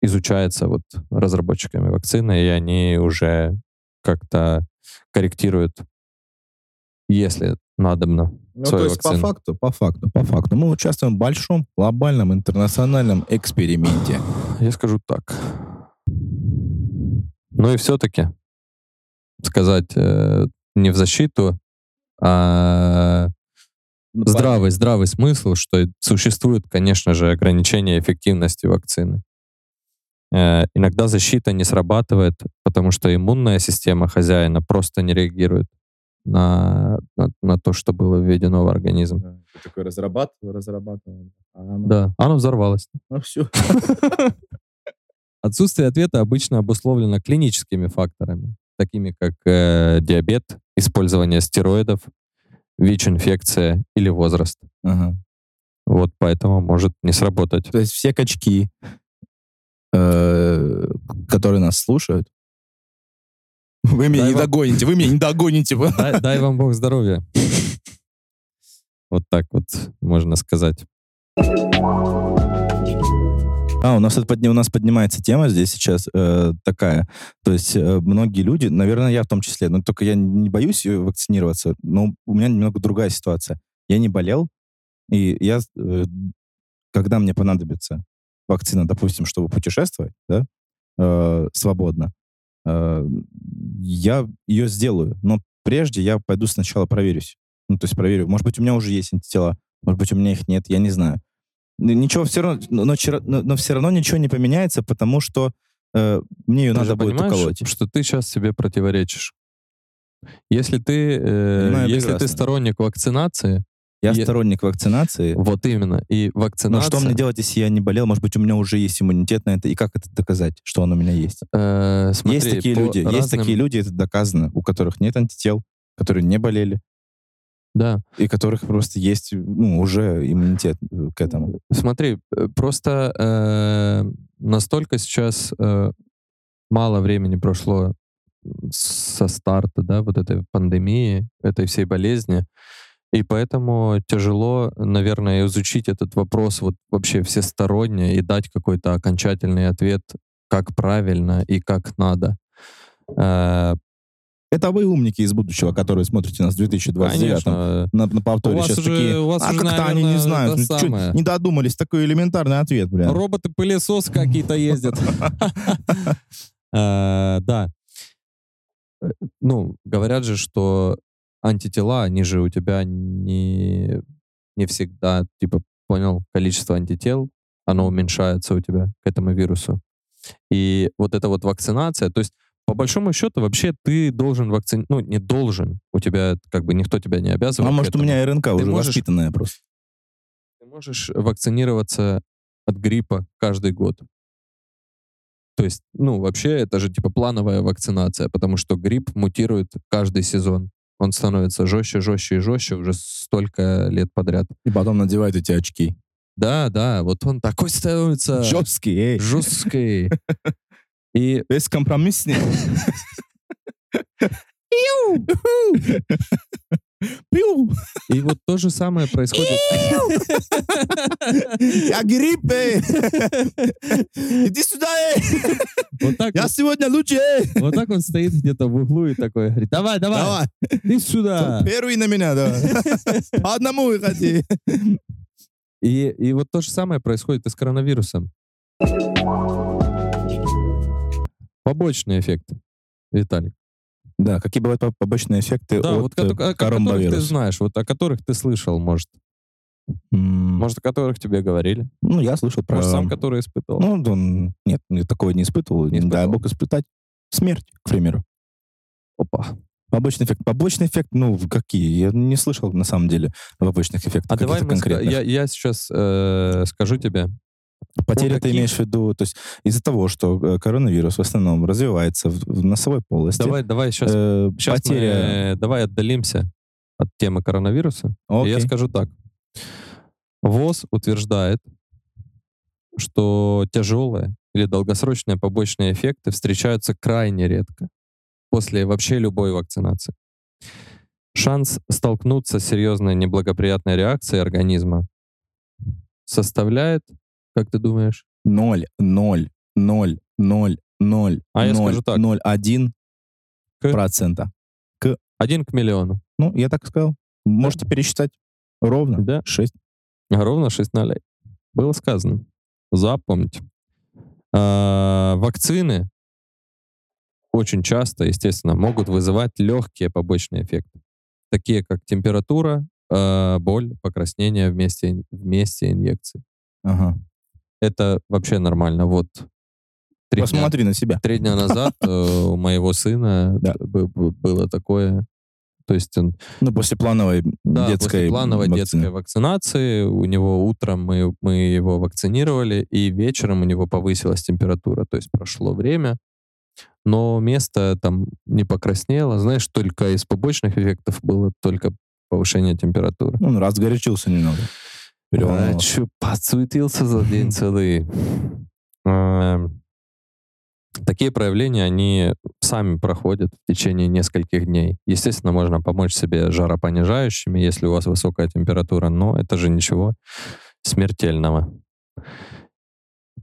Speaker 1: изучается вот разработчиками вакцины, и они уже как-то корректируют, если надобно,
Speaker 2: Ну, то есть по
Speaker 1: вакцину.
Speaker 2: факту, по факту, по факту. Мы участвуем в большом, глобальном, интернациональном эксперименте.
Speaker 1: Я скажу так. Ну и все-таки сказать э, не в защиту, а
Speaker 2: Ну,
Speaker 1: здравый, здравый смысл, что существует, конечно же, ограничение эффективности вакцины. Э, иногда защита не срабатывает, потому что иммунная система хозяина просто не реагирует на, на, на то, что было введено в организм.
Speaker 2: Да, ты такой разрабатывал, разрабатывал. А оно-
Speaker 1: Да, оно взорвалось.
Speaker 2: Ну все.
Speaker 1: Отсутствие ответа обычно обусловлено клиническими факторами, такими как э, диабет, использование стероидов, ВИЧ-инфекция или возраст.
Speaker 2: Ага.
Speaker 1: Вот поэтому может не сработать.
Speaker 2: То есть все качки, э, которые нас слушают, вы меня
Speaker 1: Дай
Speaker 2: не
Speaker 1: вам-
Speaker 2: догоните, вы меня не догоните. <laughs>
Speaker 1: Дай, дай вам Бог здоровья. Вот так вот можно сказать.
Speaker 2: А, у нас, у нас поднимается тема здесь сейчас э, такая. То есть э, многие люди, наверное, я в том числе, но только я не боюсь э, вакцинироваться, но у меня немного другая ситуация. Я не болел, и я, э, когда мне понадобится вакцина, допустим, чтобы путешествовать, да, э, свободно, э, я ее сделаю. Но прежде я пойду сначала проверюсь. Ну, то есть проверю. Может быть, у меня уже есть антитела, может быть, у меня их нет, я не знаю. Ничего все равно, но, но, но- все равно ничего не поменяется, потому что э, мне ее
Speaker 1: Ты
Speaker 2: надо будет уколоть.
Speaker 1: что ты сейчас себе противоречишь. Если ты, э,
Speaker 2: Понимаю
Speaker 1: если ты сторонник вакцинации,
Speaker 2: Я
Speaker 1: Е-
Speaker 2: сторонник вакцинации.
Speaker 1: Вот именно. И
Speaker 2: Но
Speaker 1: вакцинация...
Speaker 2: что мне делать, если я не болел? Может быть, у меня уже есть иммунитет на это? И как это доказать, что он у меня есть?
Speaker 1: Э, смотри,
Speaker 2: есть такие люди, есть
Speaker 1: разным-
Speaker 2: такие люди, это доказано, у которых нет антител, которые не болели,
Speaker 1: Да.
Speaker 2: и которых просто есть ну, уже иммунитет э, к этому.
Speaker 1: Смотри, э, просто э, настолько сейчас э, мало времени прошло со старта, да, вот этой пандемии, этой всей болезни, и поэтому тяжело, наверное, изучить этот вопрос вот вообще всесторонне и дать какой-то окончательный ответ, как правильно и как надо. Э,
Speaker 2: Это вы умники из будущего, которые смотрите нас в 2029
Speaker 1: Конечно,
Speaker 2: на, на повторе
Speaker 1: У вас
Speaker 2: сейчас
Speaker 1: уже-
Speaker 2: такие,
Speaker 1: у вас
Speaker 2: а как-то они не знают, ну,
Speaker 1: самое.
Speaker 2: не додумались, такой элементарный ответ, бля.
Speaker 1: Роботы-пылесосы какие-то ездят. <laughs> Э, Да. Э, Ну, говорят же, что антитела, они же у тебя не, не всегда, типа, понял, количество антител, оно уменьшается у тебя к этому вирусу. И вот эта вот вакцинация, то есть по большому счету вообще ты должен вакцинировать, ну, не должен, у тебя как бы никто тебя не обязывает.
Speaker 2: А может, у меня РНК уже
Speaker 1: можешь-
Speaker 2: воспитанная просто.
Speaker 1: Ты можешь вакцинироваться от гриппа каждый год. То есть, ну, вообще это же типа плановая вакцинация, потому что грипп мутирует каждый сезон. Он становится жестче, жестче и жестче уже столько лет подряд.
Speaker 2: И потом надевают эти очки.
Speaker 1: Да, да, вот он такой становится
Speaker 2: Жесткий, эй.
Speaker 1: жесткий. <laughs> И
Speaker 2: Бескомпромиссный. <laughs> Пиу!
Speaker 1: И вот то же самое происходит.
Speaker 2: Я грипп, эй! Иди сюда, эй!
Speaker 1: Вот так,
Speaker 2: Я
Speaker 1: вот,
Speaker 2: сегодня лучше, эй!
Speaker 1: вот так он стоит где-то в углу и такой говорит, давай, давай,
Speaker 2: Давай,
Speaker 1: иди сюда.
Speaker 2: первый на меня, давай. По одному выходи.
Speaker 1: И, и вот то же самое происходит и с коронавирусом. Побочные эффекты, Виталик.
Speaker 2: Да, какие бывают по- побочные эффекты
Speaker 1: Да,
Speaker 2: от
Speaker 1: вот ко- о
Speaker 2: э,
Speaker 1: которых ты
Speaker 2: коронавируса?
Speaker 1: знаешь, вот о которых ты слышал, может. Может, о которых тебе говорили.
Speaker 2: Ну, я слышал про...
Speaker 1: Может, сам который испытывал.
Speaker 2: Ну, да, нет, я такого не испытывал.
Speaker 1: Не испытывал.
Speaker 2: бог испытать. Смерть, к примеру.
Speaker 1: Опа.
Speaker 2: Побочный эффект. Побочный эффект, ну, какие? Я не слышал, на самом деле, побочных эффектов.
Speaker 1: А давай мы
Speaker 2: конкретных.
Speaker 1: я, я сейчас э, скажу тебе.
Speaker 2: Потеря
Speaker 1: каких-
Speaker 2: ты имеешь в виду, то есть из-за того, что э, коронавирус в основном развивается в, в носовой полости.
Speaker 1: Давай, давай сейчас,
Speaker 2: э,
Speaker 1: сейчас
Speaker 2: потеря...
Speaker 1: давай отдалимся от темы коронавируса. И я
Speaker 2: Окей.
Speaker 1: скажу так. ВОЗ утверждает, что тяжелые или долгосрочные побочные эффекты встречаются крайне редко после вообще любой вакцинации. Шанс столкнуться с серьезной неблагоприятной реакцией организма составляет, как ты думаешь,
Speaker 2: Ноль, ноль, ноль, ноль, ноль,
Speaker 1: А я
Speaker 2: ноль,
Speaker 1: скажу так.
Speaker 2: ноль, один
Speaker 1: К?
Speaker 2: процента.
Speaker 1: один к миллиону.
Speaker 2: Ну, я так сказал. Можете пересчитать ровно.
Speaker 1: Да.
Speaker 2: Шесть.
Speaker 1: А Ровно 6 нолей. Было сказано. Запомните. А, вакцины очень часто, естественно, могут вызывать легкие побочные эффекты, такие как температура, а, боль, покраснение вместе, вместе инъекций.
Speaker 2: Ага.
Speaker 1: Это вообще нормально. Вот три дня,
Speaker 2: Посмотри на себя.
Speaker 1: три дня назад э, у моего сына было такое. То есть он
Speaker 2: Ну, после плановой
Speaker 1: Да,
Speaker 2: детской
Speaker 1: после плановой
Speaker 2: вакцины.
Speaker 1: детской вакцинации у него утром мы, мы его вакцинировали, и вечером у него повысилась температура. То есть прошло время, но место там не покраснело. Знаешь, только из побочных эффектов было только повышение температуры.
Speaker 2: Ну, он разгорячился немного.
Speaker 1: А, чё, подсуетился за день <laughs> целый. Эм, Такие проявления, они сами проходят в течение нескольких дней. Естественно, можно помочь себе жаропонижающими, если у вас высокая температура, но это же ничего смертельного.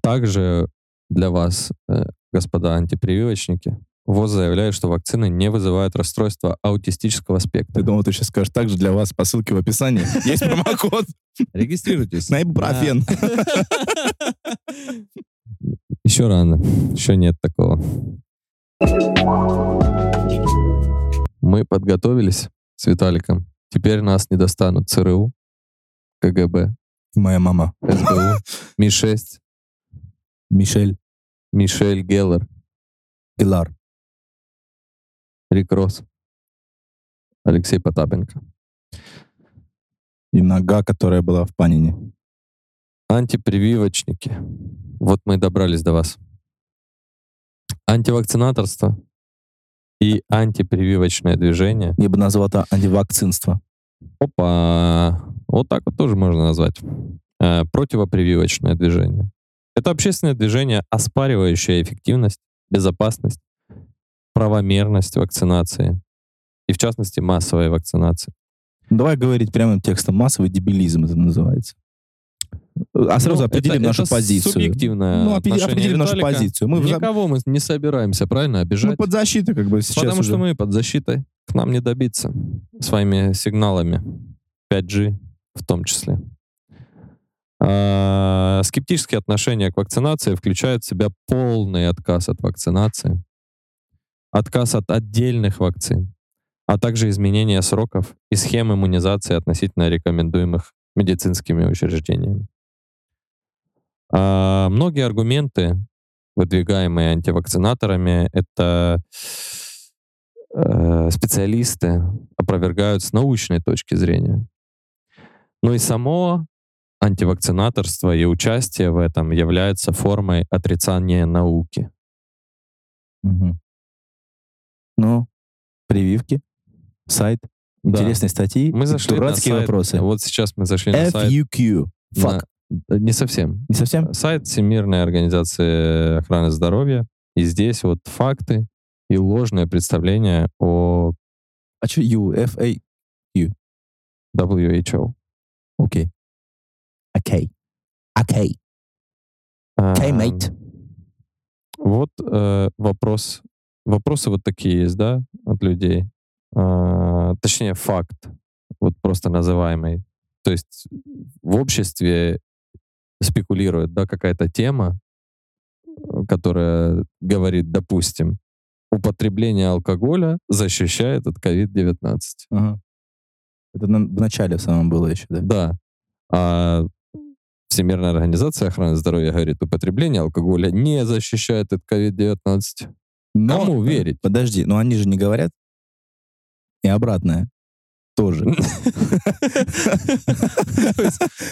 Speaker 1: Также для вас, э, господа антипрививочники, ВОЗ заявляет, что вакцины не вызывают расстройства аутистического спектра.
Speaker 2: Ты думал, ты сейчас скажешь так же для вас по ссылке в описании. <laughs> Есть промокод
Speaker 1: Регистрируйтесь.
Speaker 2: на ибупрофен. <laughs>
Speaker 1: Еще рано. Еще нет такого. Мы подготовились с Виталиком. Теперь нас не достанут ЦРУ, КГБ,
Speaker 2: Моя мама.
Speaker 1: СБУ, <laughs> Ми-6,
Speaker 2: Мишель
Speaker 1: Мишель Геллер,
Speaker 2: Пилар.
Speaker 1: Рик Росс, Алексей Потапенко.
Speaker 2: И нога, которая была в Панине.
Speaker 1: Антипрививочники. Вот мы и добрались до вас. Антивакцинаторство и антипрививочное движение.
Speaker 2: Я бы назвал это антивакцинство.
Speaker 1: Опа! Вот так вот тоже можно назвать. Э, противопрививочное движение. Это общественное движение, оспаривающее эффективность, безопасность, правомерность вакцинации. И в частности массовой вакцинации.
Speaker 2: Давай говорить прямым текстом. Массовый дебилизм это называется. А сразу
Speaker 1: Ну,
Speaker 2: определим
Speaker 1: это-
Speaker 2: нашу
Speaker 1: это
Speaker 2: позицию.
Speaker 1: Субъективное
Speaker 2: Ну, определим нашу позицию. Мы,
Speaker 1: Никого мы не собираемся, правильно, обижать.
Speaker 2: мы под защитой как бы сейчас
Speaker 1: Потому
Speaker 2: уже.
Speaker 1: что мы под защитой. К нам не добиться своими сигналами. 5G в том числе. А, Скептические отношения к вакцинации включают в себя полный отказ от вакцинации, отказ от отдельных вакцин, а также изменение сроков и схем иммунизации относительно рекомендуемых медицинскими учреждениями. А, Многие аргументы, выдвигаемые антивакцинаторами, это э, специалисты опровергают с научной точки зрения. Но и само антивакцинаторство и участие в этом является формой отрицания науки.
Speaker 2: Ну, прививки, сайт,
Speaker 1: Да.
Speaker 2: интересные статьи,
Speaker 1: Мы зашли
Speaker 2: дурацкие
Speaker 1: на сайт,
Speaker 2: вопросы.
Speaker 1: Вот сейчас мы зашли на сайт.
Speaker 2: FUQ.
Speaker 1: на-
Speaker 2: Fuck.
Speaker 1: э, Не совсем.
Speaker 2: Не совсем?
Speaker 1: Сайт Всемирной организации охраны здоровья. И здесь вот факты и ложное представление о
Speaker 2: А что U? F A
Speaker 1: WHO.
Speaker 2: Окей. Окей. Окей. Okay,
Speaker 1: Ам,
Speaker 2: mate.
Speaker 1: Вот э, вопрос. Вопросы вот такие есть, да, от людей. А, точнее, факт, вот просто называемый. То есть в обществе спекулирует, да, какая-то тема, э, которая говорит, допустим, употребление алкоголя защищает от COVID-19.
Speaker 2: Ага. Это на- в начале в самом было еще, да?
Speaker 1: Да. А Всемирная организация охраны здоровья говорит, употребление алкоголя не защищает от COVID-19.
Speaker 2: Но,
Speaker 1: Кому
Speaker 2: э, <laughs>
Speaker 1: верить?
Speaker 2: Подожди, но они же не говорят. И обратное тоже. <laughs>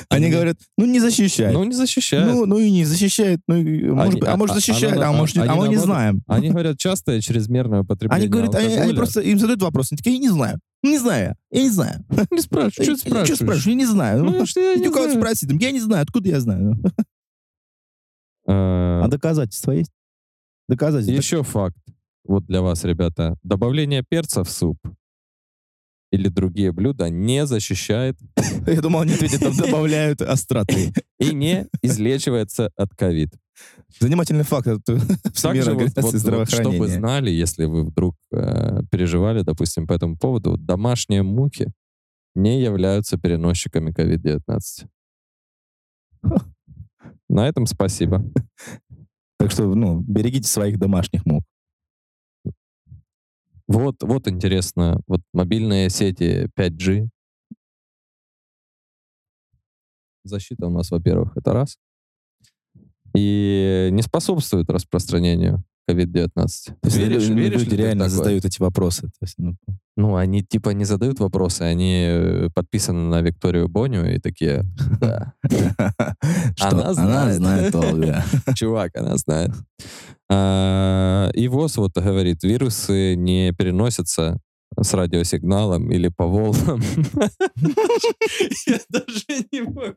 Speaker 2: Они говорят, ну не защищает.
Speaker 1: Ну, не защищает.
Speaker 2: Ну, ну и не защищает. Ну, и, может, быть- а
Speaker 1: а-
Speaker 2: может
Speaker 1: а-
Speaker 2: защищает, а может,
Speaker 1: они
Speaker 2: а мы не знаем.
Speaker 1: Они говорят, частое чрезмерное употребление
Speaker 2: Они говорят, они, просто им задают вопрос, они такие, я не знаю. Не знаю, я не знаю. <laughs>
Speaker 1: Не спрашивай, что ты
Speaker 2: я- Что
Speaker 1: спрашиваешь?
Speaker 2: спрашиваешь? Я не знаю.
Speaker 1: Ну,
Speaker 2: Ну,
Speaker 1: я не
Speaker 2: у кого-то
Speaker 1: знаю.
Speaker 2: спроси, там, я не знаю, откуда я знаю.
Speaker 1: Э,
Speaker 2: А доказательства есть? Доказательства.
Speaker 1: Еще факт. Вот для вас, ребята. Добавление перца в суп или другие блюда не защищает <laughs>
Speaker 2: Я думал, они ответят, там добавляют остроты. <laughs>
Speaker 1: и не излечивается от ковид.
Speaker 2: Занимательный факт от
Speaker 1: Также вот, вот- чтобы знали, если вы вдруг э, переживали, допустим, по этому поводу, домашние мухи не являются переносчиками COVID-19. <laughs> На этом спасибо.
Speaker 2: Так что, ну, берегите своих домашних мух.
Speaker 1: Вот, вот интересно, вот мобильные сети 5G. Защита у нас, во-первых, это раз. И не способствует распространению COVID-19.
Speaker 2: То есть
Speaker 1: Веришь,
Speaker 2: люди,
Speaker 1: веришь
Speaker 2: люди
Speaker 1: в
Speaker 2: реально
Speaker 1: такое?
Speaker 2: задают эти вопросы. То есть, ну,
Speaker 1: Ну, они типа не задают вопросы, они э, подписаны на Викторию Боню и такие, <laughs> да, Она знает. <laughs> чувак, она знает. А, И ВОЗ вот говорит, вирусы не переносятся с радиосигналом или по волнам. <laughs> Я даже не могу.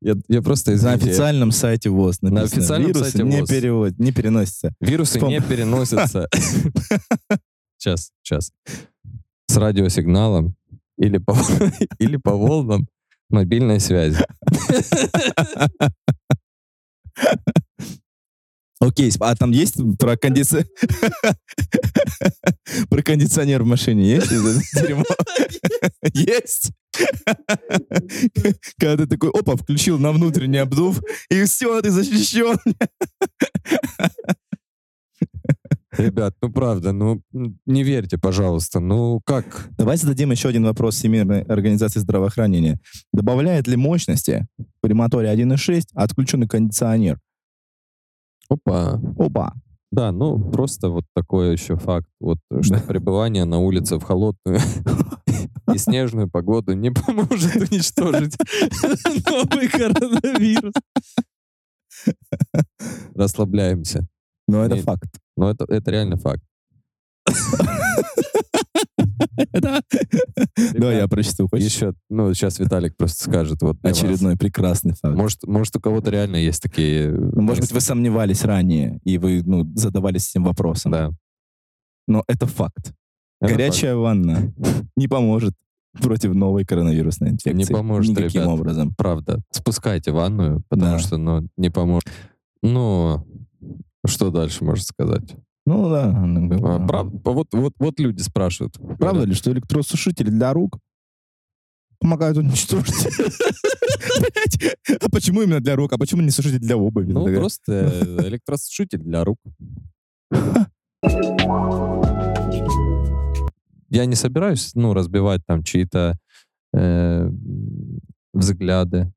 Speaker 1: Я, я просто
Speaker 2: На
Speaker 1: извините,
Speaker 2: официальном сайте ВОЗ написано.
Speaker 1: На официальном
Speaker 2: Вирусы
Speaker 1: сайте
Speaker 2: не,
Speaker 1: ВОЗ.
Speaker 2: перевод, не переносятся.
Speaker 1: Вирусы
Speaker 2: Вспом-
Speaker 1: не переносятся. <laughs> Сейчас, сейчас. С радиосигналом или по, <laughs> или по волнам мобильной связи. <laughs>
Speaker 2: Окей, а там есть про кондиционер? <laughs> Про кондиционер в машине есть? <laughs> Есть? <laughs> Когда ты такой, опа, включил на внутренний обдув, и все, ты защищен.
Speaker 1: Ребят, ну правда, ну не верьте, пожалуйста. Ну как?
Speaker 2: Давайте зададим еще один вопрос Всемирной организации здравоохранения. Добавляет ли мощности при моторе 1.6 отключенный кондиционер?
Speaker 1: Опа.
Speaker 2: Опа.
Speaker 1: Да, ну просто вот такой еще факт. Вот что
Speaker 2: Да. <laughs>
Speaker 1: пребывание на улице в холодную <laughs> и снежную погоду не поможет уничтожить <laughs> новый коронавирус. Расслабляемся.
Speaker 2: Но это факт.
Speaker 1: Но это, это реально факт.
Speaker 2: Да, я прочту. Хочешь?
Speaker 1: Еще, ну, сейчас Виталик просто скажет. Вот.
Speaker 2: Очередной прекрасный факт.
Speaker 1: Может, может, у кого-то реально есть такие...
Speaker 2: Ну, Может быть, вы сомневались ранее, и вы ну, задавались этим вопросом.
Speaker 1: Да.
Speaker 2: Но это факт.
Speaker 1: Это
Speaker 2: Горячая ванна <laughs> не поможет против новой коронавирусной инфекции.
Speaker 1: Не поможет,
Speaker 2: Никаким
Speaker 1: ребят.
Speaker 2: образом.
Speaker 1: факт. Правда. Спускайте ванную, потому
Speaker 2: Да.
Speaker 1: что, ну, не поможет. Ну, что дальше можно сказать?
Speaker 2: Ну да.
Speaker 1: А,
Speaker 2: да.
Speaker 1: прав- Вот, вот, вот люди спрашивают.
Speaker 2: Правда
Speaker 1: Говорят,
Speaker 2: ли, что электросушители для рук помогают <laughs> уничтожить? А почему именно для рук? А почему не сушитель для обуви?
Speaker 1: Ну, просто <laughs> электросушитель для рук. Я не собираюсь, ну, разбивать там чьи-то э, взгляды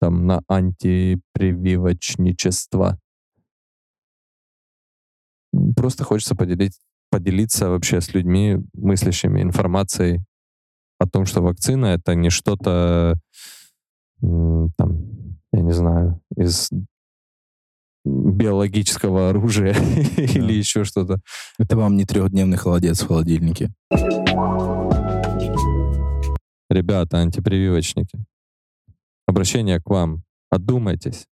Speaker 1: там на антипрививочничество. Просто хочется поделить, поделиться вообще с людьми, мыслящими информацией о том, что вакцина — это не что-то, там, я не знаю, из биологического оружия <laughs> или еще что-то.
Speaker 2: Это вам не трехдневный холодец в холодильнике.
Speaker 1: Ребята, антипрививочники, обращение к вам. Одумайтесь.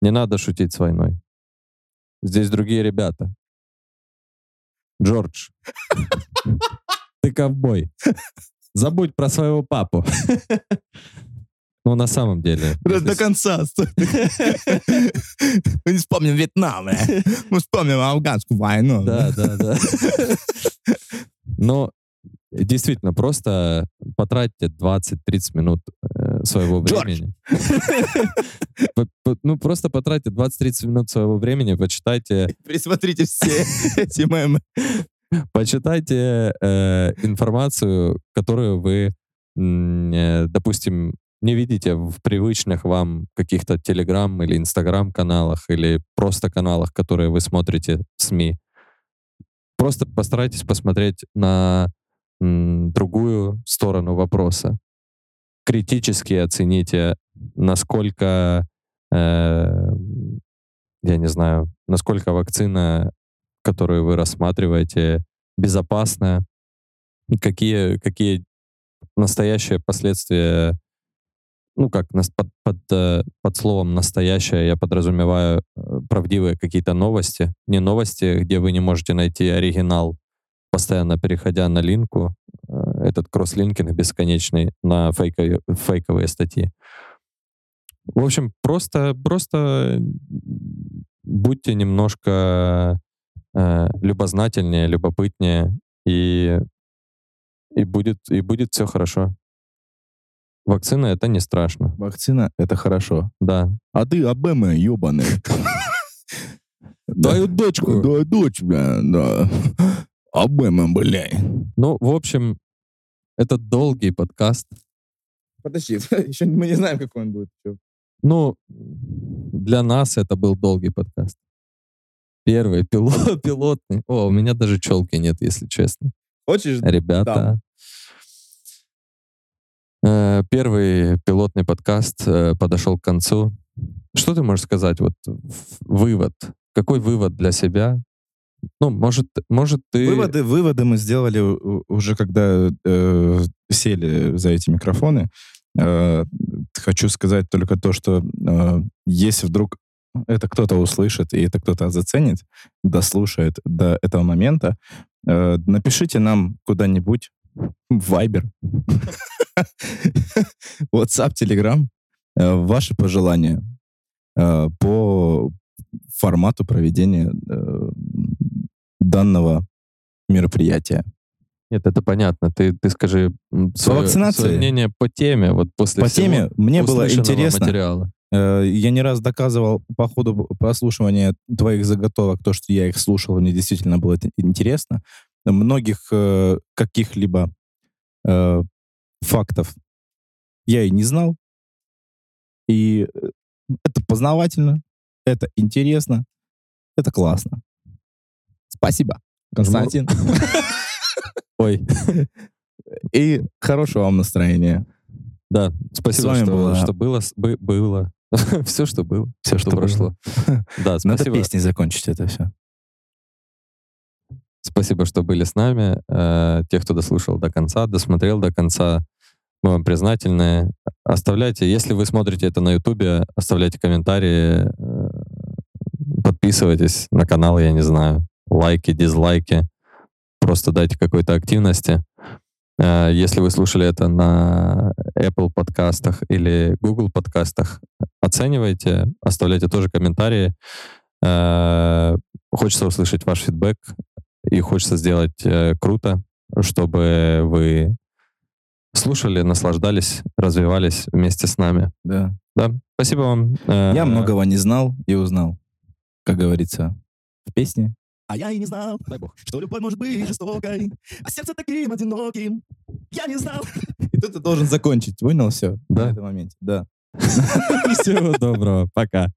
Speaker 1: Не надо шутить с войной. Здесь другие ребята. Джордж, ты ковбой. Забудь про своего папу. Ну, на самом деле.
Speaker 2: До конца. Мы не вспомним Вьетнам, бля. мы вспомним афганскую войну.
Speaker 1: Да, да, да. Но действительно, просто потратьте 20-30 минут э, своего времени. <laughs> Ну, просто потратьте 20-30 минут своего времени, почитайте, <laughs>
Speaker 2: Пересмотрите все <laughs> эти мемы.
Speaker 1: почитайте э, информацию, которую вы, э, допустим, не видите в привычных вам каких-то Telegram или Instagram каналах или просто каналах, которые вы смотрите в СМИ. Просто постарайтесь посмотреть на другую сторону вопроса. Критически оцените, насколько, э, я не знаю, насколько вакцина, которую вы рассматриваете, безопасная, и какие, какие настоящие последствия, ну как под, под, э, под словом настоящее я подразумеваю э, правдивые какие-то новости, не новости, где вы не можете найти оригинал, постоянно переходя на линку, э, этот кросс-линкинг бесконечный на фейковые, фейковые статьи. В общем, просто, просто будьте немножко э, любознательнее, любопытнее, и, и, будет, и будет все хорошо. Вакцина — это не страшно,
Speaker 2: Вакцина — это хорошо.
Speaker 1: да.
Speaker 2: А ты АБМ, ебаный. <laughs>
Speaker 1: Твою дочку.
Speaker 2: Да, дочь, бля, да. АБМ, бля.
Speaker 1: Ну, в общем, это долгий подкаст.
Speaker 2: Подожди, <laughs> еще мы не знаем, какой он будет.
Speaker 1: Ну, для нас это был долгий подкаст. Первый пилот, <laughs> пилотный. О, у меня даже челки нет, если честно.
Speaker 2: Хочешь?
Speaker 1: Ребята. Э, Первый пилотный подкаст э, подошел к концу. Что ты можешь сказать? Вот вывод. Какой вывод для себя? Ну, может, может ты...
Speaker 2: Выводы, выводы мы сделали уже, когда э, сели за эти микрофоны. Э, хочу сказать только то, что э, если вдруг это кто-то услышит и это кто-то заценит, дослушает до этого момента, э, напишите нам куда-нибудь в Viber, <laughs> WhatsApp, Telegram э, ваши пожелания э, по формату проведения э, данного мероприятия.
Speaker 1: Нет, это понятно. Ты, ты скажи свое,
Speaker 2: вакцинации?
Speaker 1: свое мнение по теме. Вот после
Speaker 2: По теме мне было интересно.
Speaker 1: материала.
Speaker 2: Э, Я не раз доказывал по ходу прослушивания твоих заготовок то, что я их слушал, и мне действительно было это интересно. Многих э, каких-либо э, фактов я и не знал. И это познавательно, это интересно, это классно. Спасибо, Константин. <laughs>
Speaker 1: Ой,
Speaker 2: И хорошего вам настроения.
Speaker 1: Да, спасибо, что,
Speaker 2: была-
Speaker 1: что было. было. <laughs> Все, что было.
Speaker 2: Все,
Speaker 1: что прошло. <laughs> Да,
Speaker 2: Надо
Speaker 1: спасибо.
Speaker 2: песней закончить это все.
Speaker 1: Спасибо, что были с нами. Э, Те, кто дослушал до конца, досмотрел до конца, мы вам признательны. Оставляйте, если вы смотрите это на Ютубе, оставляйте комментарии, э, подписывайтесь на канал, я не знаю, лайки, дизлайки. Просто дайте какой-то активности. Э, Если вы слушали это на Apple подкастах или Google подкастах, оценивайте, оставляйте тоже комментарии. Э, Хочется услышать ваш фидбэк, и хочется сделать э, круто, чтобы вы слушали, наслаждались, развивались вместе с нами.
Speaker 2: Да.
Speaker 1: Да, спасибо вам.
Speaker 2: Я многого не знал и узнал, как говорится в песне.
Speaker 4: А я и не знал,
Speaker 1: Дай бог.
Speaker 4: что любовь может быть жестокой, а сердце таким одиноким. Я не знал.
Speaker 2: И тут ты должен закончить, понял все?
Speaker 1: Да.
Speaker 2: На этом моменте, да. <laughs>
Speaker 1: Всего доброго. Пока.